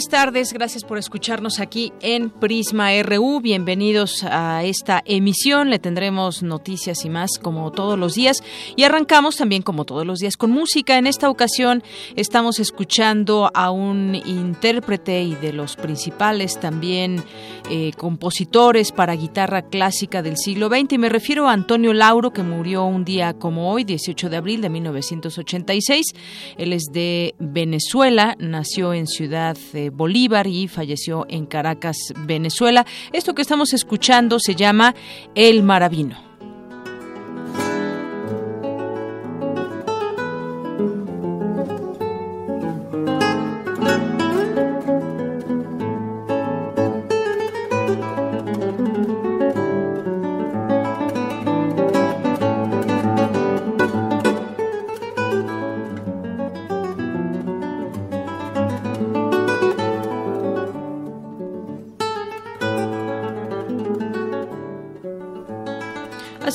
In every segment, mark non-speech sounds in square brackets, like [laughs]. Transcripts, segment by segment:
Buenas tardes, gracias por escucharnos aquí en Prisma RU. Bienvenidos a esta emisión. Le tendremos noticias y más como todos los días. Y arrancamos también como todos los días con música. En esta ocasión estamos escuchando a un intérprete y de los principales también eh, compositores para guitarra clásica del siglo XX. Y me refiero a Antonio Lauro, que murió un día como hoy, 18 de abril de 1986. Él es de Venezuela, nació en Ciudad Bolívar y falleció en Caracas, Venezuela. Esto que estamos escuchando se llama El Maravino.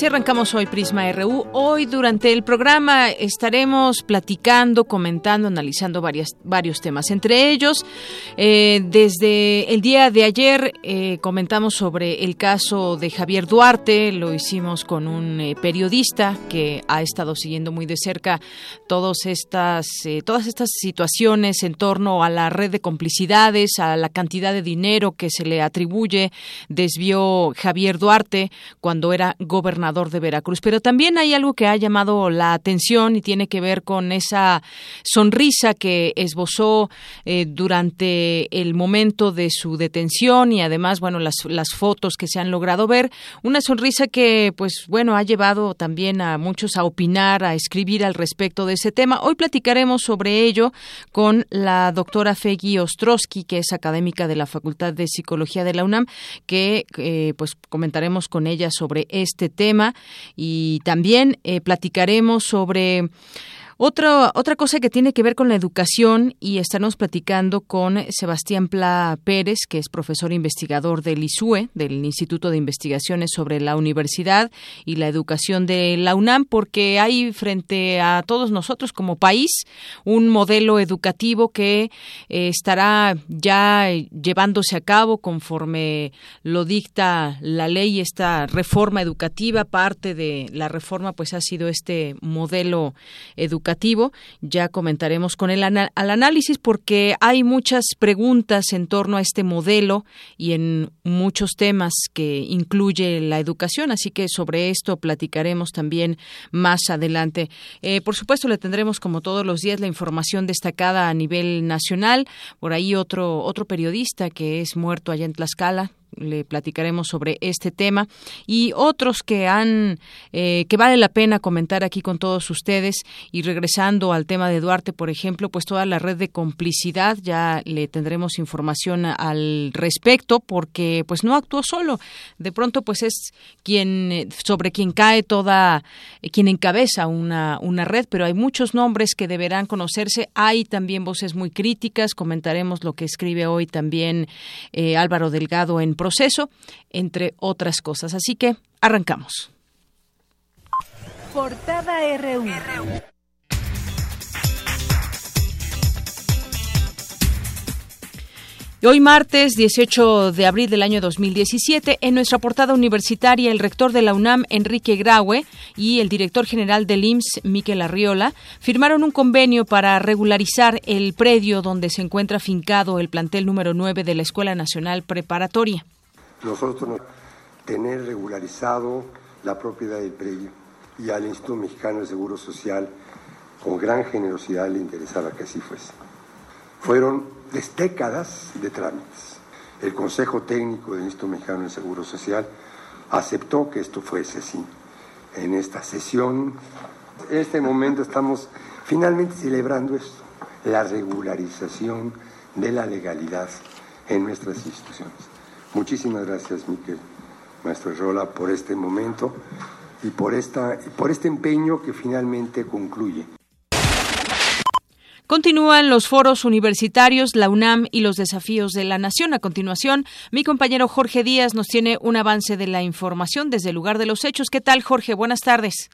Arrancamos hoy Prisma RU. Hoy durante el programa estaremos platicando, comentando, analizando varias, varios temas. Entre ellos, eh, desde el día de ayer eh, comentamos sobre el caso de Javier Duarte. Lo hicimos con un eh, periodista que ha estado siguiendo muy de cerca todas estas, todas estas situaciones en torno a la red de complicidades, a la cantidad de dinero que se le atribuye, desvió Javier Duarte cuando era gobernador de Veracruz. Pero también hay algo que ha llamado la atención y tiene que ver con esa sonrisa que esbozó eh, durante el momento de su detención y además, bueno, las, fotos que se han logrado ver. Una sonrisa que, pues, bueno, ha llevado también a muchos a opinar, a escribir al respecto de ese tema. Hoy platicaremos sobre ello con la doctora Fegui Ostrowski, que es académica de la Facultad de Psicología de la UNAM, que, eh, pues, comentaremos con ella sobre este tema y también eh, platicaremos sobre otra, otra cosa que tiene que ver con la educación y estaremos platicando con Sebastián Pla Pérez, que es profesor investigador del ISUE, del Instituto de Investigaciones sobre la Universidad y la Educación de la UNAM, porque hay frente a todos nosotros como país un modelo educativo que eh, estará ya llevándose a cabo conforme lo dicta la ley, esta reforma educativa. Parte de la reforma pues ha sido este modelo educativo educativo. Ya comentaremos con él al análisis porque hay muchas preguntas en torno a este modelo y en muchos temas que incluye la educación, así que sobre esto platicaremos también más adelante. Eh, por supuesto, le tendremos como todos los días la información destacada a nivel nacional. Por ahí otro otro periodista que es muerto allá en Tlaxcala, le platicaremos sobre este tema. Y otros que han eh, que vale la pena comentar aquí con todos ustedes y regresando al tema de Duarte por ejemplo pues toda la red de complicidad ya le tendremos información al respecto porque pues no actuó solo. De pronto pues es quien sobre quien cae toda quien encabeza una una red pero hay muchos nombres que deberán conocerse. Hay también voces muy críticas. Comentaremos lo que escribe hoy también eh, Álvaro Delgado en proceso, entre otras cosas. Así que arrancamos. Portada RU. Hoy martes 18 de abril del año 2017, en nuestra portada universitaria, el rector de la UNAM, Enrique Graue, y el director general del IMSS, Miquel Arriola, firmaron un convenio para regularizar el predio donde se encuentra fincado el plantel número 9 de la Escuela Nacional Preparatoria. Nosotros tener regularizado la propiedad del predio y al Instituto Mexicano de Seguro Social con gran generosidad le interesaba que así fuese. Fueron décadas de trámites. El Consejo Técnico del Instituto Mexicano del Seguro Social aceptó que esto fuese así. En esta sesión, en este momento estamos finalmente celebrando esto, la regularización de la legalidad en nuestras instituciones. Muchísimas gracias, Miquel, maestro Rola, por este momento y por, esta, por este empeño que finalmente concluye. Continúan los foros universitarios, la UNAM y los desafíos de la nación. A continuación, mi compañero Jorge Díaz nos tiene un avance de la información desde el lugar de los hechos. ¿Qué tal, Jorge? Buenas tardes.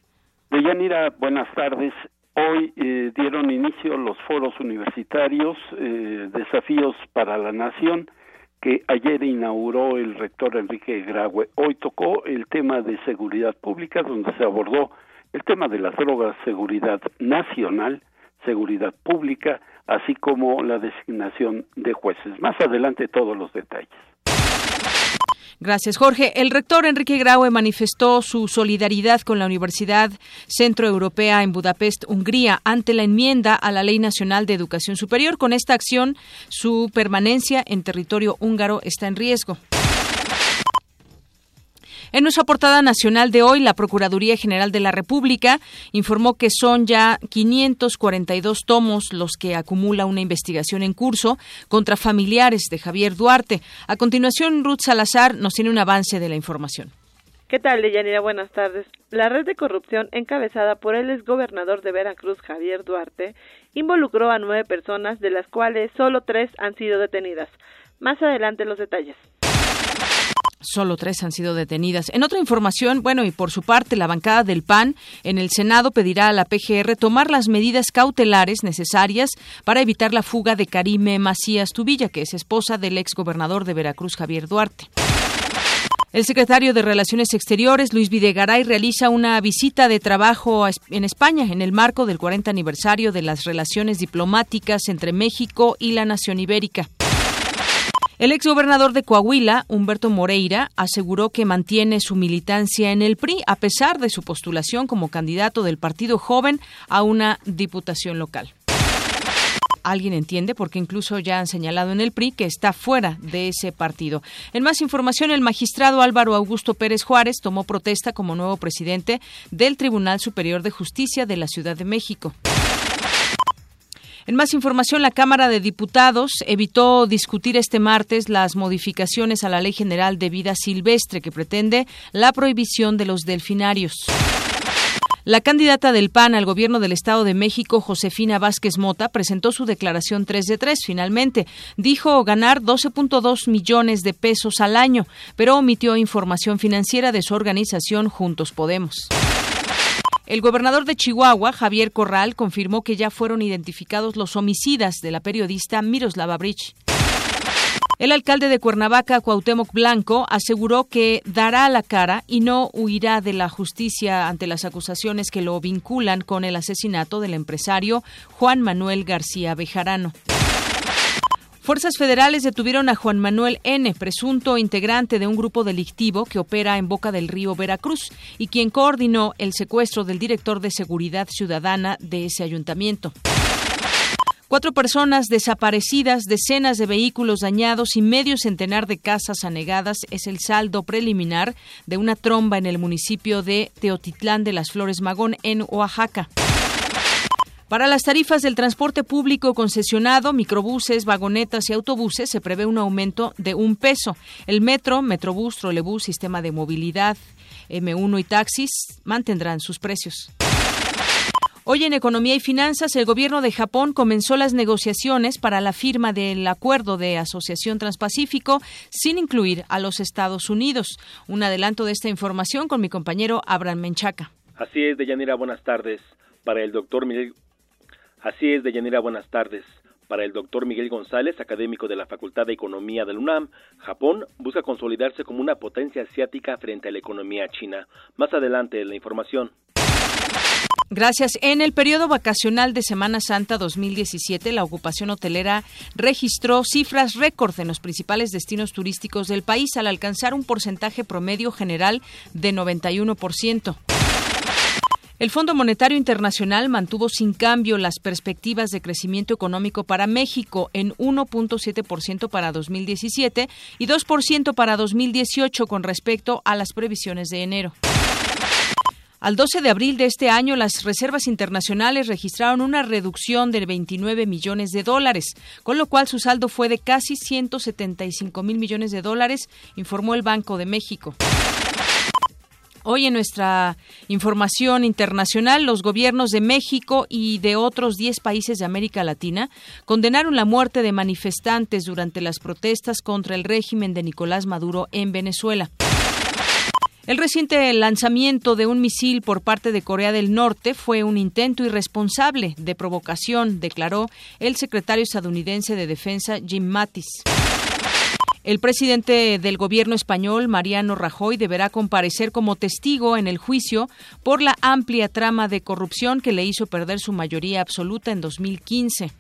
Deyanira, buenas tardes. Hoy eh, dieron inicio los foros universitarios, eh, desafíos para la nación, que ayer inauguró el rector Enrique Graue. Hoy tocó el tema de seguridad pública, donde se abordó el tema de las drogas, seguridad nacional, seguridad pública, así como la designación de jueces. Más adelante todos los detalles. Gracias, Jorge. El rector Enrique Graue manifestó su solidaridad con la Universidad Centroeuropea en Budapest, Hungría, ante la enmienda a la Ley Nacional de Educación Superior. Con esta acción, su permanencia en territorio húngaro está en riesgo. En nuestra portada nacional de hoy, la Procuraduría General de la República informó que son ya 542 tomos los que acumula una investigación en curso contra familiares de Javier Duarte. A continuación, Ruth Salazar nos tiene un avance de la información. ¿Qué tal, Deyanira? Buenas tardes. La red de corrupción encabezada por el exgobernador de Veracruz, Javier Duarte, involucró a nueve personas, de las cuales solo tres han sido detenidas. Más adelante los detalles. Solo tres han sido detenidas. En otra información, bueno, y por su parte, la bancada del PAN en el Senado pedirá a la PGR tomar las medidas cautelares necesarias para evitar la fuga de Karime Macías Tubilla, que es esposa del ex gobernador de Veracruz, Javier Duarte. El secretario de Relaciones Exteriores, Luis Videgaray, realiza una visita de trabajo en España en el marco del 40 aniversario de las relaciones diplomáticas entre México y la nación ibérica. El exgobernador de Coahuila, Humberto Moreira, aseguró que mantiene su militancia en el PRI a pesar de su postulación como candidato del Partido Joven a una diputación local alguien entiende, porque incluso ya han señalado en el PRI que está fuera de ese partido. En más información, el magistrado Álvaro Augusto Pérez Juárez tomó protesta como nuevo presidente del Tribunal Superior de Justicia de la Ciudad de México. En más información, la Cámara de Diputados evitó discutir este martes las modificaciones a la Ley General de Vida Silvestre que pretende la prohibición de los delfinarios. La candidata del PAN al gobierno del Estado de México, Josefina Vázquez Mota, presentó su declaración 3 de 3. Finalmente, dijo ganar 12.2 millones de pesos al año, pero omitió información financiera de su organización Juntos Podemos. El gobernador de Chihuahua, Javier Corral, confirmó que ya fueron identificados los homicidas de la periodista Miroslava Bridge. El alcalde de Cuernavaca, Cuauhtémoc Blanco, aseguró que dará la cara y no huirá de la justicia ante las acusaciones que lo vinculan con el asesinato del empresario Juan Manuel García Bejarano. Fuerzas federales detuvieron a Juan Manuel N., presunto integrante de un grupo delictivo que opera en Boca del Río Veracruz y quien coordinó el secuestro del director de Seguridad Ciudadana de ese ayuntamiento. Cuatro personas desaparecidas, decenas de vehículos dañados y medio centenar de casas anegadas es el saldo preliminar de una tromba en el municipio de Teotitlán de las Flores Magón, en Oaxaca. Para las tarifas del transporte público concesionado, microbuses, vagonetas y autobuses se prevé un aumento de un peso. El metro, metrobús, trolebús, sistema de movilidad, M1 y taxis mantendrán sus precios. Hoy en Economía y Finanzas, el gobierno de Japón comenzó las negociaciones para la firma del acuerdo de asociación transpacífico sin incluir a los Estados Unidos. Un adelanto de esta información con mi compañero Abraham Menchaca. Así es, Deyanira, buenas tardes. Para el doctor Miguel Así es, Deyanira, buenas tardes. Para el doctor Miguel González, académico de la Facultad de Economía del UNAM, Japón busca consolidarse como una potencia asiática frente a la economía china. Más adelante, la información. Gracias. En el periodo vacacional de Semana Santa 2017, la ocupación hotelera registró cifras récord en los principales destinos turísticos del país al alcanzar un porcentaje promedio general de 91%. El Fondo Monetario Internacional mantuvo sin cambio las perspectivas de crecimiento económico para México en 1.7% para 2017 y 2% para 2018 con respecto a las previsiones de enero. Al 12 de abril de este año, las reservas internacionales registraron una reducción de 29 millones de dólares, con lo cual su saldo fue de casi 175 mil millones de dólares, informó el Banco de México. Hoy en nuestra información internacional, los gobiernos de México y de otros 10 países de América Latina condenaron la muerte de manifestantes durante las protestas contra el régimen de Nicolás Maduro en Venezuela. El reciente lanzamiento de un misil por parte de Corea del Norte fue un intento irresponsable de provocación, declaró el secretario estadounidense de Defensa Jim Mattis. El presidente del gobierno español, Mariano Rajoy, deberá comparecer como testigo en el juicio por la amplia trama de corrupción que le hizo perder su mayoría absoluta en 2015.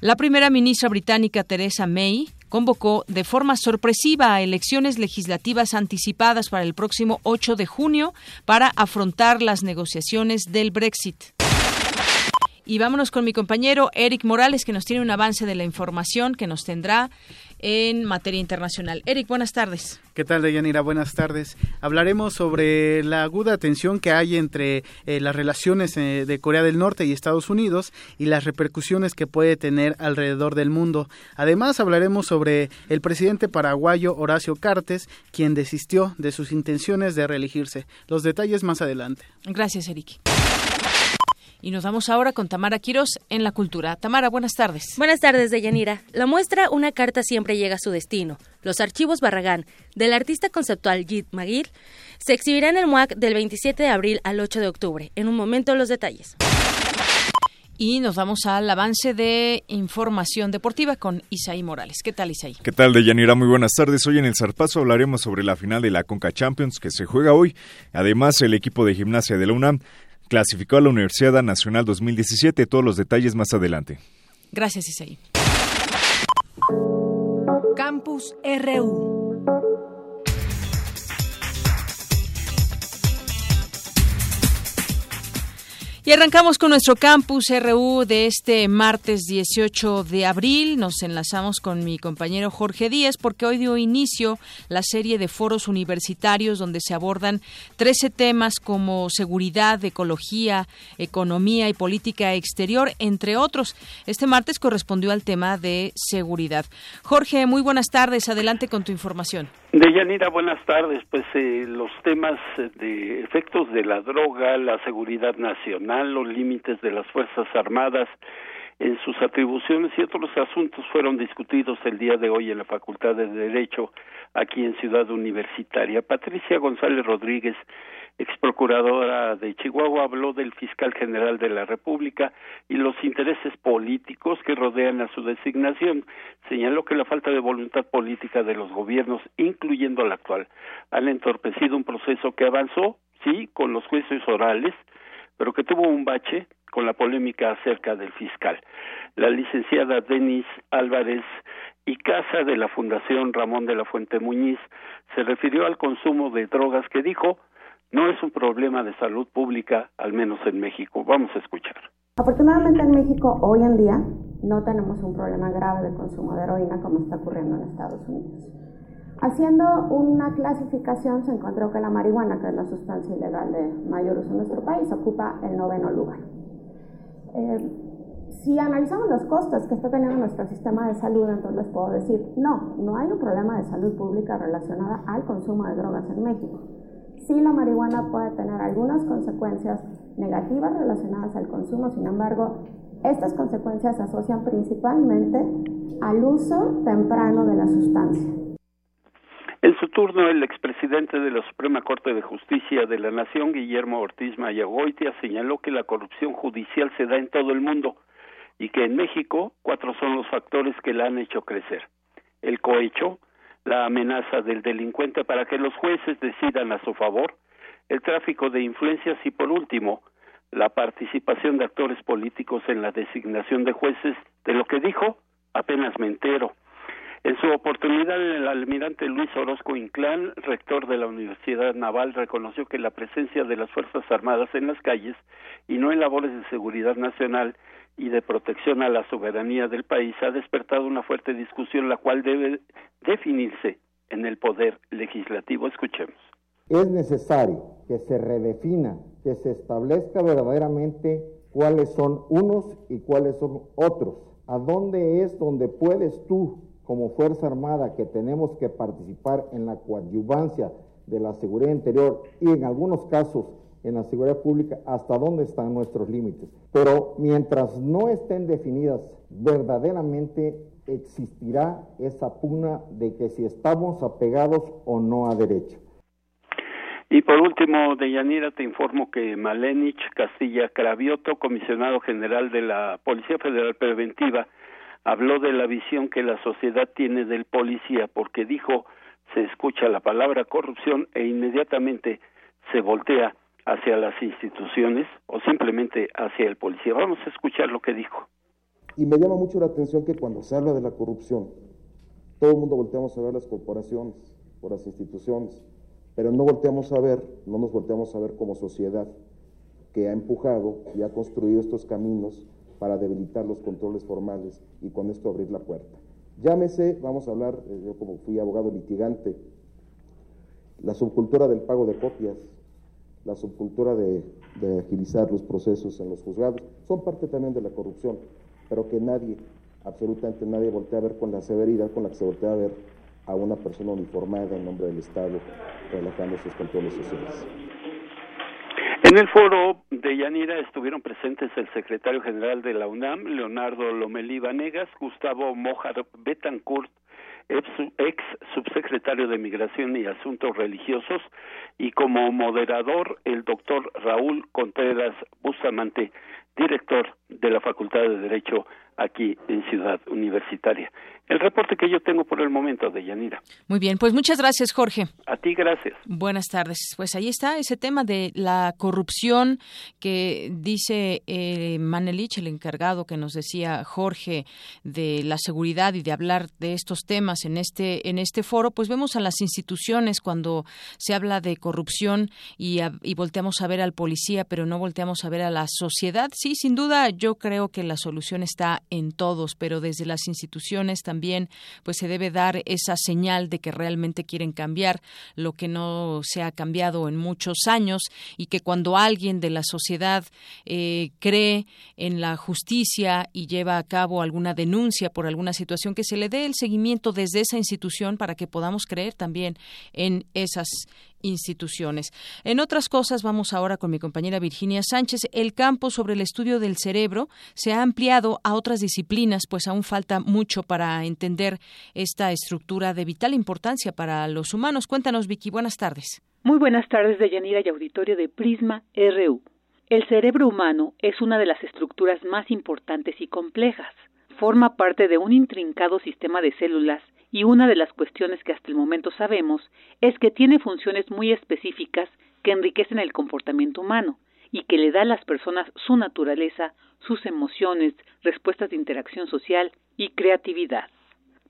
La primera ministra británica Theresa May convocó de forma sorpresiva a elecciones legislativas anticipadas para el próximo 8 de junio para afrontar las negociaciones del Brexit. Y vámonos con mi compañero Eric Morales, que nos tiene un avance de la información que nos tendrá en materia internacional. Eric, buenas tardes. ¿Qué tal, Deyanira? Buenas tardes. Hablaremos sobre la aguda tensión que hay entre eh, las relaciones eh, de Corea del Norte y Estados Unidos y las repercusiones que puede tener alrededor del mundo. Además, hablaremos sobre el presidente paraguayo Horacio Cartes, quien desistió de sus intenciones de reelegirse. Los detalles más adelante. Gracias, Eric. Y nos vamos ahora con Tamara Quiros en la cultura. Tamara, buenas tardes. Buenas tardes, Deyanira. La muestra Una carta siempre llega a su destino. Los archivos Barragán, del artista conceptual Jit Maguil, se exhibirá en el MUAC del 27 de abril al 8 de octubre. En un momento, los detalles. Y nos vamos al avance de información deportiva con Isaí Morales. ¿Qué tal, Isaí? ¿Qué tal, Deyanira? Muy buenas tardes. Hoy en el Zarpazo hablaremos sobre la final de la Conca Champions que se juega hoy. Además, el equipo de gimnasia de la UNAM clasificó a la Universidad Nacional 2017. Todos los detalles más adelante. Gracias, Isaí. Campus RU. Y arrancamos con nuestro campus RU de este martes 18 de abril. Nos enlazamos con mi compañero Jorge Díaz porque hoy dio inicio la serie de foros universitarios donde se abordan 13 temas como seguridad, ecología, economía y política exterior, entre otros. Este martes correspondió al tema de seguridad. Jorge, muy buenas tardes. Adelante con tu información. Deyanira, buenas tardes. Pues eh, los temas de efectos de la droga, la seguridad nacional, los límites de las Fuerzas Armadas en sus atribuciones y otros asuntos fueron discutidos el día de hoy en la Facultad de Derecho aquí en Ciudad Universitaria. Patricia González Rodríguez ex procuradora de Chihuahua, habló del fiscal general de la República y los intereses políticos que rodean a su designación. Señaló que la falta de voluntad política de los gobiernos, incluyendo el actual, han entorpecido un proceso que avanzó, sí, con los juicios orales, pero que tuvo un bache con la polémica acerca del fiscal. La licenciada Denis Álvarez y Casa de la Fundación Ramón de la Fuente Muñiz se refirió al consumo de drogas que dijo no es un problema de salud pública, al menos en México. Vamos a escuchar. Afortunadamente en México hoy en día no tenemos un problema grave de consumo de heroína como está ocurriendo en Estados Unidos. Haciendo una clasificación se encontró que la marihuana, que es la sustancia ilegal de mayor uso en nuestro país, ocupa el noveno lugar. Eh, si analizamos los costes que está teniendo nuestro sistema de salud, entonces les puedo decir, no, no hay un problema de salud pública relacionada al consumo de drogas en México sí la marihuana puede tener algunas consecuencias negativas relacionadas al consumo, sin embargo, estas consecuencias se asocian principalmente al uso temprano de la sustancia. En su turno, el expresidente de la Suprema Corte de Justicia de la Nación, Guillermo Ortiz Mayagoitia, señaló que la corrupción judicial se da en todo el mundo y que en México cuatro son los factores que la han hecho crecer. El cohecho, la amenaza del delincuente para que los jueces decidan a su favor, el tráfico de influencias y por último, la participación de actores políticos en la designación de jueces, de lo que dijo apenas me entero. En su oportunidad, el almirante Luis Orozco Inclán, rector de la Universidad Naval, reconoció que la presencia de las Fuerzas Armadas en las calles y no en labores de seguridad nacional y de protección a la soberanía del país ha despertado una fuerte discusión, la cual debe definirse en el poder legislativo. Escuchemos. Es necesario que se redefina, que se establezca verdaderamente cuáles son unos y cuáles son otros. ¿A dónde es donde puedes tú como Fuerza Armada que tenemos que participar en la coadyuvancia de la seguridad interior y en algunos casos en la seguridad pública, hasta dónde están nuestros límites. Pero mientras no estén definidas verdaderamente, existirá esa pugna de que si estamos apegados o no a derecho. Y por último, Deyanira, te informo que Malenich Castilla Cravioto, comisionado general de la Policía Federal Preventiva, habló de la visión que la sociedad tiene del policía porque dijo se escucha la palabra corrupción e inmediatamente se voltea hacia las instituciones o simplemente hacia el policía. Vamos a escuchar lo que dijo. Y me llama mucho la atención que cuando se habla de la corrupción, todo el mundo volteamos a ver las corporaciones o las instituciones, pero no volteamos a ver, no nos volteamos a ver como sociedad que ha empujado y ha construido estos caminos para debilitar los controles formales y con esto abrir la puerta. Llámese, vamos a hablar, eh, yo como fui abogado litigante, la subcultura del pago de copias, la subcultura de, agilizar los procesos en los juzgados, son parte también de la corrupción, pero que nadie, absolutamente nadie voltea a ver con la severidad con la que se voltea a ver a una persona uniformada en nombre del Estado relajando sus controles sociales. En el foro de Yanira estuvieron presentes el secretario general de la UNAM, Leonardo Lomelí Vanegas, Gustavo Mojar Betancourt, ex subsecretario de Migración y Asuntos Religiosos, y como moderador el doctor Raúl Contreras Bustamante, director de la Facultad de Derecho aquí en Ciudad Universitaria. El reporte que yo tengo por el momento de Yanira. Muy bien, pues muchas gracias, Jorge. A ti, gracias. Buenas tardes. Pues ahí está ese tema de la corrupción que dice eh, Manelich, el encargado que nos decía Jorge de la seguridad y de hablar de estos temas en este en este foro. Pues vemos a las instituciones cuando se habla de corrupción y, y volteamos a ver al policía, pero no volteamos a ver a la sociedad. Sí, sin duda, yo creo que la solución está en todos, pero desde las instituciones también pues se debe dar esa señal de que realmente quieren cambiar lo que no se ha cambiado en muchos años y que cuando alguien de la sociedad eh, cree en la justicia y lleva a cabo alguna denuncia por alguna situación que se le dé el seguimiento desde esa institución para que podamos creer también en esas instituciones. En otras cosas, vamos ahora con mi compañera Virginia Sánchez. El campo sobre el estudio del cerebro se ha ampliado a otras disciplinas, pues aún falta mucho para entender esta estructura de vital importancia para los humanos. Cuéntanos, Vicky. Buenas tardes. Muy buenas tardes, Deyanira y auditorio de Prisma RU. El cerebro humano es una de las estructuras más importantes y complejas. Forma parte de un intrincado sistema de células y una de las cuestiones que hasta el momento sabemos es que tiene funciones muy específicas que enriquecen el comportamiento humano y que le da a las personas su naturaleza, sus emociones, respuestas de interacción social y creatividad.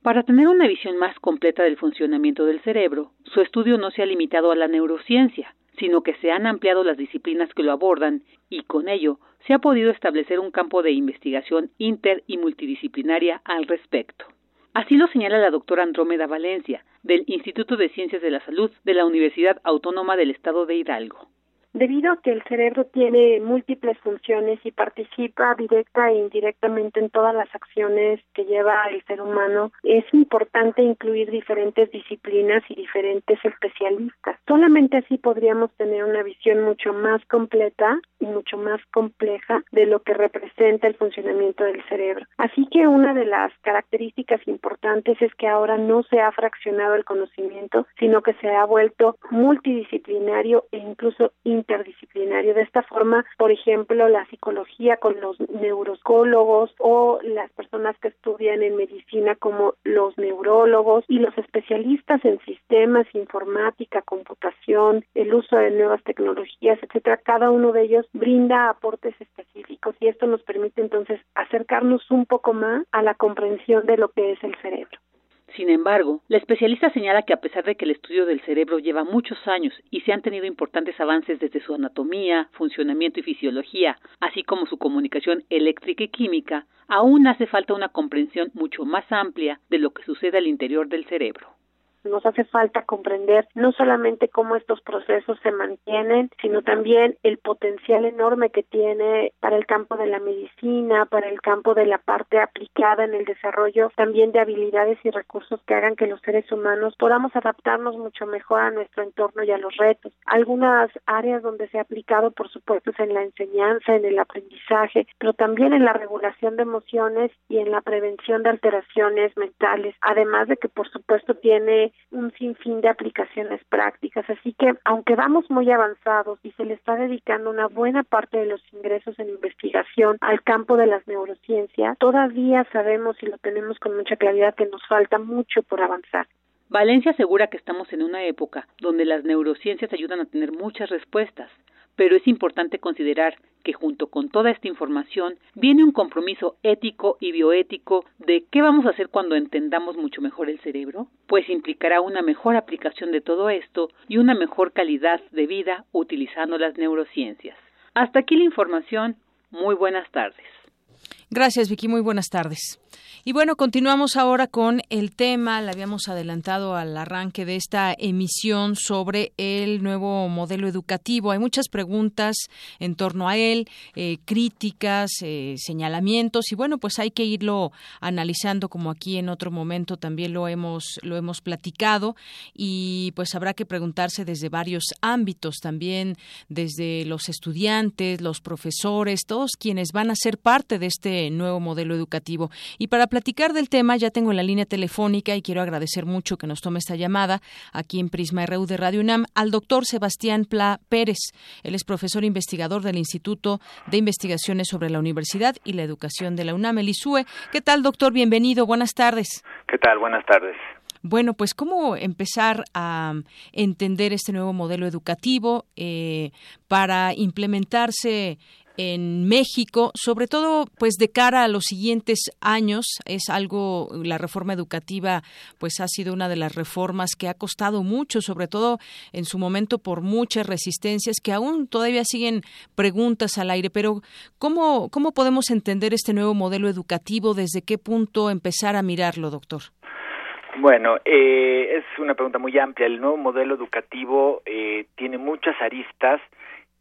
Para tener una visión más completa del funcionamiento del cerebro, su estudio no se ha limitado a la neurociencia, sino que se han ampliado las disciplinas que lo abordan y con ello se ha podido establecer un campo de investigación inter y multidisciplinaria al respecto. Así lo señala la doctora Andrómeda Valencia, del Instituto de Ciencias de la Salud de la Universidad Autónoma del Estado de Hidalgo. Debido a que el cerebro tiene múltiples funciones y participa directa e indirectamente en todas las acciones que lleva el ser humano, es importante incluir diferentes disciplinas y diferentes especialistas. Solamente así podríamos tener una visión mucho más completa y mucho más compleja de lo que representa el funcionamiento del cerebro. Así que una de las características importantes es que ahora no se ha fraccionado el conocimiento, sino que se ha vuelto multidisciplinario e incluso interdisciplinario. De esta forma, por ejemplo, la psicología con los neurocólogos o las personas que estudian en medicina como los neurólogos y los especialistas en sistemas, informática, computación, el uso de nuevas tecnologías, etcétera, cada uno de ellos brinda aportes específicos y esto nos permite entonces acercarnos un poco más a la comprensión de lo que es el cerebro. Sin embargo, la especialista señala que a pesar de que el estudio del cerebro lleva muchos años y se han tenido importantes avances desde su anatomía, funcionamiento y fisiología, así como su comunicación eléctrica y química, aún hace falta una comprensión mucho más amplia de lo que sucede al interior del cerebro. Nos hace falta comprender no solamente cómo estos procesos se mantienen, sino también el potencial enorme que tiene para el campo de la medicina, para el campo de la parte aplicada en el desarrollo también de habilidades y recursos que hagan que los seres humanos podamos adaptarnos mucho mejor a nuestro entorno y a los retos. Algunas áreas donde se ha aplicado, por supuesto, es en la enseñanza, en el aprendizaje, pero también en la regulación de emociones y en la prevención de alteraciones mentales, además de que, por supuesto, tiene un sinfín de aplicaciones prácticas. Así que, aunque vamos muy avanzados y se le está dedicando una buena parte de los ingresos en investigación al campo de las neurociencias, todavía sabemos y lo tenemos con mucha claridad que nos falta mucho por avanzar. Valencia asegura que estamos en una época donde las neurociencias ayudan a tener muchas respuestas, pero es importante considerar que junto con toda esta información viene un compromiso ético y bioético de qué vamos a hacer cuando entendamos mucho mejor el cerebro, pues implicará una mejor aplicación de todo esto y una mejor calidad de vida utilizando las neurociencias. Hasta aquí la información. Muy buenas tardes. Gracias, Vicky. Muy buenas tardes. Y bueno, continuamos ahora con el tema, le habíamos adelantado al arranque de esta emisión sobre el nuevo modelo educativo. Hay muchas preguntas en torno a él, eh, críticas, eh, señalamientos y bueno, pues hay que irlo analizando como aquí en otro momento también lo hemos lo hemos platicado y pues habrá que preguntarse desde varios ámbitos también desde los estudiantes, los profesores, todos quienes van a ser parte de este nuevo modelo educativo. Y para platicar del tema ya tengo en la línea telefónica y quiero agradecer mucho que nos tome esta llamada aquí en Prisma RU de Radio UNAM al doctor Sebastián Pla Pérez. Él es profesor investigador del Instituto de Investigaciones sobre la Universidad y la Educación de la UNAM, el ISUE. ¿Qué tal, doctor? Bienvenido. Buenas tardes. ¿Qué tal? Buenas tardes. Bueno, pues cómo empezar a entender este nuevo modelo educativo eh, para implementarse en México, sobre todo pues de cara a los siguientes años, es algo la reforma educativa pues ha sido una de las reformas que ha costado mucho, sobre todo en su momento por muchas resistencias que aún todavía siguen preguntas al aire, pero ¿cómo cómo podemos entender este nuevo modelo educativo? ¿Desde qué punto empezar a mirarlo, doctor? Bueno, eh, es una pregunta muy amplia. El nuevo modelo educativo eh, tiene muchas aristas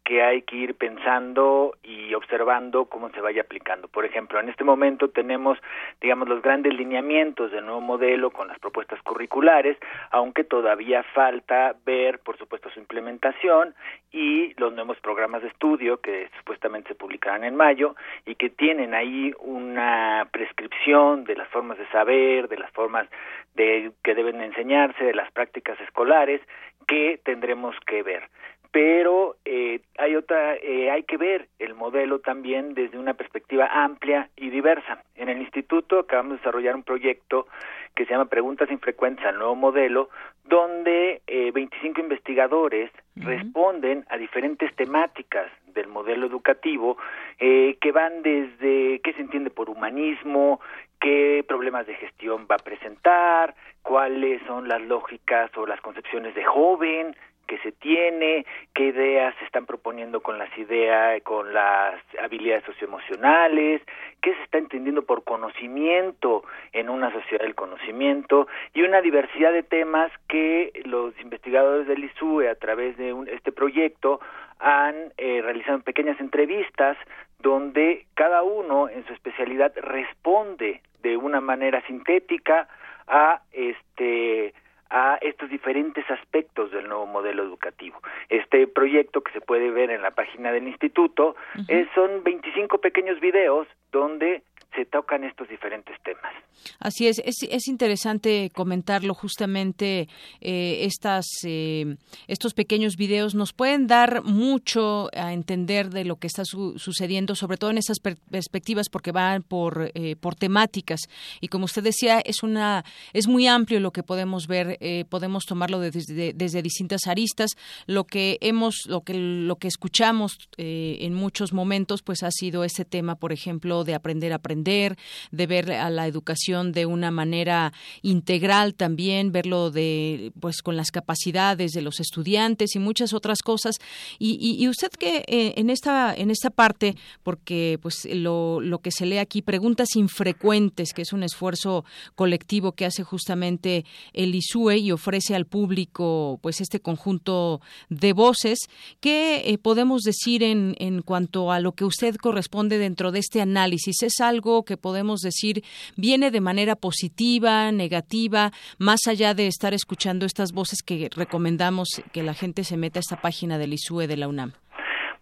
que hay que ir pensando y observando cómo se vaya aplicando. Por ejemplo, en este momento tenemos, digamos, los grandes lineamientos del nuevo modelo con las propuestas curriculares, aunque todavía falta ver, por supuesto, su implementación y los nuevos programas de estudio que supuestamente se publicarán en mayo y que tienen ahí una prescripción de las formas de saber, de las formas de que deben enseñarse, de las prácticas escolares que tendremos que ver pero eh, hay otra eh, hay que ver el modelo también desde una perspectiva amplia y diversa. En el instituto acabamos de desarrollar un proyecto que se llama preguntas infrecuentes al nuevo modelo donde eh, 25 investigadores responden a diferentes temáticas del modelo educativo eh, que van desde qué se entiende por humanismo qué problemas de gestión va a presentar cuáles son las lógicas o las concepciones de joven que se tiene, qué ideas se están proponiendo con las ideas, con las habilidades socioemocionales, qué se está entendiendo por conocimiento en una sociedad del conocimiento y una diversidad de temas que los investigadores del ISUE a través de este proyecto han eh, realizado pequeñas entrevistas donde cada uno en su especialidad responde de una manera sintética a este a estos diferentes aspectos del nuevo modelo educativo. Este proyecto que se puede ver en la página del instituto eh, son 25 pequeños videos donde se tocan estos diferentes temas. Así es, es, interesante comentarlo justamente. Eh, estas, eh, estos pequeños videos nos pueden dar mucho a entender de lo que está sucediendo, sobre todo en esas perspectivas, porque van por, eh, por temáticas. Y como usted decía, es una es muy amplio lo que podemos ver, podemos tomarlo desde, desde distintas aristas. Lo que hemos, lo que lo que escuchamos en muchos momentos, pues ha sido ese tema, por ejemplo, de aprender a aprender de ver a la educación de una manera integral también, verlo de pues con las capacidades de los estudiantes y muchas otras cosas. Y, usted que eh, en esta en esta parte, porque pues lo, lo que se lee aquí, preguntas infrecuentes, que es un esfuerzo colectivo que hace justamente el ISUE y ofrece al público pues este conjunto de voces. ¿Qué eh, podemos decir en, en cuanto a lo que usted corresponde dentro de este análisis? ¿Es algo que podemos decir viene de manera positiva, negativa, más allá de estar escuchando estas voces que recomendamos que la gente se meta a esta página del ISUE de la UNAM?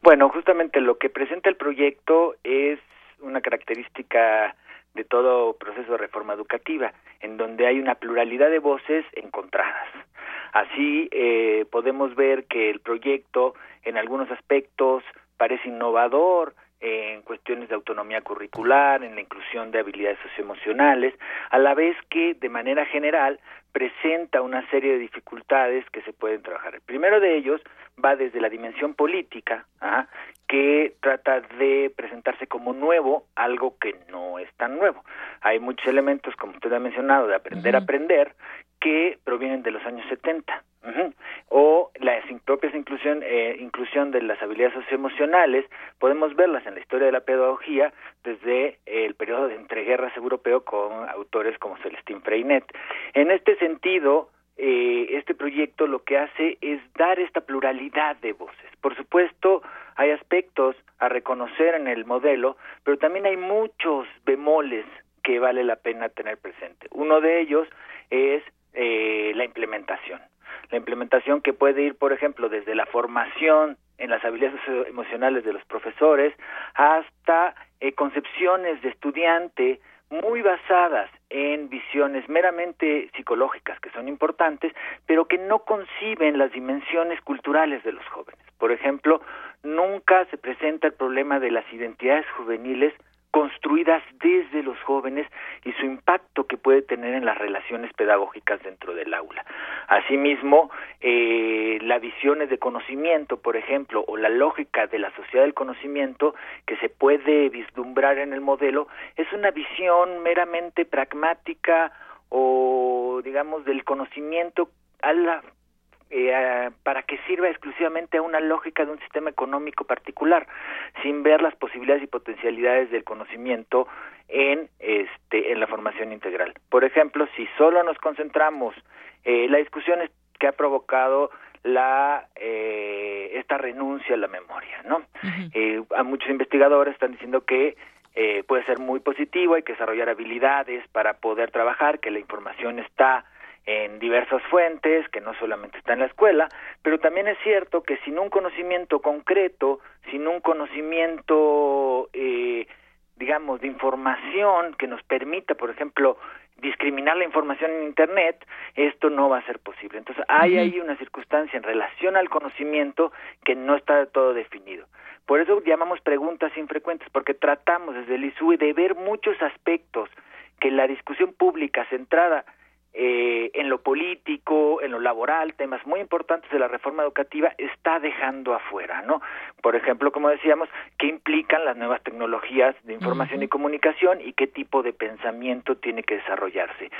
Bueno, justamente lo que presenta el proyecto es una característica de todo proceso de reforma educativa, en donde hay una pluralidad de voces encontradas. Así eh, podemos ver que el proyecto en algunos aspectos parece innovador, en cuestiones de autonomía curricular, en la inclusión de habilidades socioemocionales, a la vez que de manera general presenta una serie de dificultades que se pueden trabajar. El primero de ellos va desde la dimensión política, que trata de presentarse como nuevo algo que no es tan nuevo. Hay muchos elementos, como usted ha mencionado, de aprender a aprender, que provienen de los años 70 o la propias inclusión eh, inclusión de las habilidades socioemocionales. Podemos verlas en la historia de la pedagogía desde el periodo de entreguerras europeo con autores como Celestín Freinet. En este sentido eh, este proyecto lo que hace es dar esta pluralidad de voces. Por supuesto hay aspectos a reconocer en el modelo pero también hay muchos bemoles que vale la pena tener presente. Uno de ellos es eh, la implementación. La implementación que puede ir, por ejemplo, desde la formación en las habilidades emocionales de los profesores hasta eh, concepciones de estudiante muy basadas en visiones meramente psicológicas que son importantes, pero que no conciben las dimensiones culturales de los jóvenes. Por ejemplo, nunca se presenta el problema de las identidades juveniles construidas desde los jóvenes y su impacto que puede tener en las relaciones pedagógicas dentro del aula. Asimismo, eh, las visiones de conocimiento, por ejemplo, o la lógica de la sociedad del conocimiento que se puede vislumbrar en el modelo, es una visión meramente pragmática o, digamos, del conocimiento a la eh, para que sirva exclusivamente a una lógica de un sistema económico particular, sin ver las posibilidades y potencialidades del conocimiento en este en la formación integral. Por ejemplo, si solo nos concentramos eh, la discusión que ha provocado la eh, esta renuncia a la memoria, ¿no? eh, a muchos investigadores están diciendo que eh, puede ser muy positivo, hay que desarrollar habilidades para poder trabajar, que la información está en diversas fuentes, que no solamente está en la escuela, pero también es cierto que sin un conocimiento concreto, sin un conocimiento, eh, digamos, de información que nos permita, por ejemplo, discriminar la información en Internet, esto no va a ser posible. Entonces, hay ahí una circunstancia en relación al conocimiento que no está todo definido. Por eso llamamos preguntas infrecuentes, porque tratamos desde el ISUE de ver muchos aspectos que la discusión pública centrada eh, en lo político, en lo laboral, temas muy importantes de la reforma educativa está dejando afuera, ¿no? Por ejemplo, como decíamos, qué implican las nuevas tecnologías de información y comunicación y qué tipo de pensamiento tiene que desarrollarse.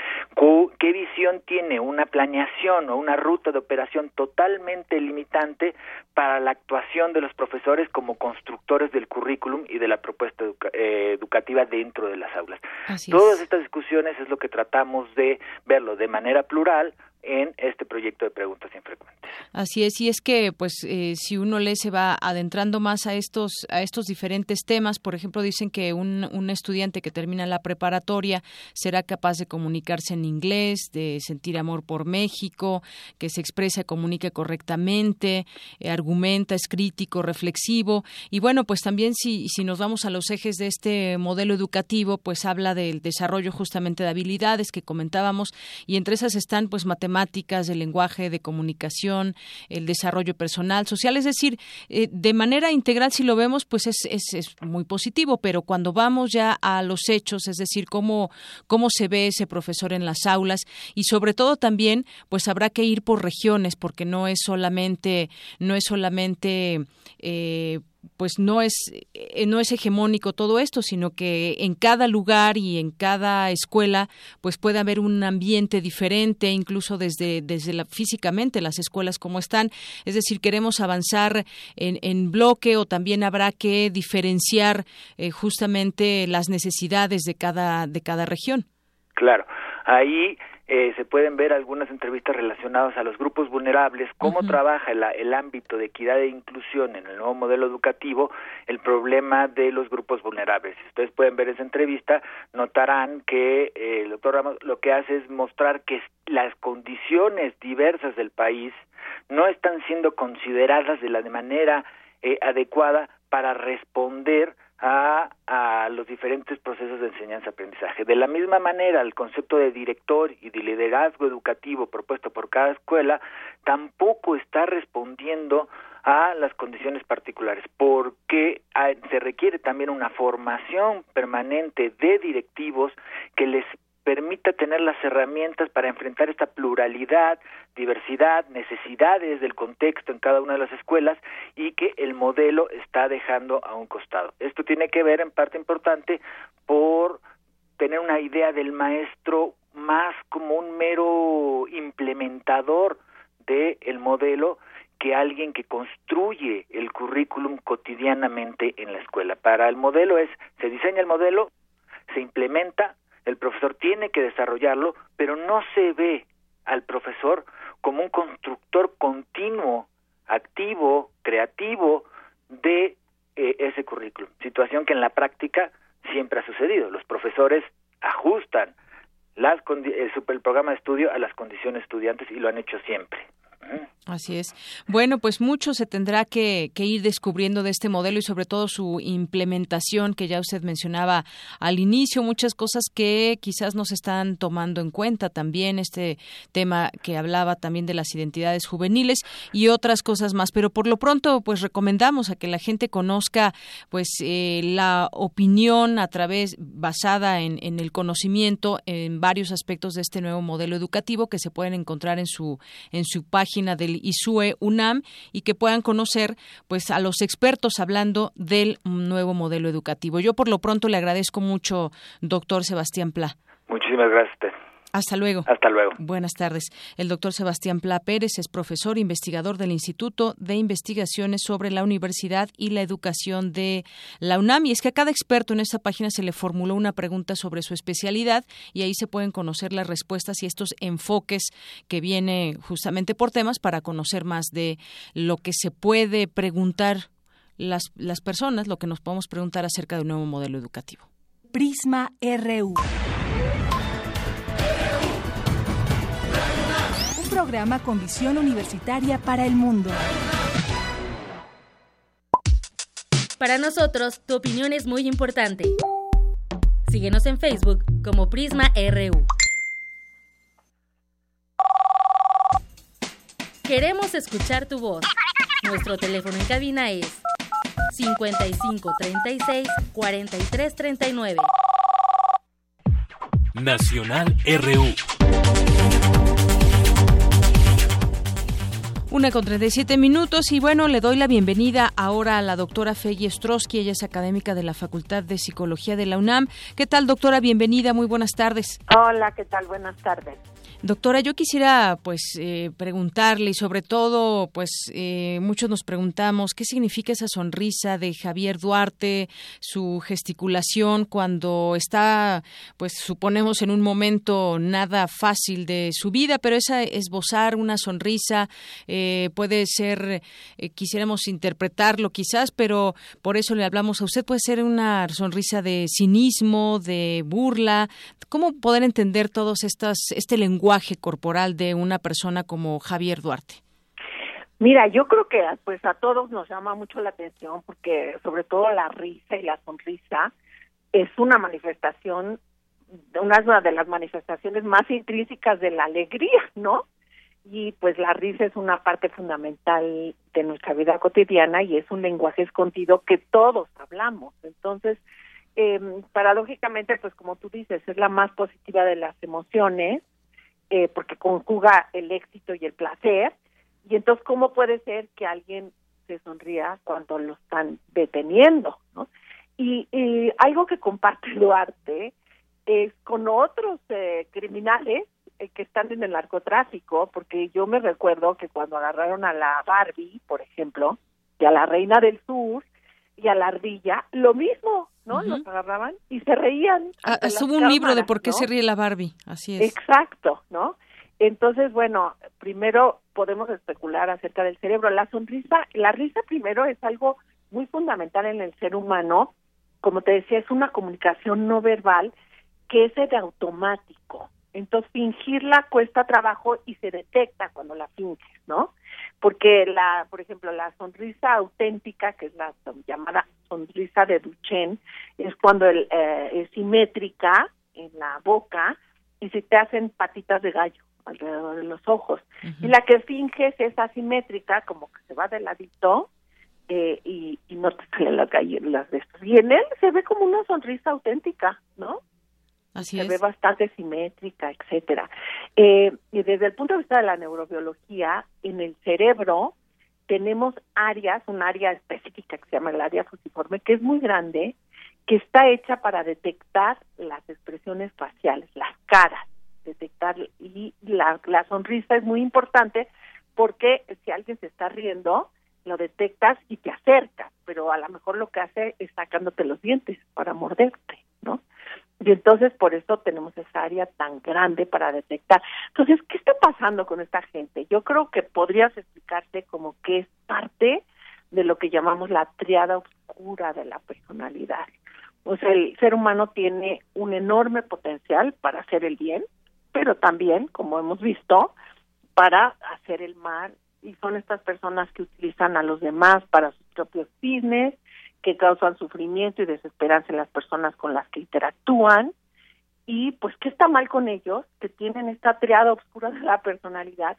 ¿Qué visión tiene una planeación o una ruta de operación totalmente limitante para la actuación de los profesores como constructores del currículum y de la propuesta eh, educativa dentro de las aulas? Todas estas discusiones es lo que tratamos de verlo de manera plural en este proyecto de preguntas infrecuentes. Así es, y es que pues eh, si uno le se va adentrando más a estos a estos diferentes temas, por ejemplo, dicen que un, un estudiante que termina la preparatoria será capaz de comunicarse en inglés, de sentir amor por México, que se expresa, comunique correctamente, eh, argumenta, es crítico, reflexivo, y bueno, pues también si, si nos vamos a los ejes de este modelo educativo, pues habla del desarrollo justamente de habilidades que comentábamos, y entre esas están pues matemáticas matemáticas, del lenguaje, de comunicación, el desarrollo personal, social. Es decir, eh, de manera integral, si lo vemos, pues es, es, muy positivo, pero cuando vamos ya a los hechos, es decir, cómo, cómo se ve ese profesor en las aulas y sobre todo también, pues habrá que ir por regiones, porque no es solamente, no es solamente eh, pues no es eh, no es hegemónico todo esto, sino que en cada lugar y en cada escuela pues puede haber un ambiente diferente, incluso desde desde la físicamente las escuelas como están, es decir, queremos avanzar en, en bloque o también habrá que diferenciar eh, justamente las necesidades de cada de cada región. Claro, ahí eh, se pueden ver algunas entrevistas relacionadas a los grupos vulnerables, cómo trabaja el, ámbito de equidad e inclusión en el nuevo modelo educativo, el problema de los grupos vulnerables. Si ustedes pueden ver esa entrevista, notarán que eh, el doctor Ramos lo que hace es mostrar que las condiciones diversas del país no están siendo consideradas de la manera eh, adecuada para responder a, a los diferentes procesos de enseñanza-aprendizaje. De la misma manera, el concepto de director y de liderazgo educativo propuesto por cada escuela tampoco está respondiendo a las condiciones particulares, porque se requiere también una formación permanente de directivos que les permita tener las herramientas para enfrentar esta pluralidad, diversidad, necesidades del contexto en cada una de las escuelas y que el modelo está dejando a un costado. Esto tiene que ver en parte importante por tener una idea del maestro más como un mero implementador del el modelo que alguien que construye el currículum cotidianamente en la escuela. Para el modelo es, se diseña el modelo, se implementa, el profesor tiene que desarrollarlo, pero no se ve al profesor como un constructor continuo, activo, creativo de eh, ese currículum. Situación que en la práctica siempre ha sucedido. Los profesores ajustan las, el, el programa de estudio a las condiciones estudiantes y lo han hecho siempre. Así es. Bueno, pues mucho se tendrá que, ir descubriendo de este modelo y sobre todo su implementación que ya usted mencionaba al inicio, muchas cosas que quizás no se están tomando en cuenta también, este tema que hablaba también de las identidades juveniles y otras cosas más. Pero por lo pronto, pues recomendamos a que la gente conozca pues eh, la opinión a través, basada en, en el conocimiento en varios aspectos de este nuevo modelo educativo que se pueden encontrar en su, en su página del ISUE UNAM y que puedan conocer pues a los expertos hablando del nuevo modelo educativo. Yo por lo pronto le agradezco mucho, doctor Sebastián Pla. Muchísimas gracias. Hasta luego. Hasta luego. Buenas tardes. El doctor Sebastián Pla Pérez es profesor e investigador del Instituto de Investigaciones sobre la Universidad y la Educación de la UNAM. Y es que a cada experto en esta página se le formuló una pregunta sobre su especialidad y ahí se pueden conocer las respuestas y estos enfoques que viene justamente por temas para conocer más de lo que se puede preguntar las, las personas, lo que nos podemos preguntar acerca de un nuevo modelo educativo. Prisma RU. Programa con visión universitaria para el mundo. Para nosotros, tu opinión es muy importante. Síguenos en Facebook como Prisma RU. Queremos escuchar tu voz. Nuestro teléfono en cabina es 55 36 43 39. Nacional RU. Una con 37 minutos y bueno, le doy la bienvenida ahora a la doctora Feggy Ostrowski, ella es académica de la Facultad de Psicología de la UNAM. ¿Qué tal, doctora? Bienvenida, muy buenas tardes. Hola, ¿qué tal? Buenas tardes. Doctora, yo quisiera pues eh, preguntarle y sobre todo pues eh, muchos nos preguntamos qué significa esa sonrisa de Javier Duarte, su gesticulación cuando está pues suponemos en un momento nada fácil de su vida, pero esa esbozar una sonrisa eh, puede ser, quisiéramos interpretarlo quizás, pero por eso le hablamos a usted, puede ser una sonrisa de cinismo, de burla, ¿cómo poder entender todos estas, este lenguaje corporal de una persona como Javier Duarte? Mira, yo creo que pues a todos nos llama mucho la atención porque sobre todo la risa y la sonrisa es una manifestación, una de las manifestaciones más intrínsecas de la alegría, ¿no? Y pues la risa es una parte fundamental de nuestra vida cotidiana y es un lenguaje escondido que todos hablamos. Entonces, eh, paradójicamente, pues como tú dices, es la más positiva de las emociones eh, porque conjuga el éxito y el placer. Y entonces, ¿cómo puede ser que alguien se sonría cuando lo están deteniendo. Y, algo que comparte [laughs] Duarte es con otros eh, criminales eh, que están en el narcotráfico, porque yo me recuerdo que cuando agarraron a la Barbie, por ejemplo, y a la Reina del Sur y a la Ardilla, lo mismo, ¿no? Los agarraban y se reían. Ah, hubo un libro de por qué se ríe la Barbie, así es. Exacto, ¿no? Entonces, bueno, primero podemos especular acerca del cerebro. La sonrisa, la risa primero es algo muy fundamental en el ser humano. Como te decía, es una comunicación no verbal que es de automático. Entonces, fingirla cuesta trabajo y se detecta cuando la finges, ¿no? Porque la, por ejemplo, la sonrisa auténtica, que es la llamada sonrisa de Duchenne, es cuando el, eh, es simétrica en la boca y se te hacen patitas de gallo alrededor de los ojos. Y la que finges es asimétrica, como que se va de ladito eh, y, y no te salen las, las de estos. Y en él se ve como una sonrisa auténtica, ¿no? Así se ve bastante simétrica, etcétera. Eh, y desde el punto de vista de la neurobiología, en el cerebro tenemos áreas, un área específica que se llama el área fusiforme, que es muy grande, que está hecha para detectar las expresiones faciales, las caras, detectar y la, la sonrisa es muy importante porque si alguien se está riendo, lo detectas y te acercas, pero a lo mejor lo que hace es sacándote los dientes para morderte, ¿no? Y entonces por eso tenemos esa área tan grande para detectar. Entonces, ¿qué está pasando con esta gente? Yo creo que podrías explicarte como que es parte de lo que llamamos la triada oscura de la personalidad. O sea, el ser humano tiene un enorme potencial para hacer el bien, pero también, como hemos visto, para hacer el mal. Y son estas personas que utilizan a los demás para sus propios fines, que causan sufrimiento y desesperanza en las personas con las que interactúan. Y pues, ¿qué está mal con ellos? Que tienen esta triada oscura de la personalidad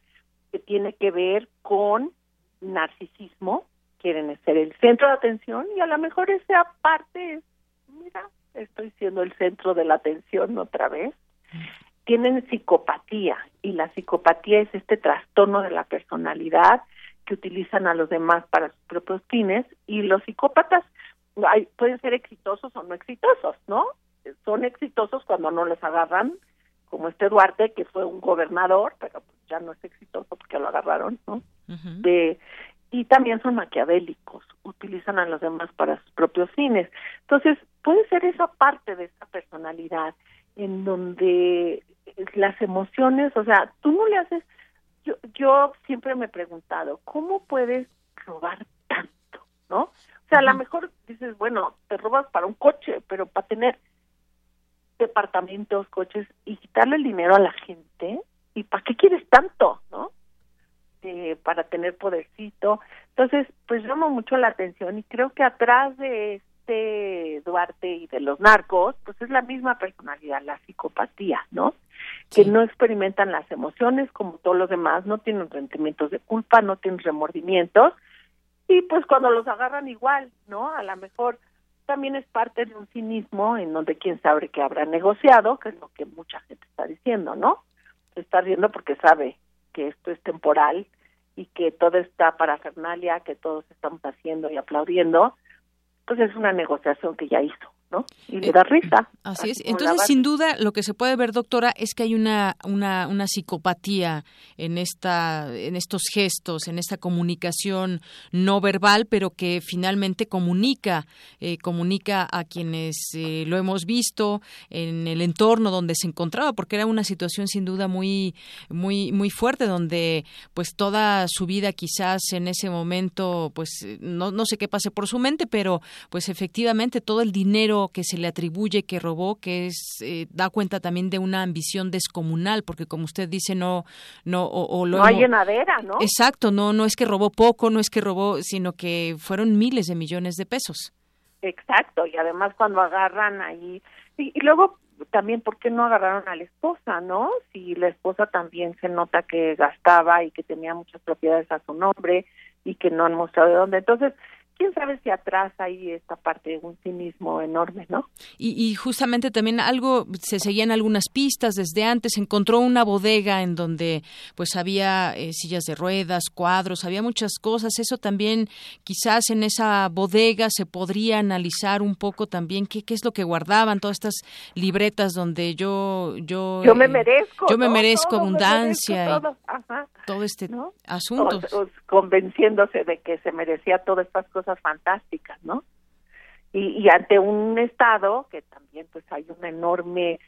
que tiene que ver con narcisismo, quieren ser el centro de atención y a lo mejor esa parte es, mira, estoy siendo el centro de la atención otra vez tienen psicopatía y la psicopatía es este trastorno de la personalidad que utilizan a los demás para sus propios fines y los psicópatas hay, pueden ser exitosos o no exitosos, ¿no? Son exitosos cuando no les agarran, como este Duarte que fue un gobernador, pero pues ya no es exitoso porque lo agarraron, ¿no? de, y también son maquiavélicos, utilizan a los demás para sus propios fines. Entonces, puede ser esa parte de esa personalidad en donde las emociones, o sea, tú no le haces, yo, yo siempre me he preguntado, ¿cómo puedes robar tanto? ¿No? O sea, a lo mejor dices, bueno, te robas para un coche, pero para tener departamentos, coches y quitarle el dinero a la gente, ¿y para qué quieres tanto? ¿No? Eh, para tener podercito. Entonces, pues llama mucho la atención y creo que atrás de de Duarte y de los narcos, pues es la misma personalidad, la psicopatía, ¿no? Que no experimentan las emociones como todos los demás, no tienen sentimientos de culpa, no tienen remordimientos, y pues cuando los agarran igual, ¿no? A lo mejor también es parte de un cinismo en donde quién sabe que habrá negociado, que es lo que mucha gente está diciendo, ¿no? Se está riendo porque sabe que esto es temporal y que todo está para Fernalia, que todos estamos haciendo y aplaudiendo, pues es una negociación que ya hizo. ¿No? Y le da risa. Así, es. Entonces, sin duda, lo que se puede ver, doctora, es que hay una, una, una psicopatía en, esta, en estos gestos, en esta comunicación no verbal, pero que finalmente comunica, eh, comunica a quienes eh, lo hemos visto en el entorno donde se encontraba, porque era una situación sin duda muy, muy, muy fuerte, donde pues toda su vida quizás en ese momento, pues no, no sé qué pase por su mente, pero pues efectivamente todo el dinero que se le atribuye que robó, que es eh, da cuenta también de una ambición descomunal, porque como usted dice no no o, no hay llenadera, ¿no? Exacto, no no es que robó poco, no es que robó, sino que fueron miles de millones de pesos. Exacto, y además cuando agarran ahí y, y luego también por qué no agarraron a la esposa, ¿no? Si la esposa también se nota que gastaba y que tenía muchas propiedades a su nombre y que no han mostrado de dónde. Entonces, quién sabe si atrás hay esta parte de un cinismo enorme, ¿no? Y, justamente también algo, se seguían algunas pistas desde antes, encontró una bodega en donde pues había eh, sillas de ruedas, cuadros, había muchas cosas, eso también quizás en esa bodega se podría analizar un poco también qué, qué es lo que guardaban, todas estas libretas donde yo... Yo, yo me merezco. Yo me merezco abundancia. todo, este asunto. convenciéndose de que se merecía todas estas cosas fantásticas, ¿no? Y, y ante un Estado que también pues hay una enorme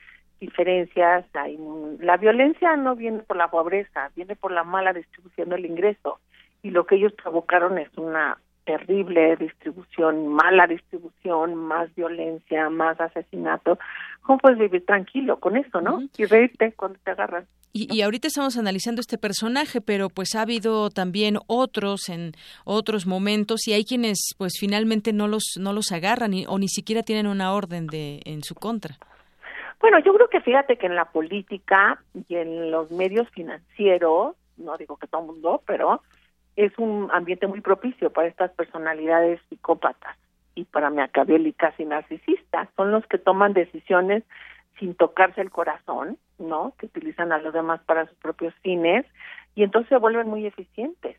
diferencias, hay la violencia no viene por la pobreza, viene por la mala distribución del ingreso y lo que ellos provocaron es una terrible distribución, mala distribución, más violencia, más asesinato. ¿Cómo puedes vivir tranquilo con eso, no? Y reírte cuando te agarran. Y, ahorita estamos analizando este personaje, pero pues ha habido también otros en otros momentos y hay quienes pues finalmente no los no los agarran o ni siquiera tienen una orden de en su contra. Bueno, yo creo que fíjate que en la política y en los medios financieros, no digo que todo el mundo, pero es un ambiente muy propicio para estas personalidades psicópatas y para maquiavélicas y narcisistas. Son los que toman decisiones sin tocarse el corazón, ¿no? Que utilizan a los demás para sus propios fines y entonces se vuelven muy eficientes.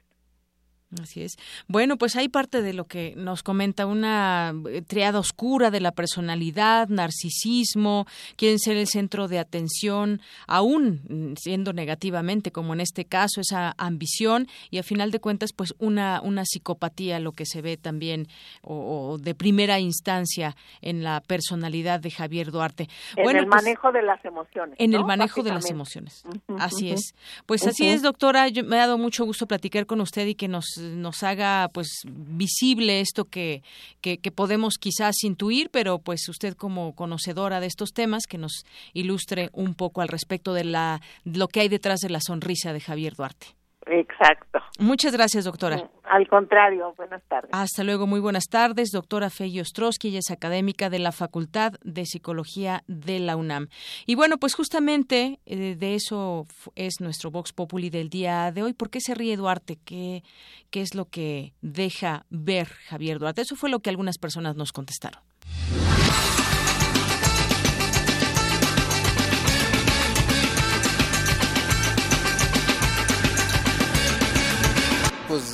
Así es. Bueno, pues hay parte de lo que nos comenta una eh, triada oscura de la personalidad, narcisismo, quieren ser el centro de atención, aún siendo negativamente, como en este caso, esa ambición y a final de cuentas, pues una, una psicopatía, lo que se ve también o, de primera instancia en la personalidad de Javier Duarte. En el pues manejo de las emociones. En el manejo de las emociones. así es. Pues así es, doctora. Yo, me ha dado mucho gusto platicar con usted y que nos nos haga pues visible esto que, que, podemos quizás intuir, pero pues usted como conocedora de estos temas que nos ilustre un poco al respecto de la lo que hay detrás de la sonrisa de Javier Duarte. Exacto. Muchas gracias, doctora. Al contrario, buenas tardes. Hasta luego, muy buenas tardes. Doctora Fey Ostrowski, ella es académica de la Facultad de Psicología de la UNAM. Y bueno, pues justamente eh, de eso es nuestro Vox Populi del día de hoy. ¿Por qué se ríe Duarte? ¿Qué, ¿Qué es lo que deja ver Javier Duarte? Eso fue lo que algunas personas nos contestaron.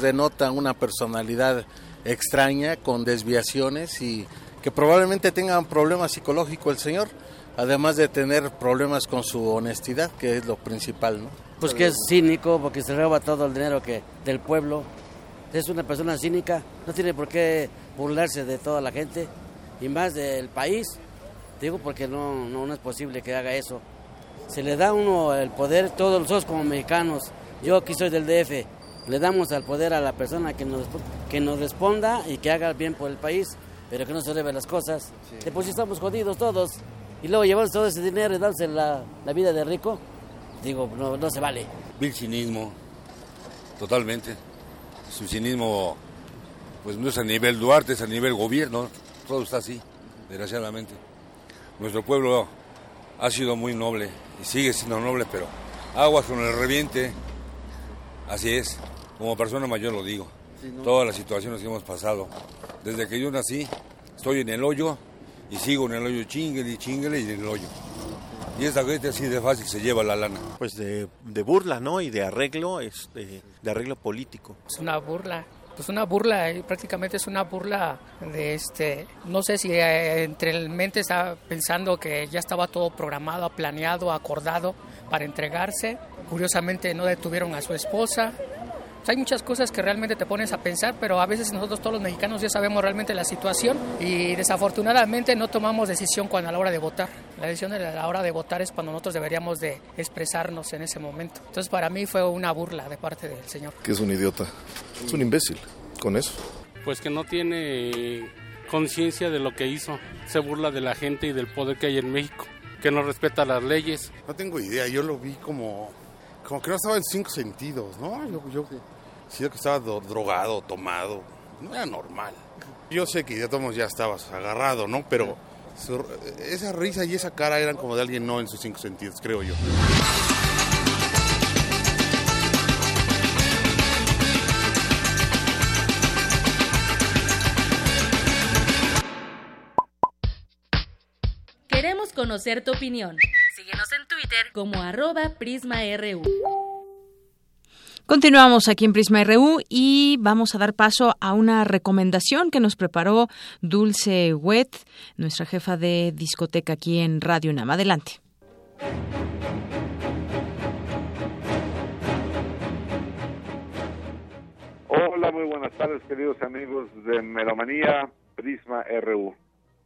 Denota una personalidad extraña con desviaciones y que probablemente tenga un problema psicológico el señor, además de tener problemas con su honestidad, que es lo principal, ¿no? Pues que es cínico porque se roba todo el dinero que del pueblo. Es una persona cínica, no tiene por qué burlarse de toda la gente y más del país. Digo porque no, no, no es posible que haga eso. Se le da a uno el poder, todos nosotros como mexicanos. Yo aquí soy del DF, le damos al poder a la persona que nos, que nos responda y que haga bien por el país, pero que no se debe las cosas. Después si estamos jodidos todos y luego llevamos todo ese dinero y darse la, la vida de rico, digo, no, no se vale. Vil cinismo, totalmente. Su cinismo, pues no es a nivel Duarte, es a nivel gobierno, todo está así, desgraciadamente. Nuestro pueblo ha sido muy noble y sigue siendo noble, pero aguas con el reviente, así es. Como persona mayor lo digo. Todas las situaciones que hemos pasado. Desde que yo nací, estoy en el hoyo y sigo en el hoyo chingle y chingle y en el hoyo. Y esta gente así de fácil se lleva la lana. Pues de, burla, ¿no? Y de arreglo, es de, arreglo político. Es una burla. Pues una burla, eh, prácticamente es una burla de este, no sé si eh, entre el mente está pensando que ya estaba todo programado, planeado, acordado para entregarse. Curiosamente no detuvieron a su esposa, hay muchas cosas que realmente te pones a pensar, pero a veces nosotros todos los mexicanos ya sabemos realmente la situación y desafortunadamente no tomamos decisión cuando a la hora de votar. La decisión a la hora de votar es cuando nosotros deberíamos de expresarnos en ese momento. Entonces para mí fue una burla de parte del señor. Que es un idiota, es un imbécil con eso. Pues que no tiene conciencia de lo que hizo, se burla de la gente y del poder que hay en México, que no respeta las leyes. No tengo idea, yo lo vi como como que no estaba en cinco sentidos, ¿no? Yo, yo sí. que estaba drogado, tomado. No era normal. Yo sé que ya todos ya estabas agarrado, ¿no? Pero esa risa y esa cara eran como de alguien no en sus cinco sentidos, creo yo. Queremos conocer tu opinión Twitter como arroba PrismaRU. Continuamos aquí en Prisma RU y vamos a dar paso a una recomendación que nos preparó Dulce Wet, nuestra jefa de discoteca aquí en Radio UNAM. Adelante. Hola, muy buenas tardes, queridos amigos de Melomanía Prisma RU.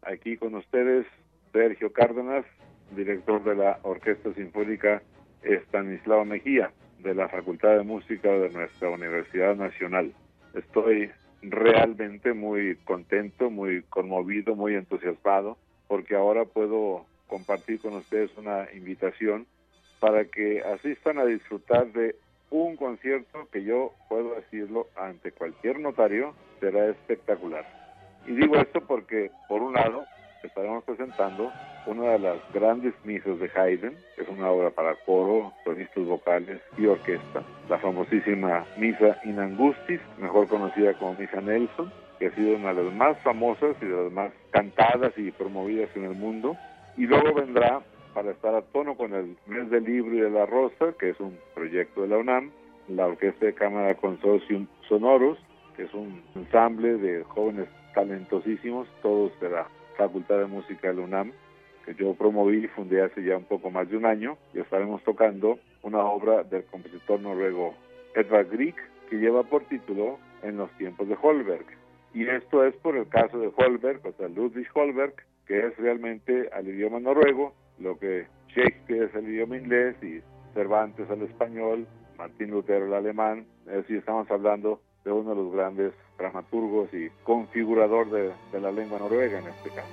Aquí con ustedes, Sergio Cárdenas, director de la Orquesta Sinfónica Estanislao Mejía de la Facultad de Música de nuestra Universidad Nacional. Estoy realmente muy contento, muy conmovido, muy entusiasmado, porque ahora puedo compartir con ustedes una invitación para que asistan a disfrutar de un concierto que yo puedo decirlo ante cualquier notario será espectacular. Y digo esto porque, por un lado, estaremos presentando una de las grandes misas de Haydn, es una obra para coro, solistas vocales y orquesta, la famosísima Misa in Angustis, mejor conocida como Misa Nelson, que ha sido una de las más famosas y de las más cantadas y promovidas en el mundo. Y luego vendrá, para estar a tono con el mes del libro y de la rosa, que es un proyecto de la UNAM, la Orquesta de Cámara Consortium Sonoros, que es un ensamble de jóvenes talentosísimos, todos de la Facultad de Música de la UNAM, que yo promoví y fundé hace ya un poco más de un año, y estaremos tocando una obra del compositor noruego Edvard Grieg, que lleva por título En los tiempos de Holberg. Y esto es por el caso de Holberg, o sea, Ludwig Holberg, que es realmente al idioma noruego, lo que Shakespeare es el idioma inglés y Cervantes al español, Martín Lutero al alemán, es decir, estamos hablando de uno de los grandes dramaturgos y configurador de, la lengua noruega en este caso.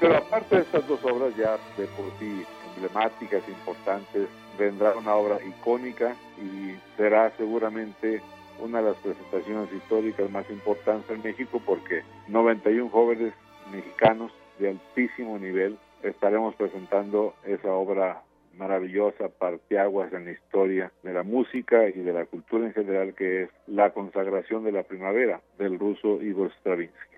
Pero aparte de estas dos obras ya de por sí emblemáticas, importantes, vendrá una obra icónica y será seguramente una de las presentaciones históricas más importantes en México porque 91 jóvenes mexicanos de altísimo nivel estaremos presentando esa obra maravillosa, parteaguas en la historia de la música y de la cultura en general, que es La consagración de la primavera del ruso Igor Stravinsky.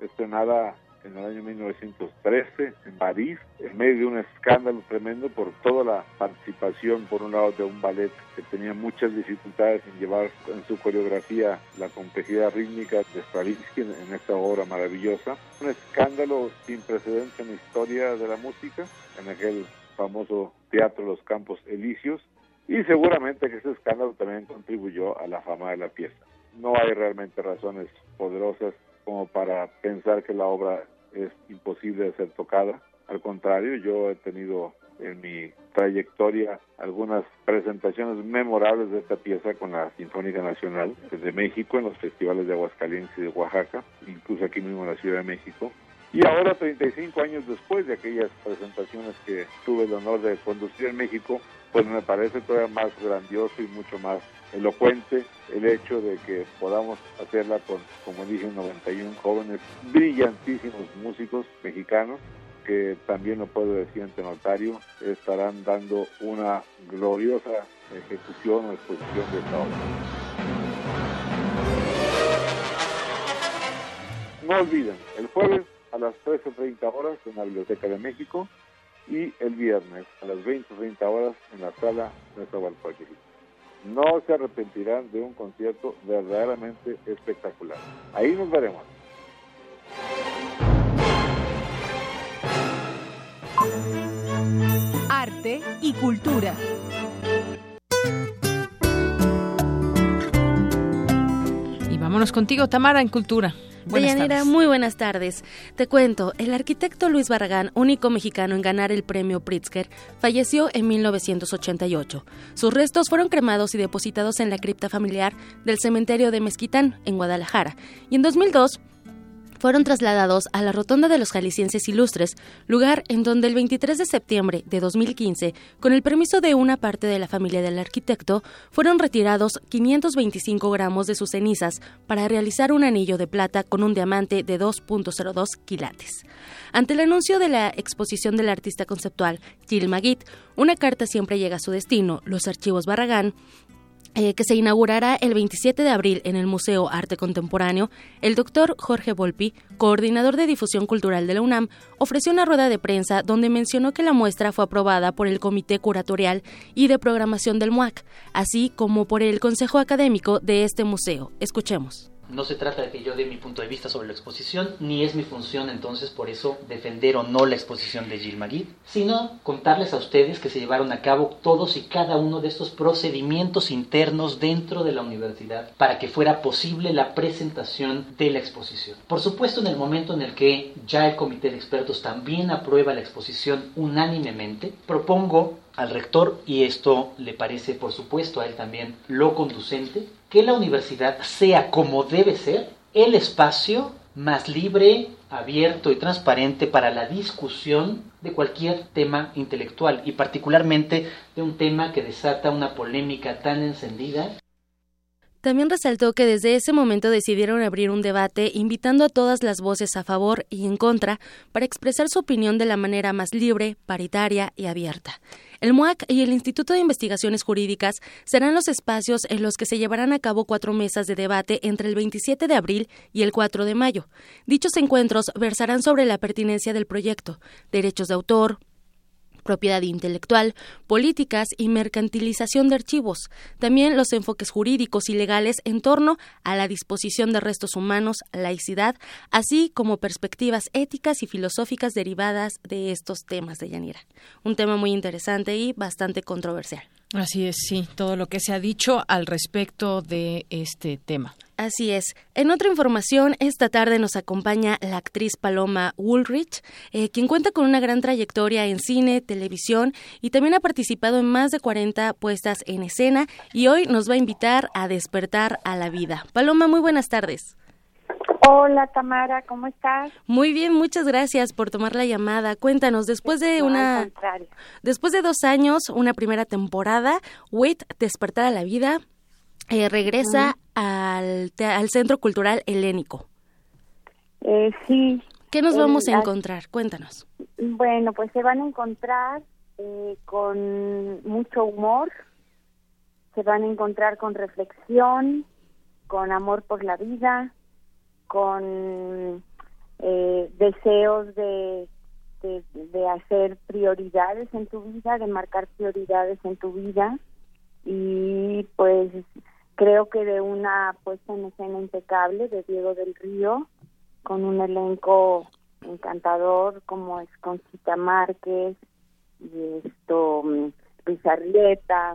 Estrenada en el año 1913 en París, en medio de un escándalo tremendo por toda la participación, por un lado, de un ballet que tenía muchas dificultades en llevar en su coreografía la complejidad rítmica de Stravinsky en esta obra maravillosa. Un escándalo sin precedentes en la historia de la música, en aquel famoso Teatro Los Campos Elíseos, y seguramente que ese escándalo también contribuyó a la fama de la pieza. No hay realmente razones poderosas como para pensar que la obra es imposible de ser tocada. Al contrario, yo he tenido en mi trayectoria algunas presentaciones memorables de esta pieza con la Sinfónica Nacional de México en los festivales de Aguascalientes y de Oaxaca, incluso aquí mismo en la Ciudad de México. Y ahora, 35 años después de aquellas presentaciones que tuve el honor de conducir en México, pues me parece todavía más grandioso y mucho más elocuente el hecho de que podamos hacerla con, como dije, 91 jóvenes brillantísimos músicos mexicanos que también lo puedo decir ante notario, estarán dando una gloriosa ejecución o exposición de esta obra. No olviden, el jueves a las 13.30 horas en la Biblioteca de México y el viernes a las 20.30 horas en la sala de Zabalpaquí. No se arrepentirán de un concierto verdaderamente espectacular. Ahí nos veremos. Arte y cultura. Y vámonos contigo, Tamara, en cultura. Buenas Deyanira, tardes. muy buenas tardes. Te cuento, el arquitecto Luis Barragán, único mexicano en ganar el premio Pritzker, falleció en 1988. Sus restos fueron cremados y depositados en la cripta familiar del cementerio de Mezquitán, en Guadalajara, y en 2002 fueron trasladados a la Rotonda de los Jaliscienses Ilustres, lugar en donde el 23 de septiembre de 2015, con el permiso de una parte de la familia del arquitecto, fueron retirados 525 gramos de sus cenizas para realizar un anillo de plata con un diamante de 2.02 quilates. Ante el anuncio de la exposición del artista conceptual Gil Magid, una carta siempre llega a su destino, los archivos Barragán, eh, que se inaugurará el 27 de abril en el Museo Arte Contemporáneo, el doctor Jorge Volpi, coordinador de difusión cultural de la UNAM, ofreció una rueda de prensa donde mencionó que la muestra fue aprobada por el Comité Curatorial y de Programación del MUAC, así como por el Consejo Académico de este museo. Escuchemos. No se trata de que yo dé mi punto de vista sobre la exposición, ni es mi función entonces por eso defender o no la exposición de Gilles Magui, sino contarles a ustedes que se llevaron a cabo todos y cada uno de estos procedimientos internos dentro de la universidad para que fuera posible la presentación de la exposición. Por supuesto, en el momento en el que ya el comité de expertos también aprueba la exposición unánimemente, propongo al rector, y esto le parece por supuesto a él también lo conducente, que la universidad sea como debe ser el espacio más libre, abierto y transparente para la discusión de cualquier tema intelectual y particularmente de un tema que desata una polémica tan encendida también resaltó que desde ese momento decidieron abrir un debate invitando a todas las voces a favor y en contra para expresar su opinión de la manera más libre, paritaria y abierta. El MUAC y el Instituto de Investigaciones Jurídicas serán los espacios en los que se llevarán a cabo cuatro mesas de debate entre el 27 de abril y el 4 de mayo. Dichos encuentros versarán sobre la pertinencia del proyecto, derechos de autor, propiedad intelectual, políticas y mercantilización de archivos. También los enfoques jurídicos y legales en torno a la disposición de restos humanos, laicidad, así como perspectivas éticas y filosóficas derivadas de estos temas de Yanira. Un tema muy interesante y bastante controversial. Así es, sí, todo lo que se ha dicho al respecto de este tema. Así es. En otra información, esta tarde nos acompaña la actriz Paloma Woolrich, eh, quien cuenta con una gran trayectoria en cine, televisión y también ha participado en más de 40 puestas en escena y hoy nos va a invitar a despertar a la vida. Paloma, muy buenas tardes. Hola Tamara, ¿cómo estás? Muy bien, muchas gracias por tomar la llamada. Cuéntanos, después de una después de dos años, una primera temporada, Wait, despertar a la vida, eh, regresa al, al Centro Cultural Helénico. Eh, sí. ¿Qué nos vamos a encontrar? Cuéntanos. Bueno, pues se van a encontrar eh, con mucho humor, se van a encontrar con reflexión, con amor por la vida, con eh, deseos de, de, hacer prioridades en tu vida, de marcar prioridades en tu vida. Y pues creo que de una puesta en escena impecable de Diego del Río con un elenco encantador como es Conchita Márquez y esto Luis Arrieta,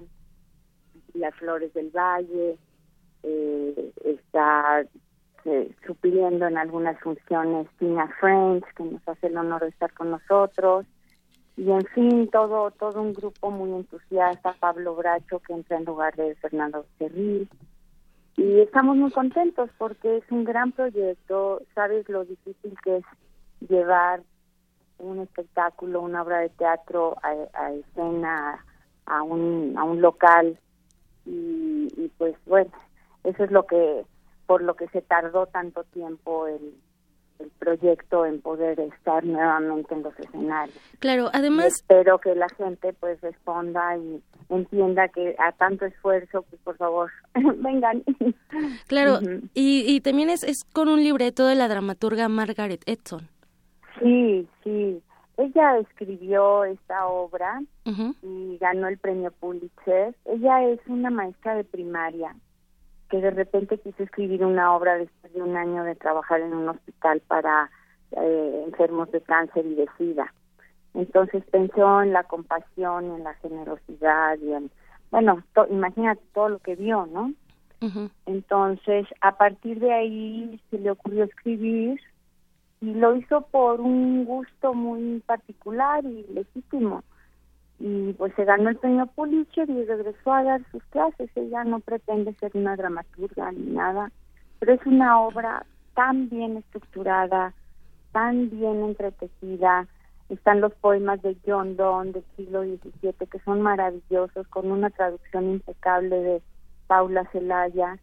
Las Flores del Valle, eh, está supliendo en algunas funciones Tina French, que nos hace el honor de estar con nosotros, y en fin, todo todo un grupo muy entusiasta, Pablo Bracho, que entra en lugar de Fernando Cerril, y estamos muy contentos porque es un gran proyecto, sabes lo difícil que es llevar un espectáculo, una obra de teatro a, escena, a un, a un local, y, y pues bueno, eso es lo que por lo que se tardó tanto tiempo el, proyecto en poder estar nuevamente en los escenarios. Claro, además espero que la gente pues responda y entienda que a tanto esfuerzo, pues por favor, [laughs] vengan. Claro, y, y también es, es con un libreto de la dramaturga Margaret Edson. Sí, sí. Ella escribió esta obra y ganó el premio Pulitzer. Ella es una maestra de primaria que de repente quiso escribir una obra después de un año de trabajar en un hospital para eh, enfermos de cáncer y de sida. Entonces pensó en la compasión, en la generosidad y en, bueno, imagínate todo lo que vio, ¿no? Entonces, a partir de ahí se le ocurrió escribir y lo hizo por un gusto muy particular y legítimo y pues se ganó el premio Pulitzer y regresó a dar sus clases. Ella no pretende ser una dramaturga ni nada, pero es una obra tan bien estructurada, tan bien entretejida. Están los poemas de John Donne del siglo XVII que son maravillosos, con una traducción impecable de Paula Celaya,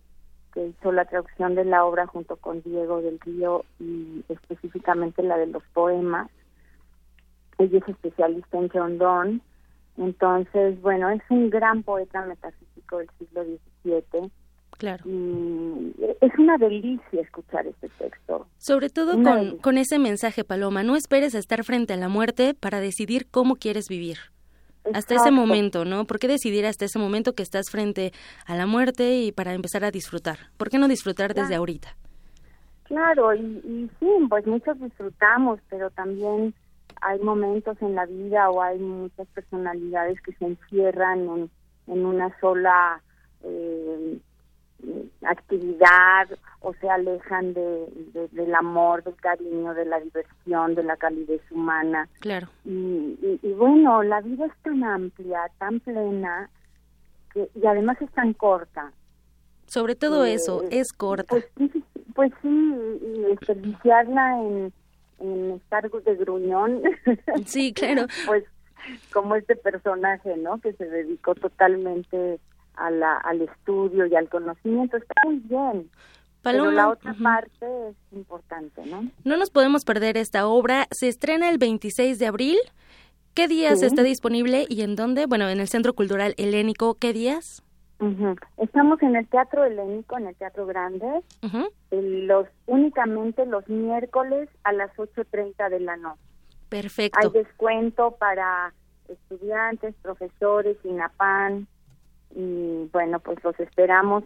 que hizo la traducción de la obra junto con Diego del Río y específicamente la de los poemas. Ella es especialista en John Donne entonces, bueno, es un gran poeta metafísico del siglo 17. Claro. Y es una delicia escuchar este texto. Sobre todo con, con, ese mensaje, Paloma, no esperes a estar frente a la muerte para decidir cómo quieres vivir. Hasta ese momento, ¿no? ¿Por qué decidir hasta ese momento que estás frente a la muerte y para empezar a disfrutar? ¿Por qué no disfrutar desde ahorita? Claro, y, y sí, pues muchos disfrutamos, pero también hay momentos en la vida o hay muchas personalidades que se encierran en, en una sola eh, actividad o se alejan de, del amor, del cariño, de la diversión, de la calidez humana. Claro. Y, y, bueno, la vida es tan amplia, tan plena, que, y además es tan corta. Sobre todo eso, es corta. Pues, pues sí, y desperdiciarla en, en estar de gruñón. Sí, claro. [laughs] pues como este personaje, ¿no? Que se dedicó totalmente a la, al estudio y al conocimiento. Está muy bien. Pero la otra parte es importante, ¿no? No nos podemos perder esta obra. Se estrena el 26 de abril. ¿Qué días está disponible y en dónde? Bueno, en el Centro Cultural Helénico, ¿qué días? Estamos en el Teatro Helénico, en el Teatro Grande, los únicamente los miércoles a las 8.30 de la noche. Perfecto. Hay descuento para estudiantes, profesores, INAPAN, y bueno, pues los esperamos.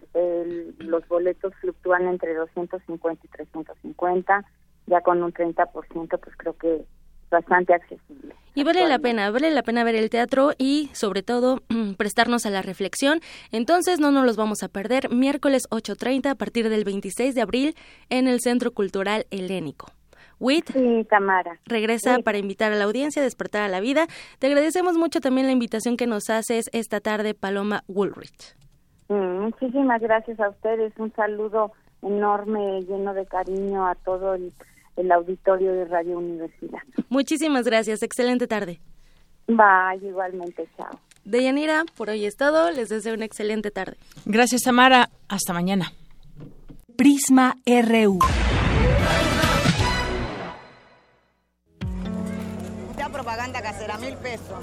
los boletos fluctúan entre 250 y 350, ya con un 30%, pues creo que bastante accesible. Y vale la pena, vale la pena ver el teatro y sobre todo [clears throat] prestarnos a la reflexión. Entonces no nos los vamos a perder miércoles 8.30 a partir del 26 de abril en el Centro Cultural Helénico. WIT sí, Tamara. regresa para invitar a la audiencia a despertar a la vida. Te agradecemos mucho también la invitación que nos haces esta tarde, Paloma Woolrich. Mm, muchísimas gracias a ustedes. Un saludo enorme, lleno de cariño a todo el, auditorio de Radio Universidad. Muchísimas gracias. Excelente tarde. Bye, igualmente. Chao. Deyanira, por hoy es todo. Les deseo una excelente tarde. Gracias, Tamara. Hasta mañana. Prisma RU. propaganda casera, mil pesos.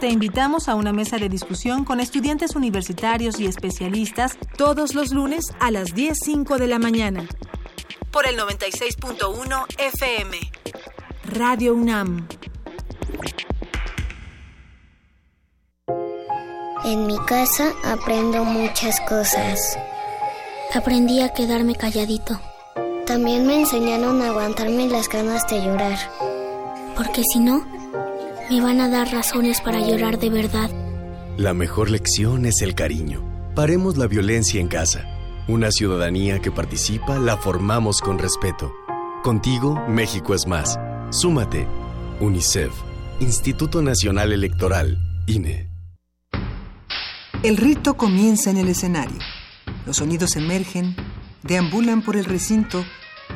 Te invitamos a una mesa de discusión con estudiantes universitarios y especialistas todos los lunes a las 10.05 de la mañana. Por el 96.1 FM. Radio UNAM. En mi casa aprendo muchas cosas. Aprendí a quedarme calladito también me enseñaron a aguantarme las ganas de llorar. Porque si no, me van a dar razones para llorar de verdad. La mejor lección es el cariño. Paremos la violencia en casa. Una ciudadanía que participa la formamos con respeto. Contigo, México es más. Súmate. UNICEF. Instituto Nacional Electoral. INE. El rito comienza en el escenario. Los sonidos emergen deambulan por el recinto,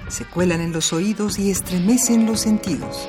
se cuelan en los oídos y estremecen los sentidos.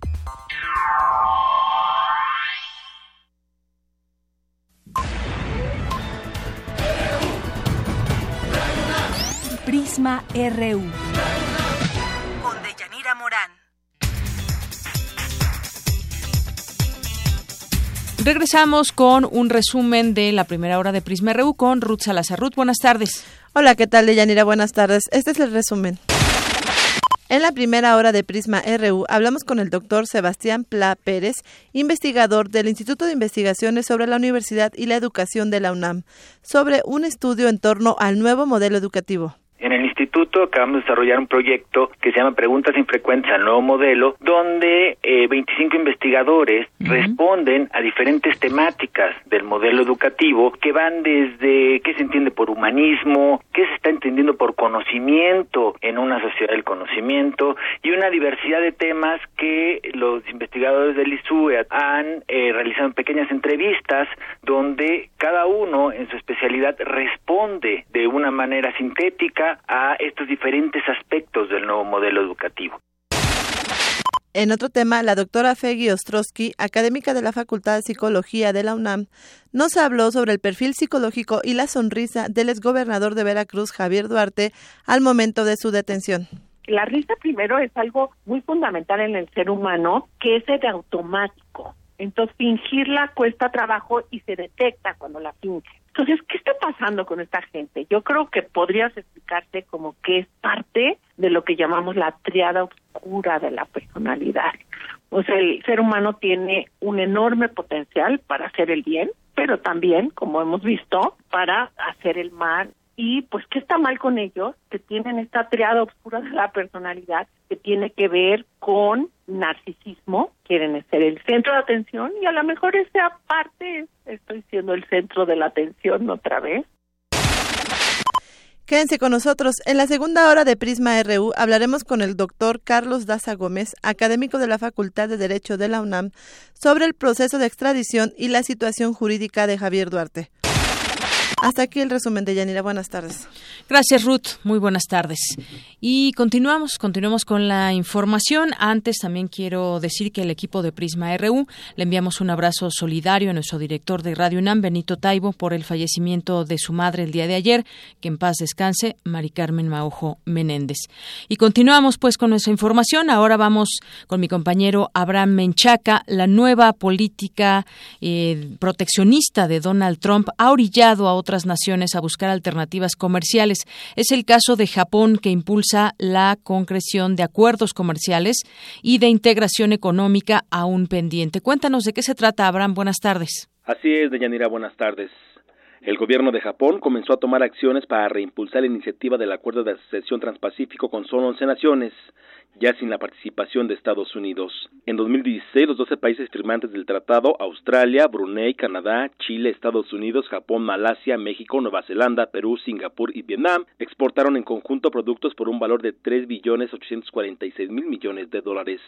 Prisma RU. Con Deyanira Morán. Regresamos con un resumen de la primera hora de Prisma RU con Ruth Salazar. Ruth, buenas tardes. Hola, ¿qué tal, Deyanira? Buenas tardes. Este es el resumen. En la primera hora de Prisma RU hablamos con el doctor Sebastián Pla Pérez, investigador del Instituto de Investigaciones sobre la Universidad y la Educación de la UNAM, sobre un estudio en torno al nuevo modelo educativo. En el instituto acabamos de desarrollar un proyecto que se llama Preguntas infrecuentes al nuevo modelo, donde eh, 25 investigadores responden a diferentes temáticas del modelo educativo que van desde qué se entiende por humanismo, qué se está entendiendo por conocimiento en una sociedad del conocimiento y una diversidad de temas que los investigadores del ISUE han eh, realizado en pequeñas entrevistas donde cada uno en su especialidad responde de una manera sintética a estos diferentes aspectos del nuevo modelo educativo. En otro tema, la doctora Fegui Ostrowski, académica de la Facultad de Psicología de la UNAM, nos habló sobre el perfil psicológico y la sonrisa del exgobernador de Veracruz, Javier Duarte, al momento de su detención. La risa primero es algo muy fundamental en el ser humano, que es de automático. Entonces, fingirla cuesta trabajo y se detecta cuando la finge. Entonces, ¿qué está pasando con esta gente? Yo creo que podrías explicarte como que es parte de lo que llamamos la triada oscura de la personalidad. O sea, el ser humano tiene un enorme potencial para hacer el bien, pero también, como hemos visto, para hacer el mal. Y pues, ¿qué está mal con ellos? Que tienen esta triada oscura de la personalidad que tiene que ver con narcisismo, quieren ser el centro de atención y a lo mejor esa parte estoy siendo el centro de la atención otra vez. Quédense con nosotros. En la segunda hora de Prisma RU hablaremos con el doctor Carlos Daza Gómez, académico de la Facultad de Derecho de la UNAM, sobre el proceso de extradición y la situación jurídica de Javier Duarte. Hasta aquí el resumen de Yanira. Buenas tardes. Gracias, Ruth. Muy buenas tardes. Y continuamos, continuamos con la información. Antes también quiero decir que el equipo de Prisma RU le enviamos un abrazo solidario a nuestro director de Radio UNAM, Benito Taibo, por el fallecimiento de su madre el día de ayer. Que en paz descanse, Mari Carmen Maujo Menéndez. Y continuamos pues con nuestra información. Ahora vamos con mi compañero Abraham Menchaca. La nueva política eh, proteccionista de Donald Trump ha orillado a otras naciones a buscar alternativas comerciales. Es el caso de Japón que impulsa la concreción de acuerdos comerciales y de integración económica aún pendiente. Cuéntanos de qué se trata, Abraham. Buenas tardes. Así es, Deyanira. Buenas tardes. El gobierno de Japón comenzó a tomar acciones para reimpulsar la iniciativa del Acuerdo de Asociación Transpacífico con solo 11 naciones ya sin la participación de Estados Unidos. En 2016, los 12 países firmantes del tratado, Australia, Brunei, Canadá, Chile, Estados Unidos, Japón, Malasia, México, Nueva Zelanda, Perú, Singapur y Vietnam, exportaron en conjunto productos por un valor de 3 billones 846 mil millones de dólares.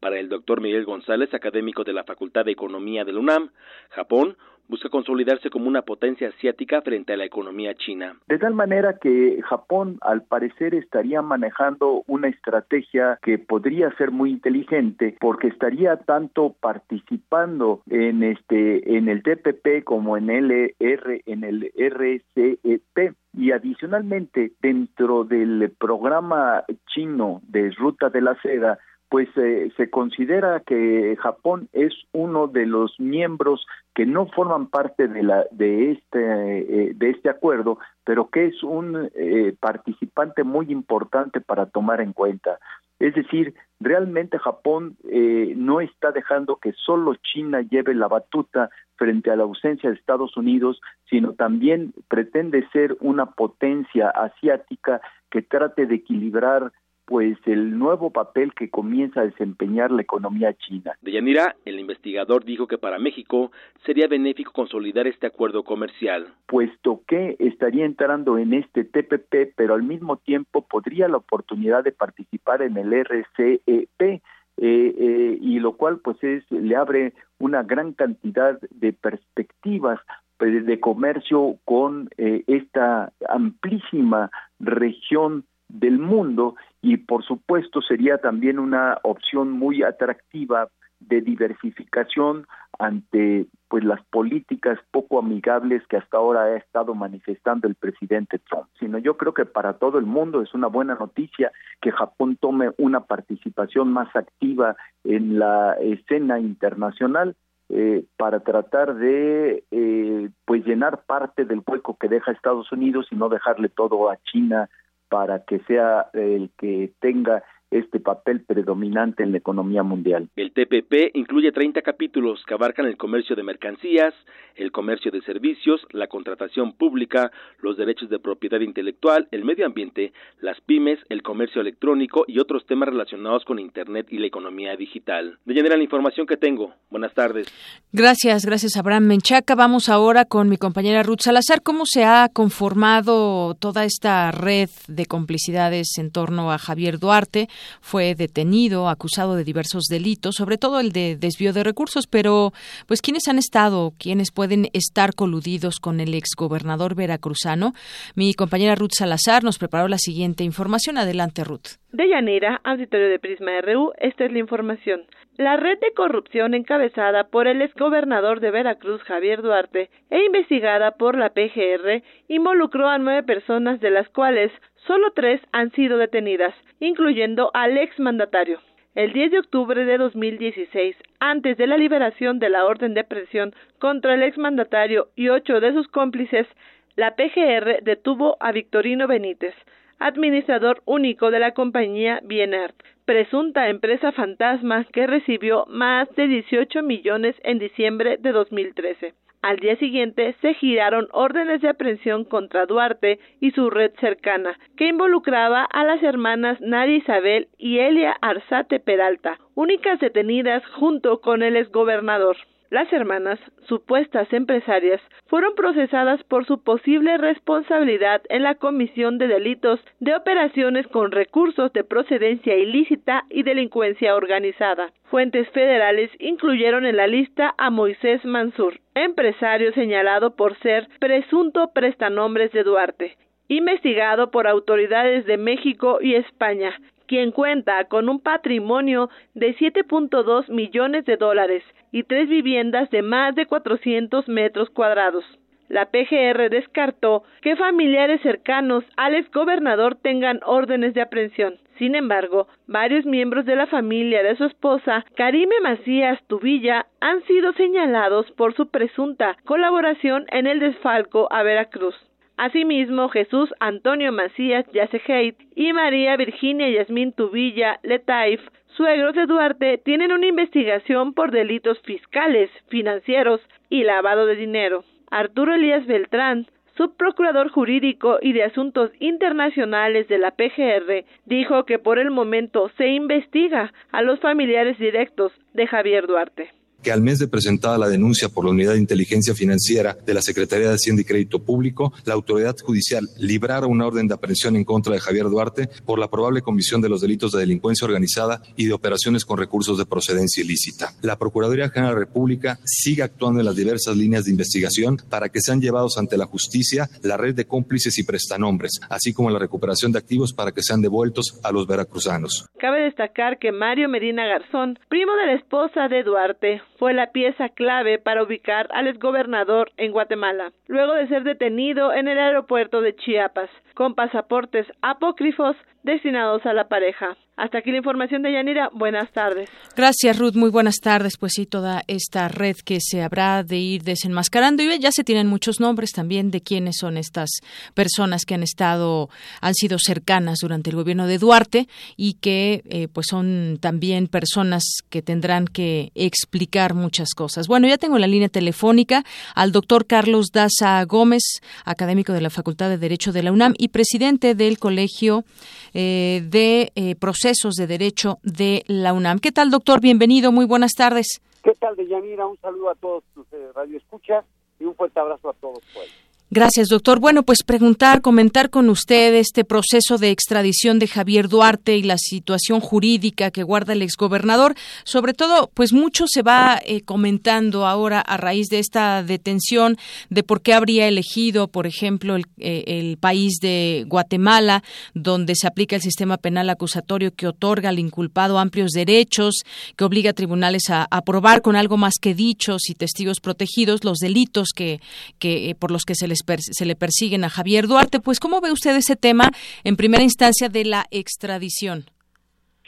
Para el doctor Miguel González, académico de la Facultad de Economía de la UNAM, Japón busca consolidarse como una potencia asiática frente a la economía china. De tal manera que Japón al parecer estaría manejando una estrategia que podría ser muy inteligente porque estaría tanto participando en este en el TPP como en el R en el RCEP y adicionalmente dentro del programa chino de Ruta de la Seda pues eh, se considera que Japón es uno de los miembros que no forman parte de la de este eh, de este acuerdo, pero que es un eh, participante muy importante para tomar en cuenta. Es decir, realmente Japón no está dejando que solo China lleve la batuta frente a la ausencia de Estados Unidos, sino también pretende ser una potencia asiática que trate de equilibrar pues el nuevo papel que comienza a desempeñar la economía china. De Yanira, el investigador dijo que para México sería benéfico consolidar este acuerdo comercial. Puesto que estaría entrando en este TPP, pero al mismo tiempo podría la oportunidad de participar en el RCEP, eh, eh, y lo cual pues es le abre una gran cantidad de perspectivas pues, de comercio con eh, esta amplísima región del mundo y por supuesto sería también una opción muy atractiva de diversificación ante pues las políticas poco amigables que hasta ahora ha estado manifestando el presidente Trump, sino yo creo que para todo el mundo es una buena noticia que Japón tome una participación más activa en la escena internacional eh, para tratar de eh, pues llenar parte del hueco que deja Estados Unidos y no dejarle todo a China para que sea el que tenga este papel predominante en la economía mundial. El TPP incluye 30 capítulos que abarcan el comercio de mercancías, el comercio de servicios, la contratación pública, los derechos de propiedad intelectual, el medio ambiente, las pymes, el comercio electrónico y otros temas relacionados con Internet y la economía digital. De general la información que tengo. Buenas tardes. Gracias, gracias Abraham Menchaca. Vamos ahora con mi compañera Ruth Salazar. ¿Cómo se ha conformado toda esta red de complicidades en torno a Javier Duarte? Fue detenido, acusado de diversos delitos, sobre todo el de desvío de recursos, pero pues quiénes han estado, quiénes pueden estar coludidos con el exgobernador veracruzano. Mi compañera Ruth Salazar nos preparó la siguiente información. Adelante, Ruth. De Llanera, auditorio de Prisma RU, esta es la información. La red de corrupción encabezada por el exgobernador de Veracruz, Javier Duarte, e investigada por la PGR, involucró a nueve personas, de las cuales Solo tres han sido detenidas, incluyendo al exmandatario. El 10 de octubre de 2016, antes de la liberación de la orden de presión contra el exmandatario y ocho de sus cómplices, la PGR detuvo a Victorino Benítez, administrador único de la compañía Bienart, presunta empresa fantasma que recibió más de 18 millones en diciembre de 2013. Al día siguiente se giraron órdenes de aprehensión contra Duarte y su red cercana, que involucraba a las hermanas Nadia Isabel y Elia Arzate Peralta, únicas detenidas junto con el exgobernador. Las hermanas, supuestas empresarias, fueron procesadas por su posible responsabilidad en la comisión de delitos de operaciones con recursos de procedencia ilícita y delincuencia organizada. Fuentes federales incluyeron en la lista a Moisés Mansur, empresario señalado por ser presunto prestanombres de Duarte, investigado por autoridades de México y España, quien cuenta con un patrimonio de 7.2 millones de dólares y tres viviendas de más de 400 metros cuadrados. La PGR descartó que familiares cercanos al exgobernador tengan órdenes de aprehensión. Sin embargo, varios miembros de la familia de su esposa, Karime Macías Tubilla, han sido señalados por su presunta colaboración en el desfalco a Veracruz. Asimismo, Jesús Antonio Macías Yaceheit y María Virginia Yasmín Tubilla Letaif, suegros de Duarte, tienen una investigación por delitos fiscales, financieros y lavado de dinero. Arturo Elías Beltrán, subprocurador jurídico y de asuntos internacionales de la PGR, dijo que por el momento se investiga a los familiares directos de Javier Duarte que al mes de presentada la denuncia por la Unidad de Inteligencia Financiera de la Secretaría de Hacienda y Crédito Público, la autoridad judicial librara una orden de aprehensión en contra de Javier Duarte por la probable comisión de los delitos de delincuencia organizada y de operaciones con recursos de procedencia ilícita. La Procuraduría General de la República sigue actuando en las diversas líneas de investigación para que sean llevados ante la justicia la red de cómplices y prestanombres, así como la recuperación de activos para que sean devueltos a los veracruzanos. Cabe destacar que Mario Medina Garzón, primo de la esposa de Duarte, fue la pieza clave para ubicar al exgobernador en Guatemala, luego de ser detenido en el aeropuerto de Chiapas, con pasaportes apócrifos destinados a la pareja. Hasta aquí la información de Yanira. Buenas tardes. Gracias, Ruth. Muy buenas tardes. Pues sí, toda esta red que se habrá de ir desenmascarando. Y ya se tienen muchos nombres también de quiénes son estas personas que han estado, han sido cercanas durante el gobierno de Duarte y que eh, pues son también personas que tendrán que explicar muchas cosas. Bueno, ya tengo la línea telefónica al doctor Carlos Daza Gómez, académico de la Facultad de Derecho de la UNAM y presidente del Colegio eh, de eh, de Derecho de la UNAM. ¿Qué tal, doctor? Bienvenido, muy buenas tardes. ¿Qué tal, Deyanira? Un saludo a todos tus eh, radioescuchas y un fuerte abrazo a todos. Pues. Gracias, doctor. Bueno, pues preguntar, comentar con usted este proceso de extradición de Javier Duarte y la situación jurídica que guarda el exgobernador. Sobre todo, pues mucho se va eh, comentando ahora a raíz de esta detención de por qué habría elegido, por ejemplo, el, eh, el país de Guatemala, donde se aplica el sistema penal acusatorio que otorga al inculpado amplios derechos, que obliga a tribunales a aprobar con algo más que dichos y testigos protegidos los delitos que, que eh, por los que se les se le persiguen a Javier Duarte. Pues, ¿cómo ve usted ese tema en primera instancia de la extradición?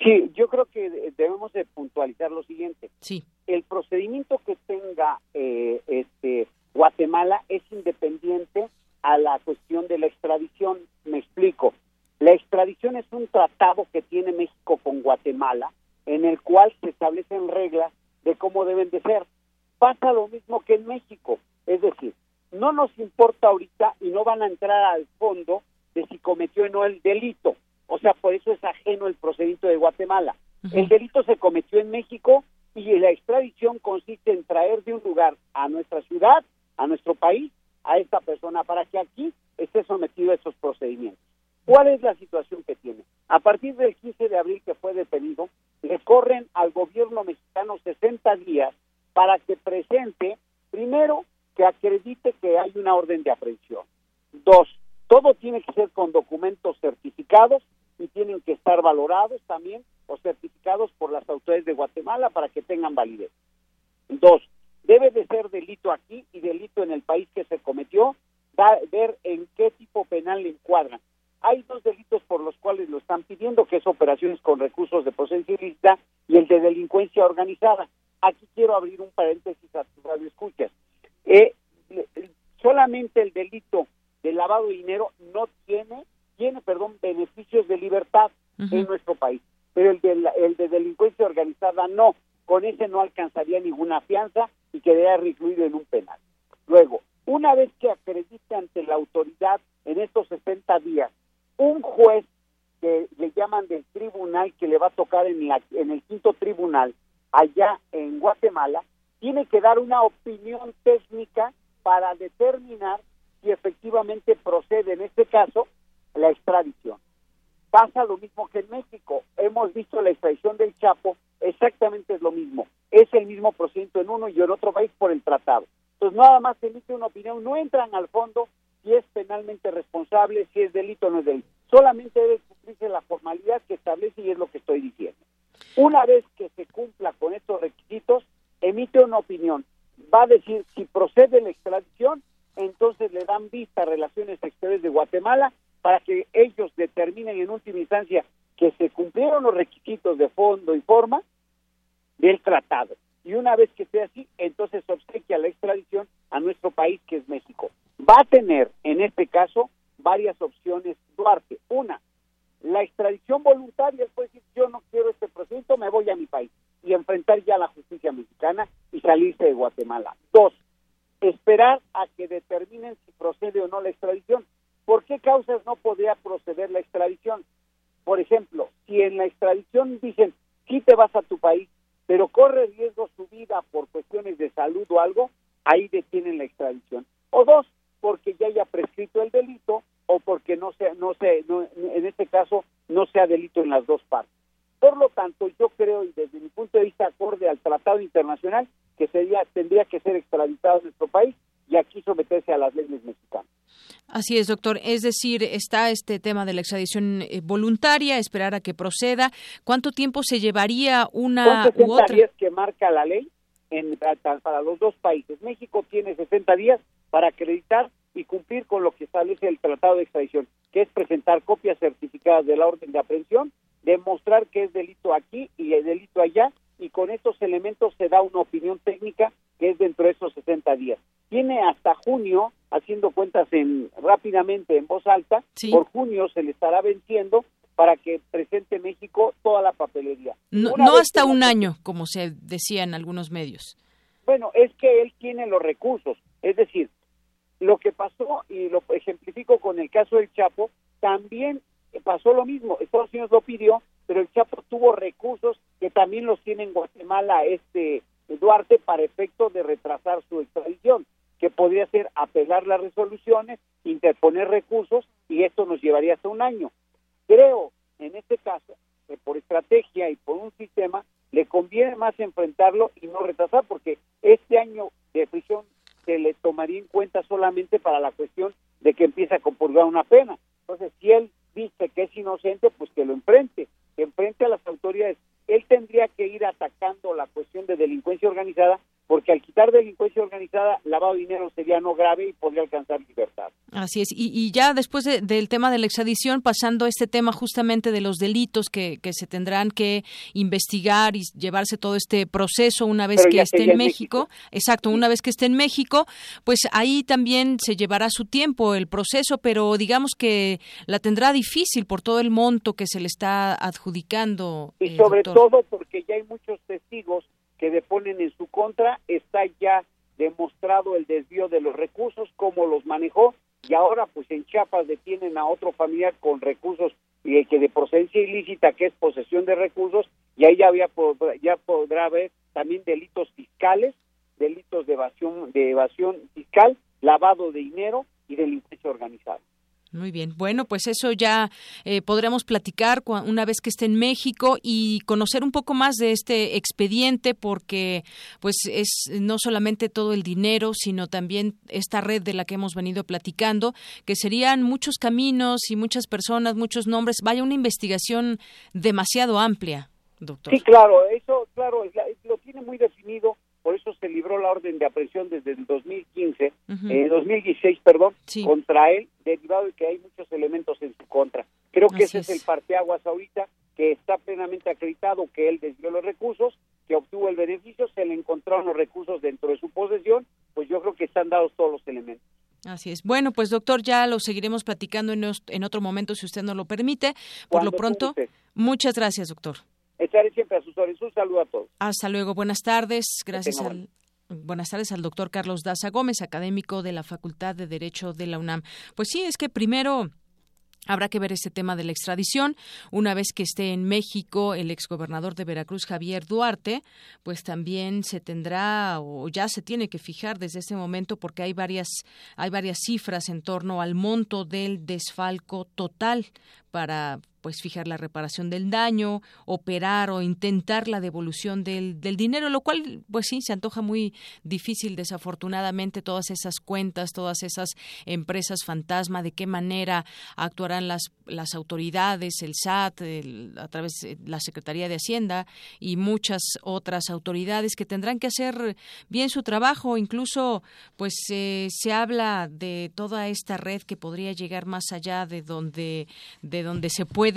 Sí, yo creo que debemos de puntualizar lo siguiente. Sí. El procedimiento que tenga eh, este Guatemala es independiente a la cuestión de la extradición. Me explico. La extradición es un tratado que tiene México con Guatemala en el cual se establecen reglas de cómo deben de ser. Pasa lo mismo que en México. Es decir, no nos importa ahorita y no van a entrar al fondo de si cometió o no el delito. O sea, por eso es ajeno el procedimiento de Guatemala. El delito se cometió en México y la extradición consiste en traer de un lugar a nuestra ciudad, a nuestro país, a esta persona para que aquí esté sometido a esos procedimientos. ¿Cuál es la situación que tiene? A partir del 15 de abril que fue detenido, le corren al gobierno mexicano 60 días para que presente primero que acredite que hay una orden de aprehensión. Dos, todo tiene que ser con documentos certificados y tienen que estar valorados también o certificados por las autoridades de Guatemala para que tengan validez. Dos, debe de ser delito aquí y delito en el país que se cometió, ver en qué tipo penal le encuadran. Hay dos delitos por los cuales lo están pidiendo, que es operaciones con recursos de procedencia ilícita y el de delincuencia organizada. Aquí quiero abrir un paréntesis a tus radioescuchas. Eh, solamente el delito de lavado de dinero no tiene, tiene, perdón, beneficios de libertad en nuestro país, pero el de, el de delincuencia organizada no, con ese no alcanzaría ninguna fianza y quedaría recluido en un penal. Luego, una vez que acredite ante la autoridad en estos 60 días, un juez que le llaman del tribunal que le va a tocar en, la, en el quinto tribunal allá en Guatemala, tiene que dar una opinión técnica para determinar si efectivamente procede en este caso la extradición. Pasa lo mismo que en México. Hemos visto la extradición del Chapo, exactamente es lo mismo. Es el mismo procedimiento en uno y en otro país por el tratado. Entonces nada más se emite una opinión, no entran al fondo si es penalmente responsable, si es delito o no es delito. Solamente debe cumplirse la formalidad que establece y es lo que estoy diciendo. Una vez que se cumpla con estos requisitos, emite una opinión, va a decir si procede la extradición, entonces le dan vista a Relaciones Exteriores de Guatemala para que ellos determinen en última instancia que se cumplieron los requisitos de fondo y forma del tratado. Y una vez que sea así, entonces obsequia la extradición a nuestro país, que es México. Va a tener, en este caso, varias opciones Duarte. Una, la extradición voluntaria, puede decir, yo no quiero este procedimiento, me voy a mi país y enfrentar ya la justicia mexicana y salirse de Guatemala. Dos, esperar a que determinen si procede o no la extradición. ¿Por qué causas no podría proceder la extradición? Por ejemplo, si en la extradición dicen, sí te vas a tu país, pero corre riesgo su vida por cuestiones de salud o algo, ahí detienen la extradición. O dos, porque ya haya prescrito el delito o porque no sea, no sé, en este caso no sea delito en las dos partes. Por lo tanto, yo creo, y desde mi punto de vista acorde al tratado internacional, que sería, tendría que ser extraditado a nuestro país y aquí someterse a las leyes mexicanas. Así es, doctor. Es decir, está este tema de la extradición eh, voluntaria, esperar a que proceda. ¿Cuánto tiempo se llevaría una u otra? días que marca la ley en, para los dos países. México tiene 60 días para acreditar y cumplir con lo que establece el Tratado de Extradición, que es presentar copias certificadas de la orden de aprehensión demostrar que es delito aquí y el delito allá, y con estos elementos se da una opinión técnica que es dentro de esos 60 días. Tiene hasta junio, haciendo cuentas en rápidamente en voz alta, por junio se le estará venciendo para que presente México toda la papelería. No, no hasta un año, como se decía en algunos medios. Bueno, es que él tiene los recursos, es decir, lo que pasó, y lo ejemplifico con el caso del Chapo, también pasó lo mismo. Estados Unidos lo pidió, pero el Chapo tuvo recursos que también los tiene en Guatemala este Duarte para efecto de retrasar su extradición, que podría ser apelar las resoluciones, interponer recursos y esto nos llevaría hasta un año. Creo, en este caso, que por estrategia y por un sistema, le conviene más enfrentarlo y no retrasar, porque este año de prisión se le tomaría en cuenta solamente para la cuestión de que empieza a compurgar una pena. Entonces, si él dice que es inocente, pues que lo enfrente, que enfrente a las autoridades. Él tendría que ir atacando la cuestión de delincuencia organizada porque al quitar delincuencia organizada, lavado de dinero sería no grave y podría alcanzar libertad. Así es. Y, ya después del tema de la extradición, pasando a este tema justamente de los delitos que, se tendrán que investigar y llevarse todo este proceso una vez que esté en México. Exacto, una vez que esté en México, pues ahí también se llevará su tiempo el proceso, pero digamos que la tendrá difícil por todo el monto que se le está adjudicando. Y eh, sobre todo porque ya hay muchos testigos que deponen en su contra, está ya demostrado el desvío de los recursos, cómo los manejó, y ahora pues en Chiapas detienen a otro familiar con recursos y que de procedencia ilícita, que es posesión de recursos, y ahí ya, había, ya podrá haber también delitos fiscales, delitos de evasión, de evasión fiscal, lavado de dinero y delincuencia organizada. Muy bien. Bueno, pues eso ya eh, podremos platicar una vez que esté en México y conocer un poco más de este expediente porque pues es no solamente todo el dinero, sino también esta red de la que hemos venido platicando, que serían muchos caminos y muchas personas, muchos nombres. Vaya una investigación demasiado amplia, doctor. Sí, claro, eso, claro, lo tiene muy definido por eso se libró la orden de aprehensión desde el 2015, eh, 2016, perdón, contra él, derivado de que hay muchos elementos en su contra. Creo que ese es. el parteaguas ahorita, que está plenamente acreditado que él desvió los recursos, que obtuvo el beneficio, se le encontraron los recursos dentro de su posesión, pues yo creo que están dados todos los elementos. Así es. Bueno, pues doctor, ya lo seguiremos platicando en, en otro momento si usted nos lo permite. Por lo pronto, muchas gracias, doctor. Estaré siempre a sus órdenes. Un saludo a todos. Hasta luego. Buenas tardes. Gracias al. Buenas tardes al doctor Carlos Daza Gómez, académico de la Facultad de Derecho de la UNAM. Pues sí, es que primero Habrá que ver este tema de la extradición. Una vez que esté en México el exgobernador de Veracruz, Javier Duarte, pues también se tendrá o ya se tiene que fijar desde este momento porque hay varias, hay varias cifras en torno al monto del desfalco total para pues fijar la reparación del daño, operar o intentar la devolución del, del dinero, lo cual pues sí se antoja muy difícil desafortunadamente todas esas cuentas, todas esas empresas fantasma, de qué manera actuarán las, las autoridades, el SAT, a través de la Secretaría de Hacienda y muchas otras autoridades que tendrán que hacer bien su trabajo, incluso pues se habla de toda esta red que podría llegar más allá de donde de donde se puede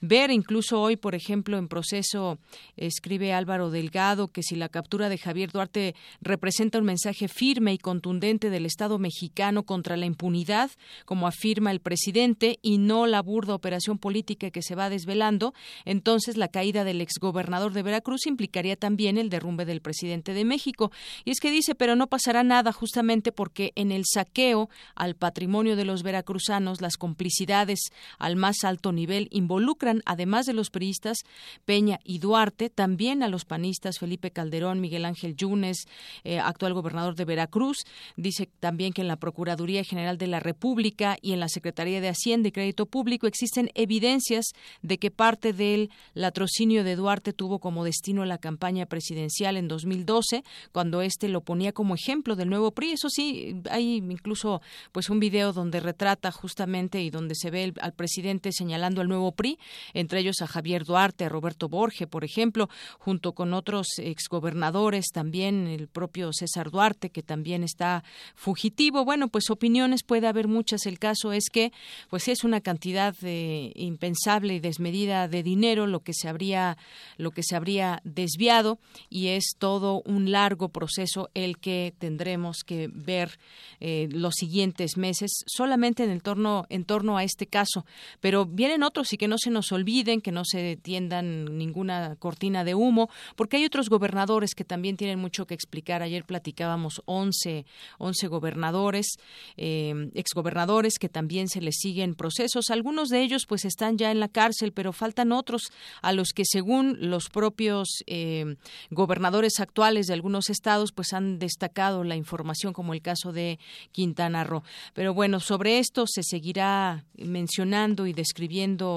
ver. Incluso hoy, por ejemplo, en proceso escribe Álvaro Delgado que si la captura de Javier Duarte representa un mensaje firme y contundente del Estado mexicano contra la impunidad, como afirma el presidente, y no la burda operación política que se va desvelando, entonces la caída del exgobernador de Veracruz implicaría también el derrumbe del presidente de México. Y es que dice, pero no pasará nada justamente porque en el saqueo al patrimonio de los veracruzanos, las complicidades al más alto nivel involucran, además de los priistas Peña y Duarte, también a los panistas Felipe Calderón, Miguel Ángel Yunes, eh, actual gobernador de Veracruz. Dice también que en la Procuraduría General de la República y en la Secretaría de Hacienda y Crédito Público existen evidencias de que parte del latrocinio de Duarte tuvo como destino la campaña presidencial en 2012, cuando éste lo ponía como ejemplo del nuevo PRI. Eso sí, hay incluso pues un video donde retrata justamente y donde se ve al presidente señalando al nuevo PRI, entre ellos a Javier Duarte, a Roberto Borge, por ejemplo, junto con otros exgobernadores, también el propio César Duarte, que también está fugitivo. Bueno, pues opiniones puede haber muchas. El caso es que, pues es una cantidad eh, impensable y desmedida de dinero lo que se habría, lo que se habría desviado y es todo un largo proceso el que tendremos que ver eh, los siguientes meses solamente en el torno en torno a este caso. Pero vienen otros y que no se nos olviden, que no se tiendan ninguna cortina de humo, porque hay otros gobernadores que también tienen mucho que explicar. Ayer platicábamos 11, 11 gobernadores, eh, exgobernadores que también se les siguen procesos. Algunos de ellos pues están ya en la cárcel, pero faltan otros a los que según los propios eh, gobernadores actuales de algunos estados pues han destacado la información como el caso de Quintana Roo. Pero bueno, sobre esto se seguirá mencionando y describiendo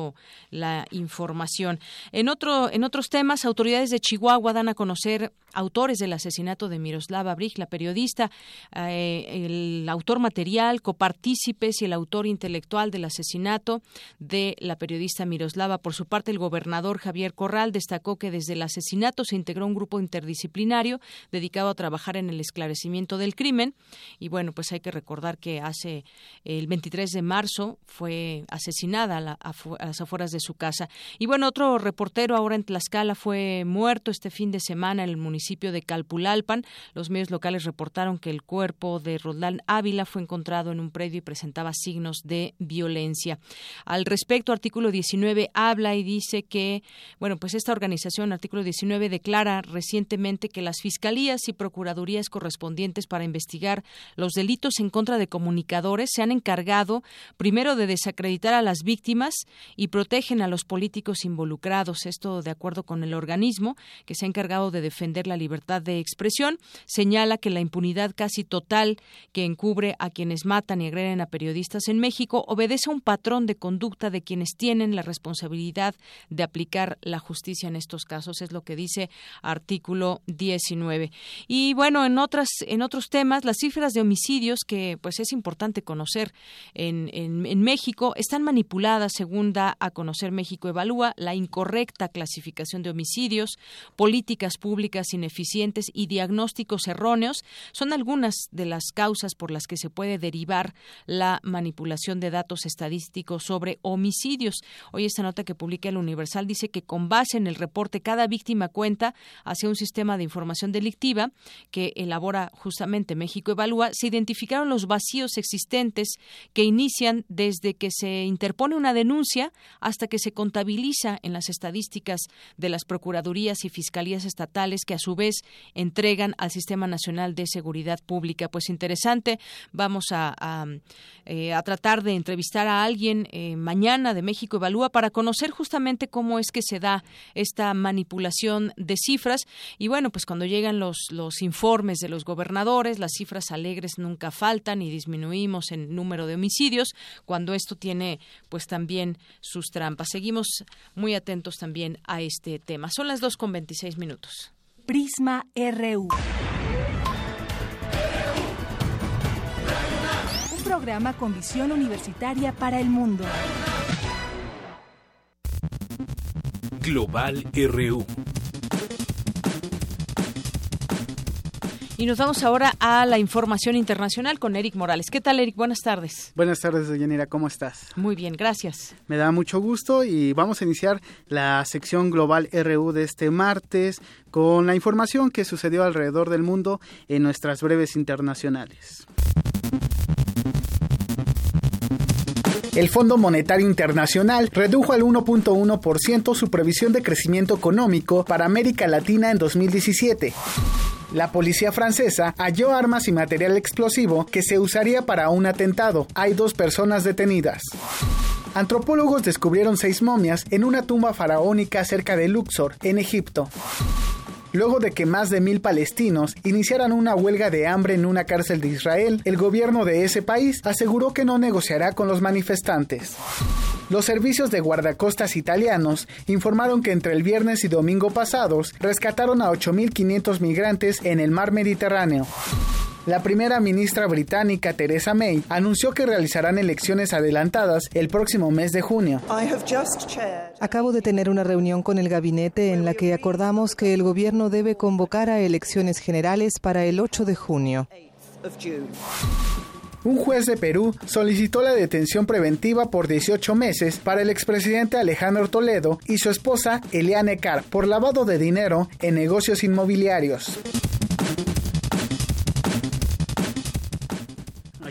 la información. En otro en otros temas, autoridades de Chihuahua dan a conocer autores del asesinato de Miroslava Brig, la periodista, eh, el autor material, copartícipes y el autor intelectual del asesinato de la periodista Miroslava. Por su parte, el gobernador Javier Corral destacó que desde el asesinato se integró un grupo interdisciplinario dedicado a trabajar en el esclarecimiento del crimen. Y bueno, pues hay que recordar que hace el 23 de marzo fue asesinada a, a las afueras de su casa. Y bueno, otro reportero ahora en Tlaxcala fue muerto este fin de semana en el municipio de Calpulalpan. Los medios locales reportaron que el cuerpo de Roldán Ávila fue encontrado en un predio y presentaba signos de violencia. Al respecto, artículo 19 habla y dice que, bueno, pues esta organización, artículo 19, declara recientemente que las fiscalías y procuradurías correspondientes para investigar los delitos en contra de comunicadores se han encargado primero de desacreditar a las víctimas y protegen a los políticos involucrados. Esto de acuerdo con el organismo que se ha encargado de defender la libertad de expresión. Señala que la impunidad casi total que encubre a quienes matan y agreden a periodistas en México obedece a un patrón de conducta de quienes tienen la responsabilidad de aplicar la justicia en estos casos. Es lo que dice artículo 19. Y bueno, en otras en otros temas, las cifras de homicidios que pues es importante conocer en, en, en México están manipuladas según da a conocer México Evalúa la incorrecta clasificación de homicidios, políticas públicas ineficientes y diagnósticos erróneos son algunas de las causas por las que se puede derivar la manipulación de datos estadísticos sobre homicidios. Hoy esta nota que publica el Universal dice que con base en el reporte cada víctima cuenta hacia un sistema de información delictiva que elabora justamente México Evalúa, se identificaron los vacíos existentes que inician desde que se interpone una denuncia hasta que se contabiliza en las estadísticas de las procuradurías y fiscalías estatales que a su vez entregan al Sistema Nacional de Seguridad Pública. Pues interesante, vamos eh, a tratar de entrevistar a alguien eh, mañana de México Evalúa para conocer justamente cómo es que se da esta manipulación de cifras. Y bueno, pues cuando llegan los, los informes de los gobernadores, las cifras alegres nunca faltan y disminuimos en número de homicidios, cuando esto tiene pues también sus trampas. Seguimos muy atentos también a este tema. Son las dos con veintiséis minutos. Prisma RU. Un programa con visión universitaria para el mundo. Global RU. Y nos vamos ahora a la información internacional con Eric Morales. ¿Qué tal, Eric? Buenas tardes. Buenas tardes, Yanira. ¿Cómo estás? Muy bien, gracias. Me da mucho gusto y vamos a iniciar la sección Global RU de este martes con la información que sucedió alrededor del mundo en nuestras breves internacionales. El Fondo Monetario Internacional redujo al 1.1% su previsión de crecimiento económico para América Latina en 2017. La policía francesa halló armas y material explosivo que se usaría para un atentado. Hay dos personas detenidas. Antropólogos descubrieron seis momias en una tumba faraónica cerca de Luxor, en Egipto luego de que más de mil palestinos iniciaran una huelga de hambre en una cárcel de Israel, el gobierno de ese país aseguró que no negociará con los manifestantes. Los servicios de guardacostas italianos informaron que entre el viernes y domingo pasados rescataron a 8.500 migrantes en el mar Mediterráneo. La primera ministra británica Theresa May anunció que realizarán elecciones adelantadas el próximo mes de junio. Acabo de tener una reunión con el gabinete en la que acordamos que el gobierno debe convocar a elecciones generales para el 8 de junio. Un juez de Perú solicitó la detención preventiva por 18 meses para el expresidente Alejandro Toledo y su esposa Eliane Carr por lavado de dinero en negocios inmobiliarios.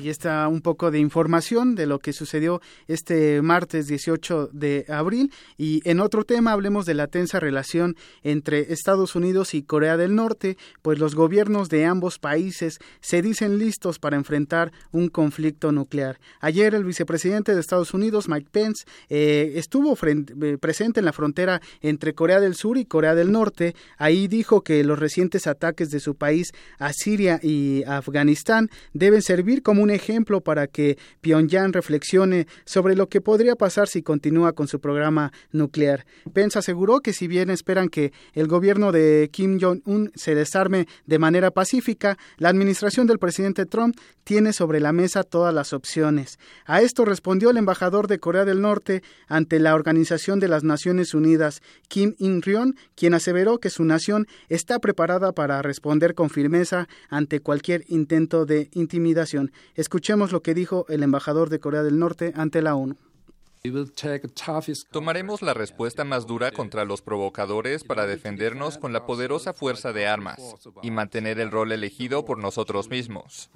Ahí está un poco de información de lo que sucedió este martes 18 de abril. Y en otro tema hablemos de la tensa relación entre Estados Unidos y Corea del Norte, pues los gobiernos de ambos países se dicen listos para enfrentar un conflicto nuclear. Ayer el vicepresidente de Estados Unidos, Mike Pence, eh, estuvo eh, presente en la frontera entre Corea del Sur y Corea del Norte. Ahí dijo que los recientes ataques de su país a Siria y Afganistán deben servir como un ejemplo para que Pyongyang reflexione sobre lo que podría pasar si continúa con su programa nuclear. Pence aseguró que si bien esperan que el gobierno de Kim Jong-un se desarme de manera pacífica, la administración del presidente Trump tiene sobre la mesa todas las opciones. A esto respondió el embajador de Corea del Norte ante la Organización de las Naciones Unidas, Kim In-ryong, quien aseveró que su nación está preparada para responder con firmeza ante cualquier intento de intimidación. Escuchemos lo que dijo el embajador de Corea del Norte ante la ONU. Tomaremos la respuesta más dura contra los provocadores para defendernos con la poderosa fuerza de armas y mantener el rol elegido por nosotros mismos.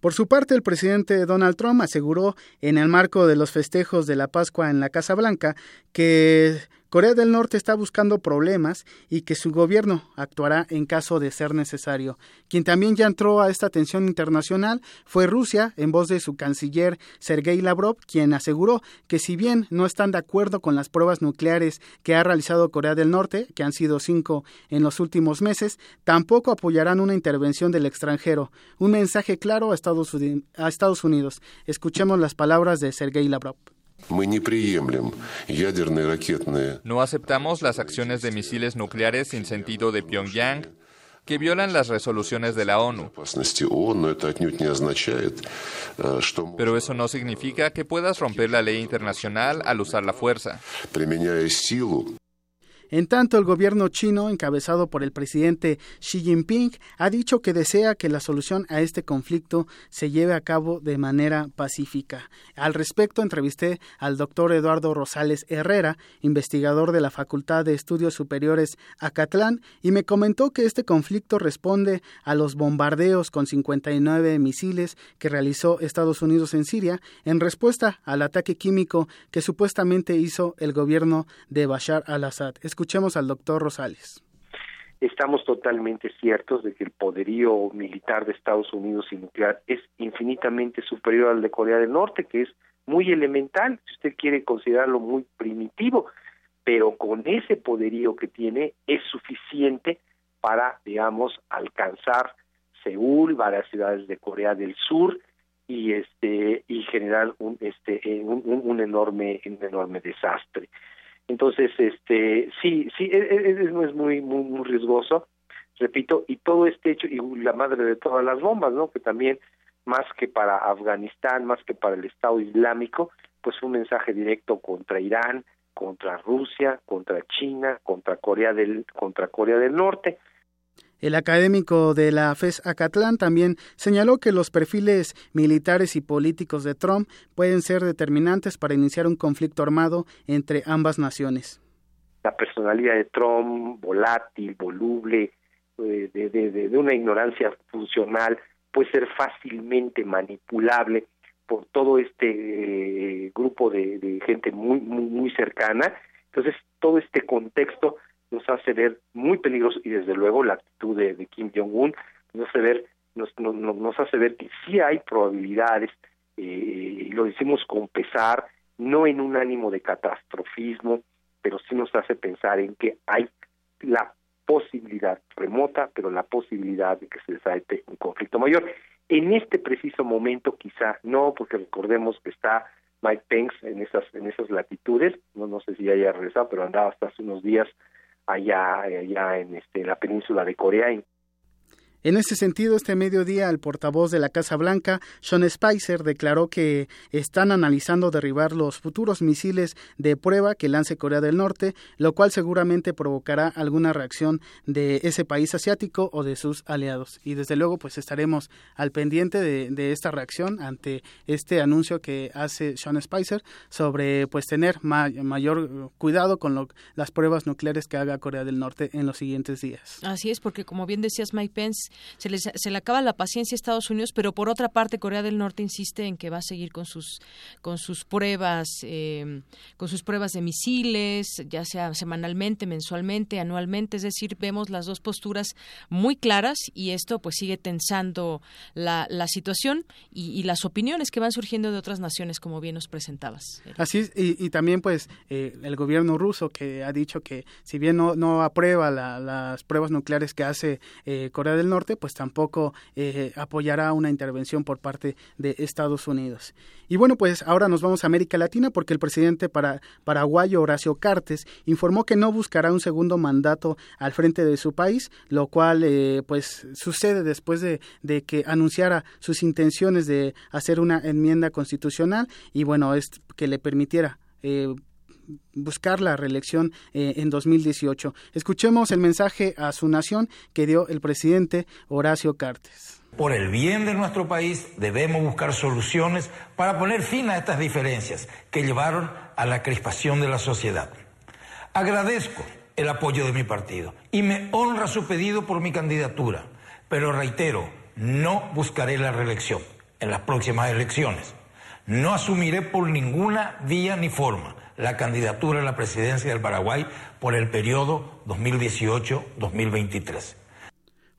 Por su parte, el presidente Donald Trump aseguró en el marco de los festejos de la Pascua en la Casa Blanca que Corea del Norte está buscando problemas y que su gobierno actuará en caso de ser necesario. Quien también ya entró a esta tensión internacional fue Rusia, en voz de su canciller Sergei Lavrov, quien aseguró que si bien no están de acuerdo con las pruebas nucleares que ha realizado Corea del Norte, que han sido cinco en los últimos meses, tampoco apoyarán una intervención del extranjero. Un mensaje claro a Estados, Unidos. Escuchemos las palabras de Sergei Lavrov. No aceptamos las acciones de misiles nucleares sin sentido de Pyongyang que violan las resoluciones de la ONU. Pero eso no significa que puedas romper la ley internacional al usar la fuerza. En tanto, el gobierno chino, encabezado por el presidente Xi Jinping, ha dicho que desea que la solución a este conflicto se lleve a cabo de manera pacífica. Al respecto, entrevisté al doctor Eduardo Rosales Herrera, investigador de la Facultad de Estudios Superiores Acatlán, y me comentó que este conflicto responde a los bombardeos con 59 misiles que realizó Estados Unidos en Siria en respuesta al ataque químico que supuestamente hizo el gobierno de Bashar al-Assad. Escuchemos al doctor Rosales. Estamos totalmente ciertos de que el poderío militar de Estados Unidos y nuclear es infinitamente superior al de Corea del Norte, que es muy elemental, si usted quiere considerarlo muy primitivo, pero con ese poderío que tiene es suficiente para, digamos, alcanzar Seúl, varias ciudades de Corea del Sur y este y generar un este eh, un enorme un enorme desastre. Entonces, este, sí, sí, es, e, es, es muy, muy, muy riesgoso, repito, y todo este hecho, y la madre de todas las bombas, ¿no? Que también, más que para Afganistán, más que para el Estado Islámico, pues un mensaje directo contra Irán, contra Rusia, contra China, contra Corea del, contra Corea del Norte, el académico de la FES Acatlán también señaló que los perfiles militares y políticos de Trump pueden ser determinantes para iniciar un conflicto armado entre ambas naciones. La personalidad de Trump, volátil, voluble, eh, de, una ignorancia funcional, puede ser fácilmente manipulable por todo este eh, grupo de, gente muy, muy, muy cercana. Entonces, todo este contexto nos hace ver muy peligroso y desde luego la actitud de, Kim Jong-un nos hace ver nos, nos hace ver que sí hay probabilidades eh, y lo decimos con pesar no en un ánimo de catastrofismo pero sí nos hace pensar en que hay la posibilidad remota pero la posibilidad de que se desate un conflicto mayor. En este preciso momento quizá no porque recordemos que está Mike Pence en esas en esas latitudes no no sé si ya haya regresado pero andaba hasta hace unos días allá, allá en este, la península de Corea. Ese sentido, este mediodía, el portavoz de la Casa Blanca, Sean Spicer, declaró que están analizando derribar los futuros misiles de prueba que lance Corea del Norte, lo cual seguramente provocará alguna reacción de ese país asiático o de sus aliados. Y desde luego, pues estaremos al pendiente de, esta reacción ante este anuncio que hace Sean Spicer sobre pues tener mayor cuidado con las pruebas nucleares que haga Corea del Norte en los siguientes días. Así es, porque como bien decías Mike Pence, se, se le acaba la paciencia a Estados Unidos, pero por otra parte Corea del Norte insiste en que va a seguir con sus con sus pruebas eh, con sus pruebas de misiles, ya sea semanalmente, mensualmente, anualmente, es decir, vemos las dos posturas muy claras y esto pues sigue tensando la, la situación y, las opiniones que van surgiendo de otras naciones, como bien nos presentabas. Así es, y, también pues eh, el gobierno ruso que ha dicho que si bien no, no aprueba las pruebas nucleares que hace eh, Corea del Norte, pues tampoco eh, apoyará una intervención por parte de Estados Unidos. Y bueno, pues ahora nos vamos a América Latina porque el presidente para, paraguayo Horacio Cartes informó que no buscará un segundo mandato al frente de su país, lo cual eh, pues sucede después de, de, que anunciara sus intenciones de hacer una enmienda constitucional y bueno, es que le permitiera eh, buscar la reelección eh, en 2018. Escuchemos el mensaje a su nación que dio el presidente Horacio Cartes. Por el bien de nuestro país debemos buscar soluciones para poner fin a estas diferencias que llevaron a la crispación de la sociedad. Agradezco el apoyo de mi partido y me honra su pedido por mi candidatura, pero reitero, no buscaré la reelección en las próximas elecciones. No asumiré por ninguna vía ni forma la candidatura a la presidencia del Paraguay por el periodo 2018-2023.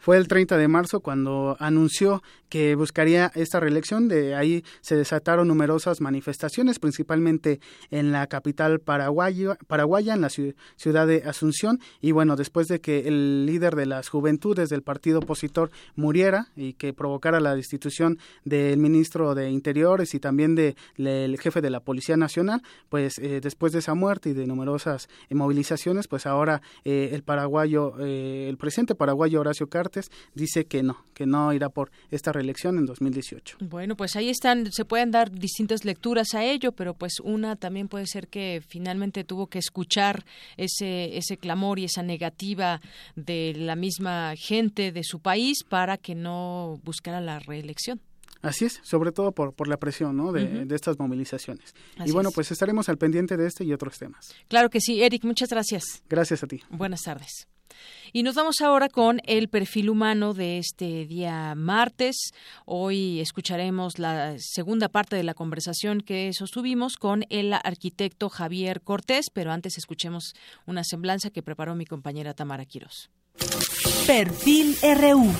Fue el 30 de marzo cuando anunció que buscaría esta reelección. De ahí se desataron numerosas manifestaciones, principalmente en la capital paraguaya, paraguaya en la ciudad de Asunción. Y bueno, después de que el líder de las juventudes del partido opositor muriera y que provocara la destitución del ministro de Interiores y también del jefe de la Policía Nacional, pues eh, después de esa muerte y de numerosas movilizaciones, pues ahora eh, el paraguayo, eh, el presidente paraguayo Horacio Dice que no, que no irá por esta reelección elección en 2018. Bueno, pues ahí están, se pueden dar distintas lecturas a ello, pero pues una también puede ser que finalmente tuvo que escuchar ese, ese clamor y esa negativa de la misma gente de su país para que no buscara la reelección. Así es, sobre todo por, por la presión ¿no? de, estas movilizaciones. y bueno, pues estaremos al pendiente de este y otros temas. Claro que sí, Eric, muchas gracias. Gracias a ti. Buenas tardes. Y nos vamos ahora con el perfil humano de este día martes. Hoy escucharemos la segunda parte de la conversación que sostuvimos con el arquitecto Javier Cortés, pero antes escuchemos una semblanza que preparó mi compañera Tamara Quirós. Perfil RU.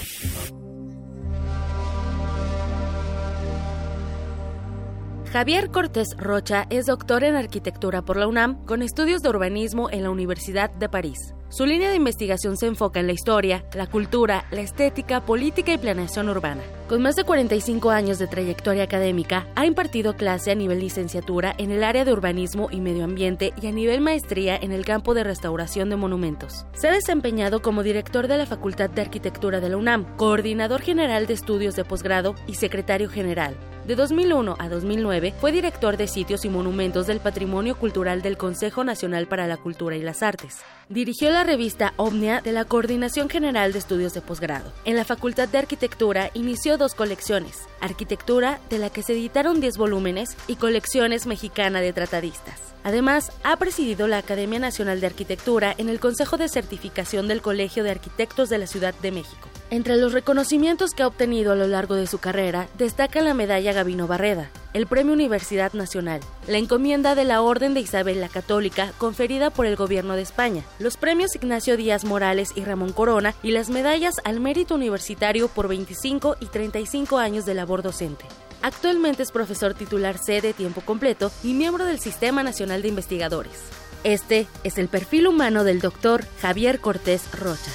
Javier Cortés Rocha es doctor en arquitectura por la UNAM con estudios de urbanismo en la Universidad de París. Su línea de investigación se enfoca en la historia, la cultura, la estética, política y planeación urbana. Con más de 45 años de trayectoria académica, ha impartido clase a nivel licenciatura en el área de urbanismo y medio ambiente y a nivel maestría en el campo de restauración de monumentos. Se ha desempeñado como director de la Facultad de Arquitectura de la UNAM, coordinador general de estudios de posgrado y secretario general. De 2001 a 2009 fue director de sitios y monumentos del patrimonio cultural del Consejo Nacional para la Cultura y las Artes. Dirigió la revista Omnia de la Coordinación General de Estudios de Posgrado. En la Facultad de Arquitectura inició dos colecciones, Arquitectura, de la que se editaron 10 volúmenes, y Colecciones Mexicana de Tratadistas. Además, ha presidido la Academia Nacional de Arquitectura en el Consejo de Certificación del Colegio de Arquitectos de la Ciudad de México. Entre los reconocimientos que ha obtenido a lo largo de su carrera, destaca la medalla Gavino Barreda, el Premio Universidad Nacional, la encomienda de la Orden de Isabel la Católica conferida por el Gobierno de España, los premios Ignacio Díaz Morales y Ramón Corona y las medallas al mérito universitario por 25 y 35 años de labor docente. Actualmente es profesor titular C de tiempo completo y miembro del Sistema Nacional de Investigadores. Este es el perfil humano del doctor Javier Cortés Rocha.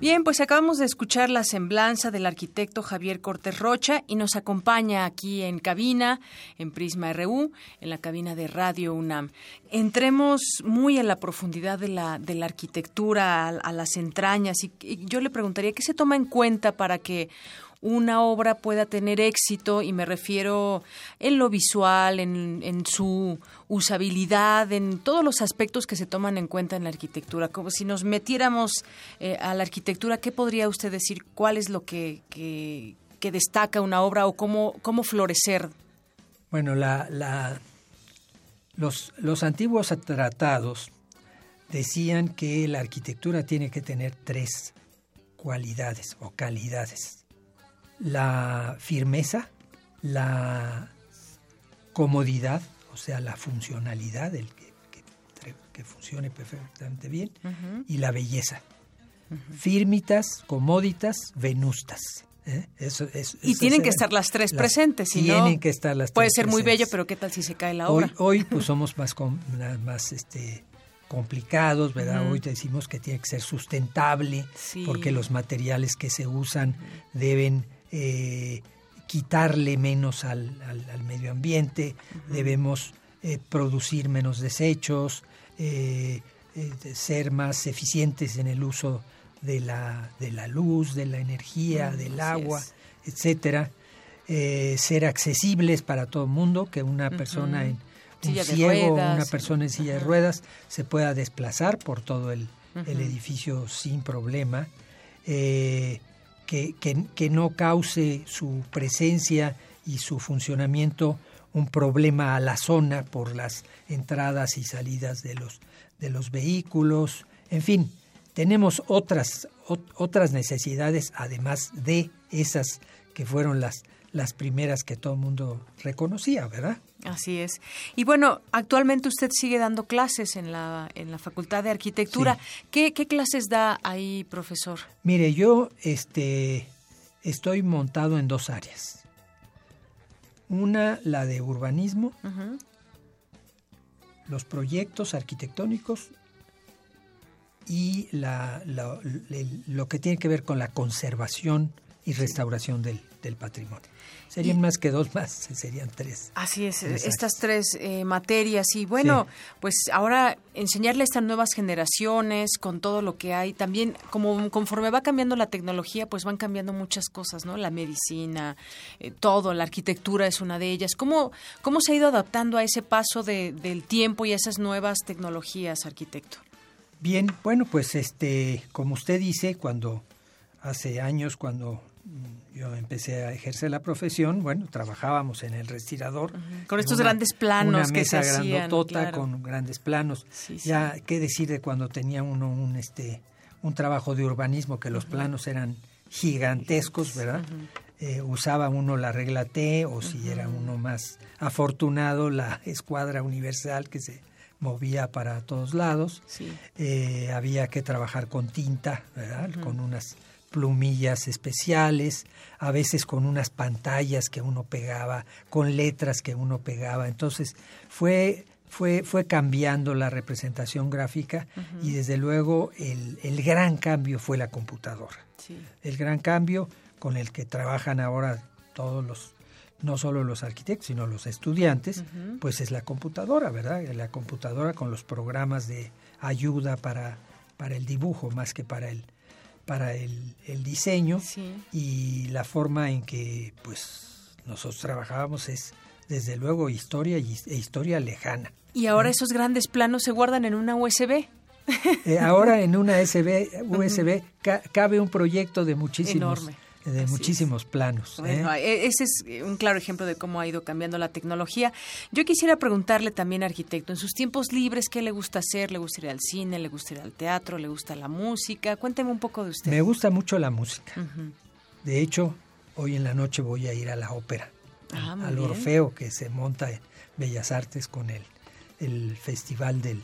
Bien, pues acabamos de escuchar la semblanza del arquitecto Javier Cortés Rocha y nos acompaña aquí en cabina, en Prisma RU, en la cabina de Radio UNAM. Entremos muy en la profundidad de la, de la arquitectura, a, las entrañas, y, y yo le preguntaría, ¿qué se toma en cuenta para que una obra pueda tener éxito y me refiero en lo visual, en, su usabilidad, en todos los aspectos que se toman en cuenta en la arquitectura. Como si nos metiéramos eh, a la arquitectura, ¿qué podría usted decir? ¿Cuál es lo que, destaca una obra o cómo, cómo florecer? Bueno, la, la, los, los antiguos tratados decían que la arquitectura tiene que tener tres cualidades o calidades la firmeza, la comodidad, o sea, la funcionalidad, el que, funcione perfectamente bien, y la belleza. Firmitas, comoditas, venustas. ¿eh? y tienen que estar las tres presentes, si tienen que estar las Puede ser muy bello, pero ¿qué tal si se cae la obra? Hoy, pues [laughs] somos más, más este, complicados, ¿verdad? Hoy decimos que tiene que ser sustentable, porque los materiales que se usan deben eh, quitarle menos al, medio ambiente, debemos eh, producir menos desechos, eh, ser más eficientes en el uso de la, de la luz, de la energía, del agua, etcétera. ser accesibles para todo el mundo, que una persona en un ciego, una persona en silla de ruedas se pueda desplazar por todo el, el edificio sin problema. Eh, que, no cause su presencia y su funcionamiento un problema a la zona por las entradas y salidas de los, de los vehículos. En fin, tenemos otras, otras necesidades además de esas que fueron las, las primeras que todo el mundo reconocía, ¿verdad? Así es. Y bueno, actualmente usted sigue dando clases en la, en la Facultad de Arquitectura. ¿Qué, clases da ahí, profesor? Mire, yo este, estoy montado en dos áreas. Una, la de urbanismo, los proyectos arquitectónicos y la, lo que tiene que ver con la conservación y restauración del, del patrimonio. Serían más que dos más, [laughs] serían tres. Así es, estas tres eh, materias. Y bueno, pues ahora enseñarle a estas nuevas generaciones con todo lo que hay. También, como conforme va cambiando la tecnología, pues van cambiando muchas cosas, ¿no? La medicina, eh, todo, la arquitectura es una de ellas. ¿Cómo, ¿Cómo se ha ido adaptando a ese paso de, del tiempo y a esas nuevas tecnologías, arquitecto? Bien, bueno, pues este, como usted dice, cuando hace años, cuando yo empecé a ejercer la profesión, bueno, trabajábamos en el respirador. Con estos grandes planos que se hacían. grandotota con grandes planos. ya, ¿qué decir de cuando tenía uno un, este, un trabajo de urbanismo que los planos eran gigantescos, ¿verdad? Eh, usaba uno la regla T o si era uno más afortunado, la escuadra universal que se movía para todos lados. Eh, había que trabajar con tinta, ¿verdad? Con unas plumillas especiales, a veces con unas pantallas que uno pegaba, con letras que uno pegaba. Entonces fue, fue, fue cambiando la representación gráfica y desde luego el, el, gran cambio fue la computadora. El gran cambio con el que trabajan ahora todos los, no solo los arquitectos, sino los estudiantes, pues es la computadora, ¿verdad? La computadora con los programas de ayuda para, para el dibujo más que para el, para el, diseño y la forma en que pues nosotros trabajábamos es desde luego historia y, e historia lejana. Y ahora esos grandes planos se guardan en una USB. Eh, ahora en una USB, USB [laughs] cabe un proyecto de muchísimos de muchísimos planos. ¿eh? E, ese es un claro ejemplo de cómo ha ido cambiando la tecnología. Yo quisiera preguntarle también, arquitecto, en sus tiempos libres, ¿qué le gusta hacer? ¿Le gusta ir al cine? ¿Le gusta ir al teatro? ¿Le gusta la música? Cuénteme un poco de usted. Me gusta mucho la música. De hecho, hoy en la noche voy a ir a la ópera, ah, al Orfeo que se monta en Bellas Artes con el, el Festival del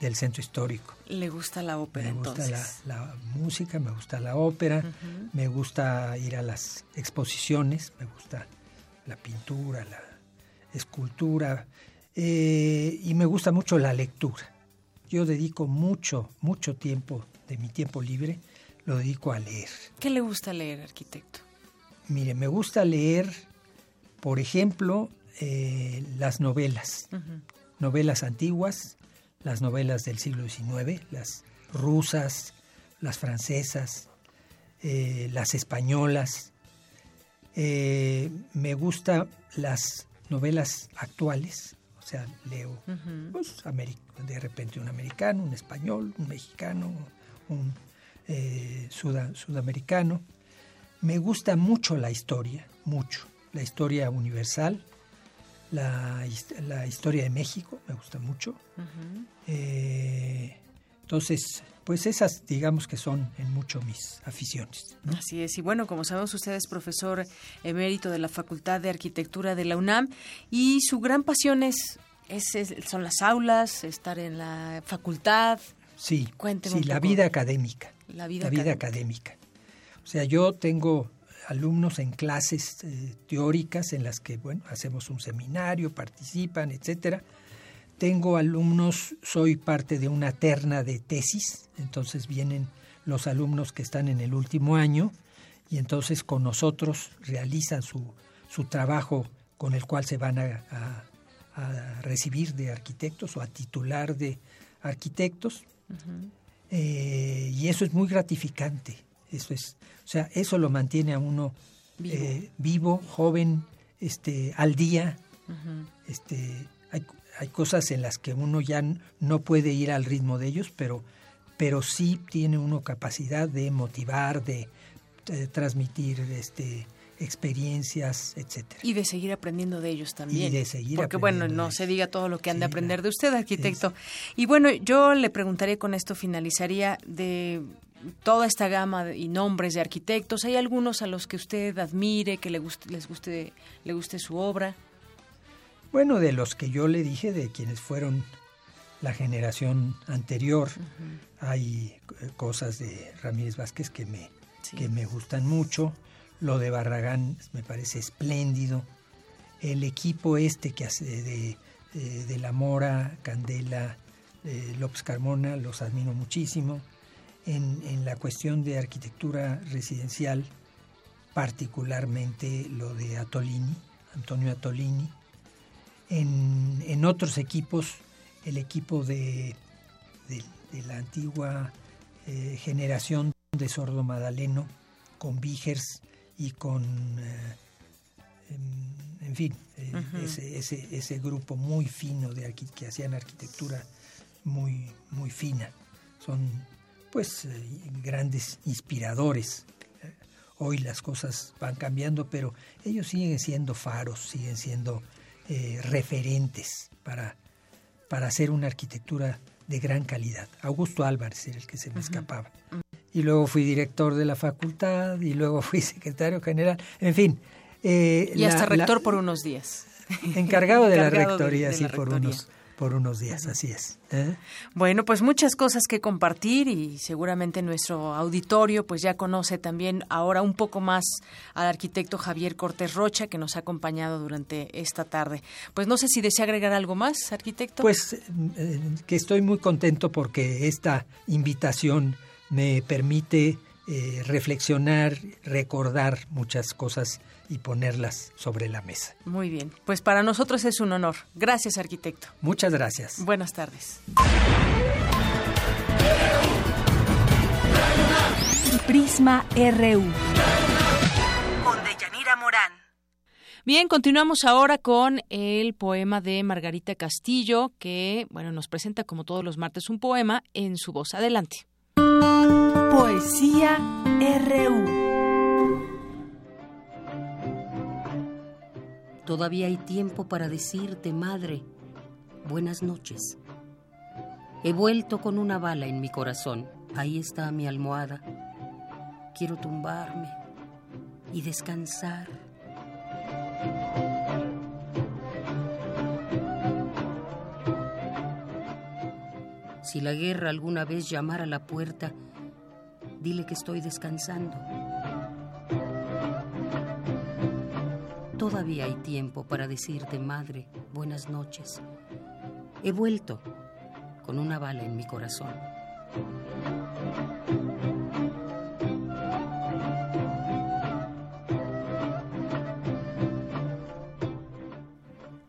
del centro histórico. ¿Le gusta la ópera? Me gusta la, música, me gusta la ópera, me gusta ir a las exposiciones, me gusta la pintura, la escultura eh, y me gusta mucho la lectura. Yo dedico mucho, mucho tiempo de mi tiempo libre, lo dedico a leer. ¿Qué le gusta leer, arquitecto? Mire, me gusta leer, por ejemplo, eh, las novelas, novelas antiguas, las novelas del siglo XIX, las rusas, las francesas, eh, las españolas. Eh, me gusta las novelas actuales, o sea, leo pues, de repente un americano, un español, un mexicano, un eh, sudamericano. Me gusta mucho la historia, mucho, la historia universal, la, historia de México, me gusta mucho. entonces, pues esas digamos que son en mucho mis aficiones. Así es, y bueno, como sabemos usted es profesor emérito de la Facultad de Arquitectura de la UNAM y su gran pasión es, son las aulas, estar en la facultad. Sí, sí la vida académica. La vida, académica. O sea, yo tengo alumnos en clases eh, teóricas en las que, bueno, hacemos un seminario, participan, etcétera tengo alumnos, soy parte de una terna de tesis, entonces vienen los alumnos que están en el último año y entonces con nosotros realizan su, su trabajo con el cual se van a, recibir de arquitectos o a titular de arquitectos. Eh, y eso es muy gratificante. Eso es, o sea, eso lo mantiene a uno vivo, eh, joven, este, al día. este, hay, hay cosas en las que uno ya no puede ir al ritmo de ellos, pero, pero sí tiene uno capacidad de motivar, de, transmitir este, experiencias, etcétera. Y de seguir aprendiendo de ellos también. Y de seguir Porque bueno, no se diga todo lo que han de aprender de usted, arquitecto. Y bueno, yo le preguntaría con esto, finalizaría de toda esta gama y nombres de arquitectos, ¿hay algunos a los que usted admire, que le guste, les guste, le guste su obra? Bueno, de los que yo le dije, de quienes fueron la generación anterior, hay eh, cosas de Ramírez Vázquez que me, que me gustan mucho. Lo de Barragán me parece espléndido. El equipo este que hace de, de, La Mora, Candela, López Carmona, los admiro muchísimo. En, en la cuestión de arquitectura residencial, particularmente lo de Atolini, Antonio Atolini, en, otros equipos, el equipo de, la antigua eh, generación de Sordo Madaleno, con Vigers y con, eh, en, fin, eh, ese, ese, grupo muy fino de que hacían arquitectura muy, muy fina. Son pues grandes inspiradores. Hoy las cosas van cambiando, pero ellos siguen siendo faros, siguen siendo eh, referentes para, para hacer una arquitectura de gran calidad. Augusto Álvarez era el que se me escapaba. Y luego fui director de la facultad y luego [laughs] fui secretario general. En fin. Eh, y hasta rector por unos días. Encargado de la rectoría, sí, por unos por unos días, así es. ¿eh? Bueno, pues muchas cosas que compartir y seguramente nuestro auditorio pues ya conoce también ahora un poco más al arquitecto Javier Cortés Rocha que nos ha acompañado durante esta tarde. Pues no sé si desea agregar algo más, arquitecto. Pues eh, que estoy muy contento porque esta invitación me permite eh, reflexionar, recordar muchas cosas y ponerlas sobre la mesa. Muy bien, pues para nosotros es un honor. Gracias, arquitecto. Muchas gracias. Buenas tardes. Prisma RU. Con Deyanira Morán. Bien, continuamos ahora con el poema de Margarita Castillo, que bueno, nos presenta como todos los martes un poema en su voz. Adelante. Poesía RU. Todavía hay tiempo para decirte, madre, buenas noches. He vuelto con una bala en mi corazón. Ahí está mi almohada. Quiero tumbarme y descansar. Si la guerra alguna vez llamara a la puerta, Dile que estoy descansando. Todavía hay tiempo para decirte, madre, buenas noches. He vuelto con una bala en mi corazón.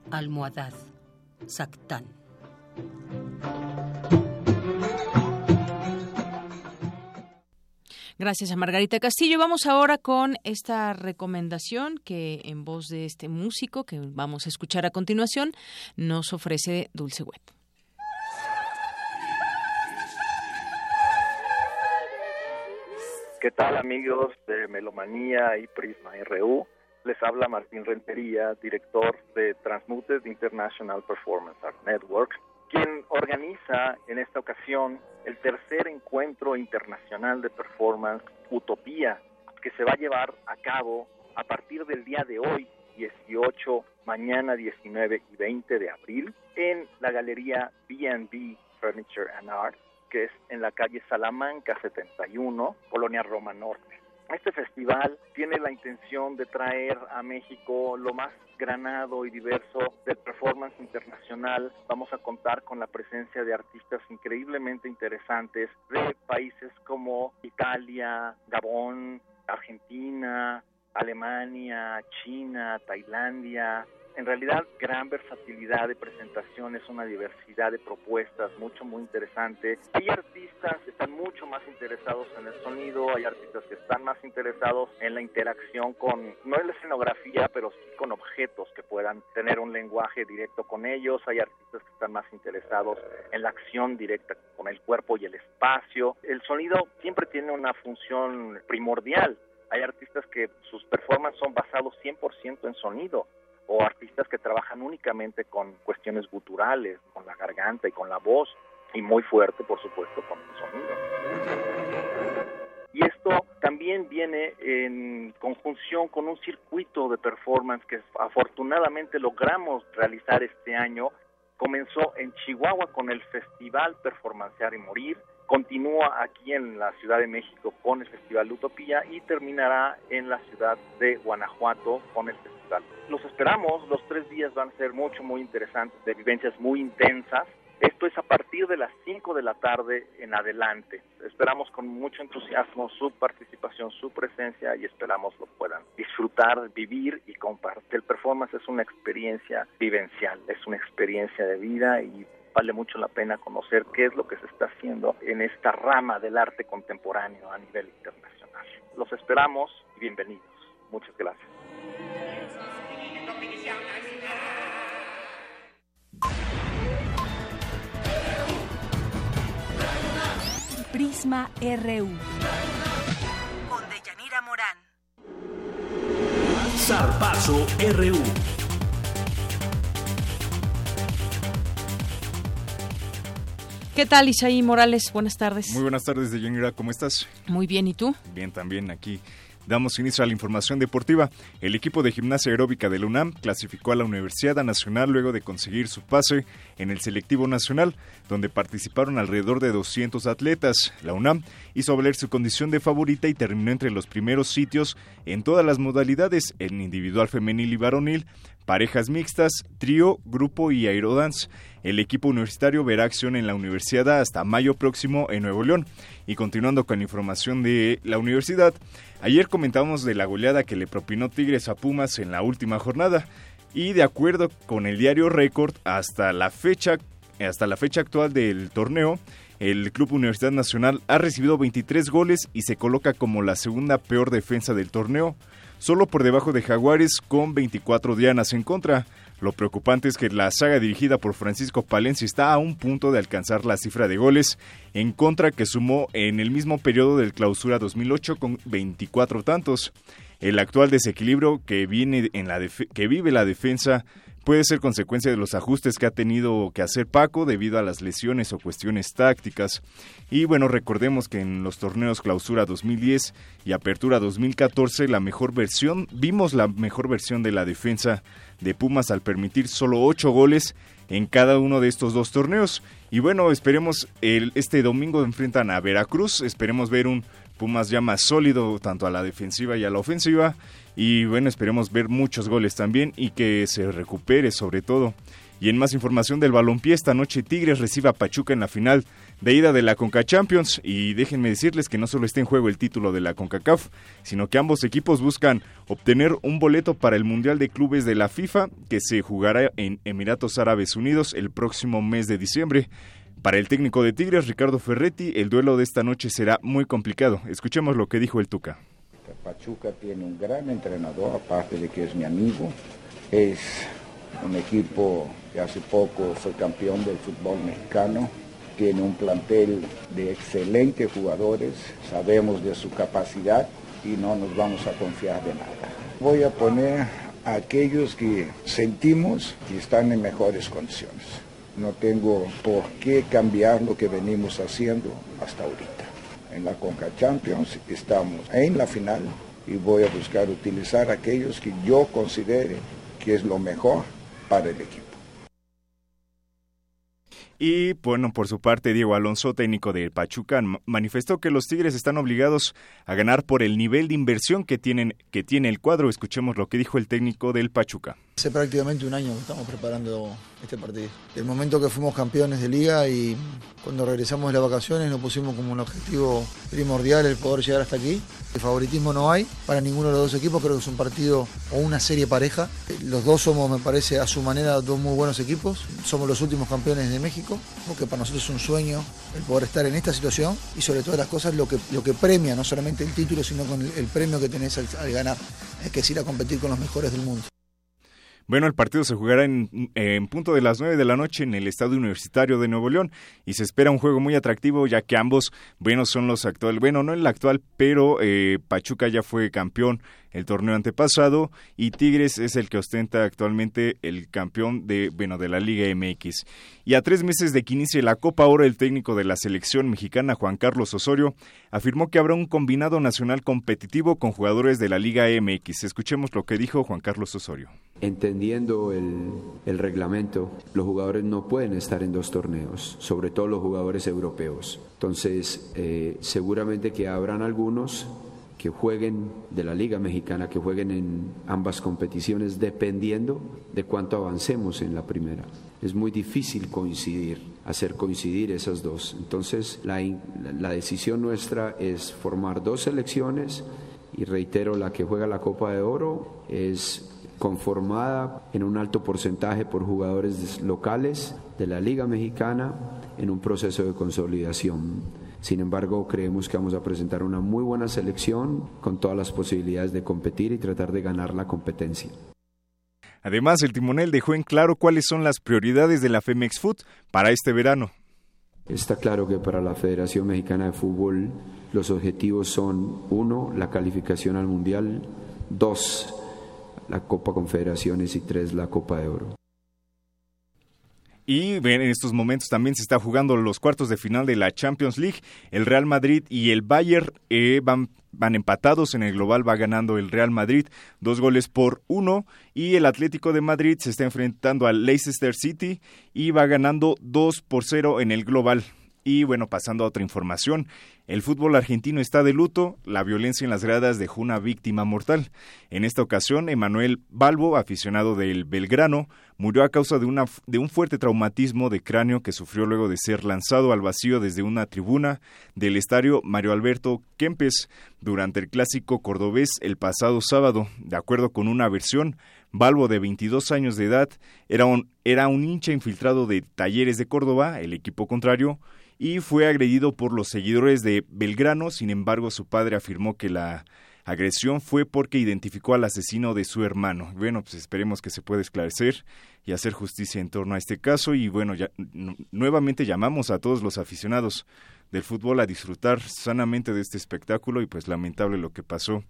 Almohadad, Sactán. Gracias a Margarita Castillo. Vamos ahora con esta recomendación que en voz de este músico que vamos a escuchar a continuación nos ofrece Dulce Wet. ¿Qué tal amigos de Melomanía y Prisma RU? Les habla Martín Rentería, director de Transmuted International Performance Art Network, quien organiza en esta ocasión el tercer encuentro internacional de performance Utopía, que se va a llevar a cabo a partir del día de hoy, 18, mañana 19 y 20 de abril, en la galería B&B Furniture and Art, que es en la calle Salamanca 71, Colonia Roma Norte. Este festival tiene la intención de traer a México lo más granado y diverso del performance internacional. Vamos a contar con la presencia de artistas increíblemente interesantes de países como Italia, Gabón, Argentina, Alemania, China, Tailandia, en realidad gran versatilidad de presentaciones, una diversidad de propuestas mucho, muy interesante. Hay artistas que están mucho más interesados en el sonido, hay artistas que están más interesados en la interacción con, no en la escenografía, pero sí con objetos que puedan tener un lenguaje directo con ellos, hay artistas que están más interesados en la acción directa con el cuerpo y el espacio. El sonido siempre tiene una función primordial. Hay artistas que sus performances son basados 100% en sonido o artistas que trabajan únicamente con cuestiones guturales, con la garganta y con la voz, y muy fuerte, por supuesto, con el sonido. Y esto también viene en conjunción con un circuito de performance que afortunadamente logramos realizar este año. Comenzó en Chihuahua con el Festival Performancear y Morir, continúa aquí en la Ciudad de México con el Festival Utopía y terminará en la ciudad de Guanajuato con el Festival. Los esperamos, los tres días van a ser mucho, muy interesantes, de vivencias muy intensas. Esto es a partir de las 5 de la tarde en adelante. Esperamos con mucho entusiasmo su participación, su presencia y esperamos lo puedan disfrutar, vivir y compartir. El performance es una experiencia vivencial, es una experiencia de vida y vale mucho la pena conocer qué es lo que se está haciendo en esta rama del arte contemporáneo a nivel internacional. Los esperamos y bienvenidos. Muchas gracias. Prisma RU. Con Deyanira Morán. Zarpazo RU. ¿Qué tal, Isaí Morales? Buenas tardes. Muy buenas tardes, Deyanira. ¿Cómo estás? Muy bien, ¿y tú? Bien, también aquí Damos inicio a la información deportiva. El equipo de gimnasia aeróbica del UNAM clasificó a la Universidad Nacional luego de conseguir su pase en el selectivo nacional, donde participaron alrededor de 200 atletas. La UNAM hizo valer su condición de favorita y terminó entre los primeros sitios en todas las modalidades, en individual femenil y varonil, parejas mixtas, trío, grupo y aerodance. El equipo universitario verá acción en la universidad hasta mayo próximo en Nuevo León. Y continuando con información de la universidad, ayer comentamos de la goleada que le propinó Tigres a Pumas en la última jornada. Y de acuerdo con el diario Record, hasta la fecha, hasta la fecha actual del torneo, el Club Universidad Nacional ha recibido 23 goles y se coloca como la segunda peor defensa del torneo solo por debajo de Jaguares con 24 dianas en contra. Lo preocupante es que la saga dirigida por Francisco Palencia está a un punto de alcanzar la cifra de goles en contra que sumó en el mismo periodo del clausura 2008 con 24 tantos. El actual desequilibrio que, viene en la que vive la defensa puede ser consecuencia de los ajustes que ha tenido que hacer Paco debido a las lesiones o cuestiones tácticas. Y bueno, recordemos que en los torneos Clausura 2010 y Apertura 2014 la mejor versión, vimos la mejor versión de la defensa de Pumas al permitir solo 8 goles en cada uno de estos dos torneos. Y bueno, esperemos el, este domingo enfrentan a Veracruz, esperemos ver un Pumas ya más sólido tanto a la defensiva y a la ofensiva y bueno, esperemos ver muchos goles también y que se recupere sobre todo. Y en más información del balompié, esta noche Tigres recibe a Pachuca en la final de ida de la Conca Champions. Y déjenme decirles que no solo está en juego el título de la CONCACAF, sino que ambos equipos buscan obtener un boleto para el Mundial de Clubes de la FIFA que se jugará en Emiratos Árabes Unidos el próximo mes de diciembre. Para el técnico de Tigres, Ricardo Ferretti, el duelo de esta noche será muy complicado. Escuchemos lo que dijo el Tuca. Pachuca tiene un gran entrenador, aparte de que es mi amigo. Es un equipo que hace poco fue campeón del fútbol mexicano. Tiene un plantel de excelentes jugadores. Sabemos de su capacidad y no nos vamos a confiar de nada. Voy a poner a aquellos que sentimos que están en mejores condiciones no tengo por qué cambiar lo que venimos haciendo hasta ahorita. En la Conca Champions estamos en la final y voy a buscar utilizar aquellos que yo considere que es lo mejor para el equipo. Y bueno, por su parte, Diego Alonso, técnico de Pachuca, manifestó que los Tigres están obligados a ganar por el nivel de inversión que, tienen, que tiene el cuadro. Escuchemos lo que dijo el técnico del Pachuca. Hace prácticamente un año que estamos preparando este partido. El momento que fuimos campeones de liga y cuando regresamos de las vacaciones nos pusimos como un objetivo primordial el poder llegar hasta aquí. El favoritismo no hay para ninguno de los dos equipos, creo que es un partido o una serie pareja. Los dos somos, me parece, a su manera dos muy buenos equipos. Somos los últimos campeones de México, porque para nosotros es un sueño el poder estar en esta situación y sobre todas las cosas lo que, lo que premia, no solamente el título, sino con el, premio que tenés al, al ganar, es que es ir a competir con los mejores del mundo. Bueno, el partido se jugará en, punto de las 9 de la noche en el Estadio Universitario de Nuevo León y se espera un juego muy atractivo ya que ambos, bueno, son los actuales, bueno, no el actual, pero eh, Pachuca ya fue campeón el torneo antepasado y Tigres es el que ostenta actualmente el campeón de, bueno, de la Liga MX. Y a tres meses de que inicie la Copa Oro, el técnico de la selección mexicana, Juan Carlos Osorio, afirmó que habrá un combinado nacional competitivo con jugadores de la Liga MX. Escuchemos lo que dijo Juan Carlos Osorio. Entendiendo el, reglamento, los jugadores no pueden estar en dos torneos, sobre todo los jugadores europeos. Entonces, eh, seguramente que habrán algunos que jueguen de la Liga Mexicana, que jueguen en ambas competiciones, dependiendo de cuánto avancemos en la primera. Es muy difícil coincidir, hacer coincidir esas dos. Entonces, la, la decisión nuestra es formar dos selecciones y reitero, la que juega la Copa de Oro es conformada en un alto porcentaje por jugadores locales de la Liga Mexicana en un proceso de consolidación. Sin embargo, creemos que vamos a presentar una muy buena selección con todas las posibilidades de competir y tratar de ganar la competencia. Además, el timonel dejó en claro cuáles son las prioridades de la Femex Foot para este verano. Está claro que para la Federación Mexicana de Fútbol los objetivos son, uno, la calificación al Mundial, dos, la Copa Confederaciones y tres, la Copa de Oro. Y en estos momentos también se está jugando los cuartos de final de la Champions League. El Real Madrid y el Bayern eh, van, van empatados. En el global va ganando el Real Madrid dos goles por uno. Y el Atlético de Madrid se está enfrentando al Leicester City y va ganando dos por cero en el global. Y bueno, pasando a otra información, el fútbol argentino está de luto, la violencia en las gradas dejó una víctima mortal. En esta ocasión, Emanuel Balbo, aficionado del Belgrano, murió a causa de, una, de un fuerte traumatismo de cráneo que sufrió luego de ser lanzado al vacío desde una tribuna del estadio Mario Alberto Kempes durante el clásico cordobés el pasado sábado. De acuerdo con una versión, Balbo, de 22 años de edad, era un, era un hincha infiltrado de Talleres de Córdoba, el equipo contrario, y fue agredido por los seguidores de Belgrano. Sin embargo, su padre afirmó que la agresión fue porque identificó al asesino de su hermano. Bueno, pues esperemos que se pueda esclarecer y hacer justicia en torno a este caso. Y bueno, ya, nuevamente llamamos a todos los aficionados del fútbol a disfrutar sanamente de este espectáculo y pues lamentable lo que pasó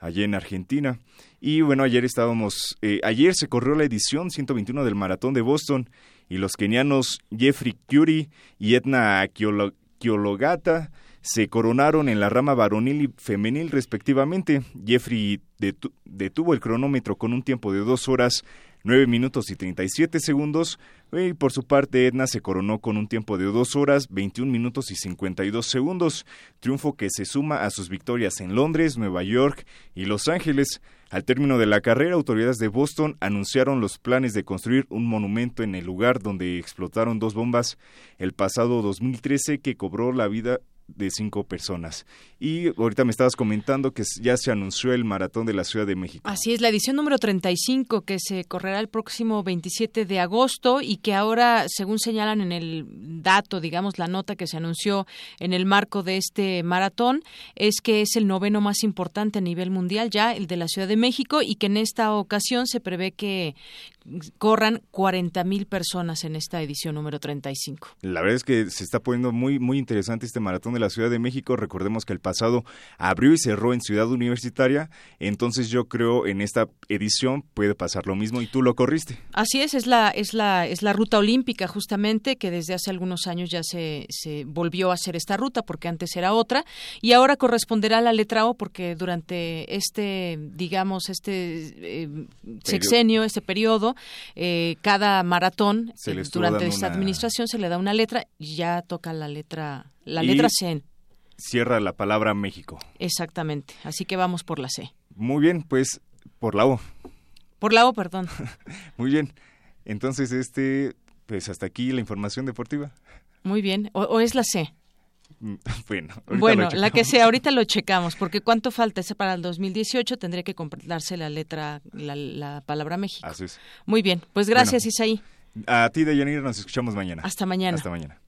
allí en Argentina. Y bueno, ayer estábamos, eh, ayer se corrió la edición 121 del Maratón de Boston y los kenianos Jeffrey Curie y Edna Kiologata se coronaron en la rama varonil y femenil respectivamente. Jeffrey detuvo el cronómetro con un tiempo de dos horas 9 minutos y 37 segundos, Y por su parte, Edna se coronó con un tiempo de 2 horas, 21 minutos y 52 segundos, triunfo que se suma a sus victorias en Londres, Nueva York y Los Ángeles. Al término de la carrera, autoridades de Boston anunciaron los planes de construir un monumento en el lugar donde explotaron dos bombas el pasado 2013 que cobró la vida de cinco personas. Y ahorita me estabas comentando que ya se anunció el maratón de la Ciudad de México. Así es, la edición número 35 que se correrá el próximo 27 de agosto y que ahora, según señalan en el dato, digamos, la nota que se anunció en el marco de este maratón, es que es el noveno más importante a nivel mundial ya, el de la Ciudad de México, y que en esta ocasión se prevé que corran 40 mil personas en esta edición número 35. La verdad es que se está poniendo muy, muy interesante este maratón de la Ciudad de México. Recordemos que el pasado abrió y cerró en Ciudad Universitaria, entonces yo creo en esta edición puede pasar lo mismo y tú lo corriste. Así es, es la, es la, es la ruta olímpica justamente que desde hace algunos años ya se, se volvió a hacer esta ruta porque antes era otra y ahora corresponderá a la letra O porque durante este, digamos, este eh, sexenio, este periodo, eh, cada maratón eh, durante esta administración se le da una letra y ya toca la letra la letra C. Cierra la palabra México. Exactamente, así que vamos por la C. Muy bien, pues por la O. Por la O, perdón. [laughs] Muy bien. Entonces, este, pues hasta aquí la información deportiva. Muy bien. ¿O, es la C? [laughs] Bueno, bueno la que sea, ahorita lo checamos, porque ¿cuánto falta? Ese para el 2018 tendría que completarse la letra, la, palabra México. Así es. Muy bien, pues gracias Isaí. A ti, Deyanira, nos escuchamos mañana. Hasta mañana. Hasta mañana.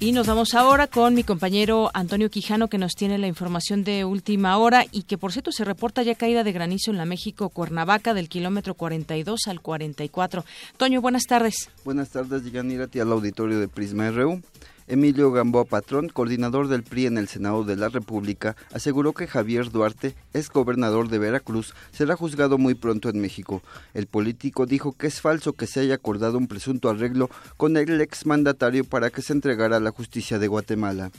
Y nos vamos ahora con mi compañero Antonio Quijano que nos tiene la información de última hora y que por cierto se reporta ya caída de granizo en la México Cuernavaca del kilómetro 42 al 44. Toño, buenas tardes. Buenas tardes, Irati al auditorio de Prisma RU. Emilio Gamboa Patrón, coordinador del PRI en el Senado de la República, aseguró que Javier Duarte, ex gobernador de Veracruz, será juzgado muy pronto en México. El político dijo que es falso que se haya acordado un presunto arreglo con el exmandatario para que se entregara a la justicia de Guatemala.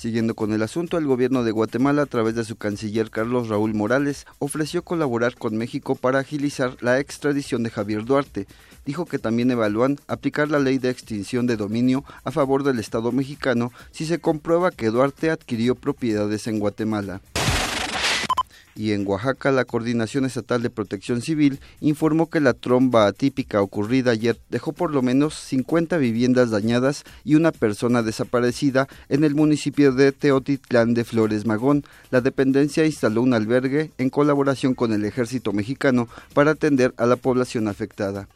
Siguiendo con el asunto, el gobierno de Guatemala, a través de su canciller Carlos Raúl Morales, ofreció colaborar con México para agilizar la extradición de Javier Duarte. Dijo que también evalúan aplicar la ley de extinción de dominio a favor del Estado mexicano si se comprueba que Duarte adquirió propiedades en Guatemala y en Oaxaca la Coordinación Estatal de Protección Civil informó que la tromba atípica ocurrida ayer dejó por lo menos 50 viviendas dañadas y una persona desaparecida en el municipio de Teotitlán de Flores Magón. La dependencia instaló un albergue en colaboración con el ejército mexicano para atender a la población afectada.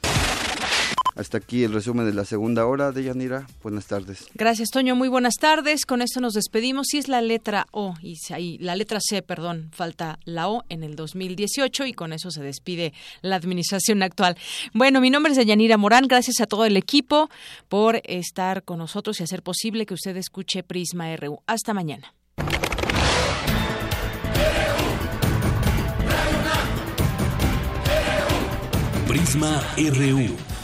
Hasta aquí el resumen de la segunda hora de Yanira. Buenas tardes. Gracias, Toño. Muy buenas tardes. Con esto nos despedimos. Si es la letra O, y ahí, la letra C, perdón, falta la O en el 2018 y con eso se despide la administración actual. Bueno, mi nombre es Yanira Morán. Gracias a todo el equipo por estar con nosotros y hacer posible que usted escuche Prisma RU. Hasta mañana. Prisma RU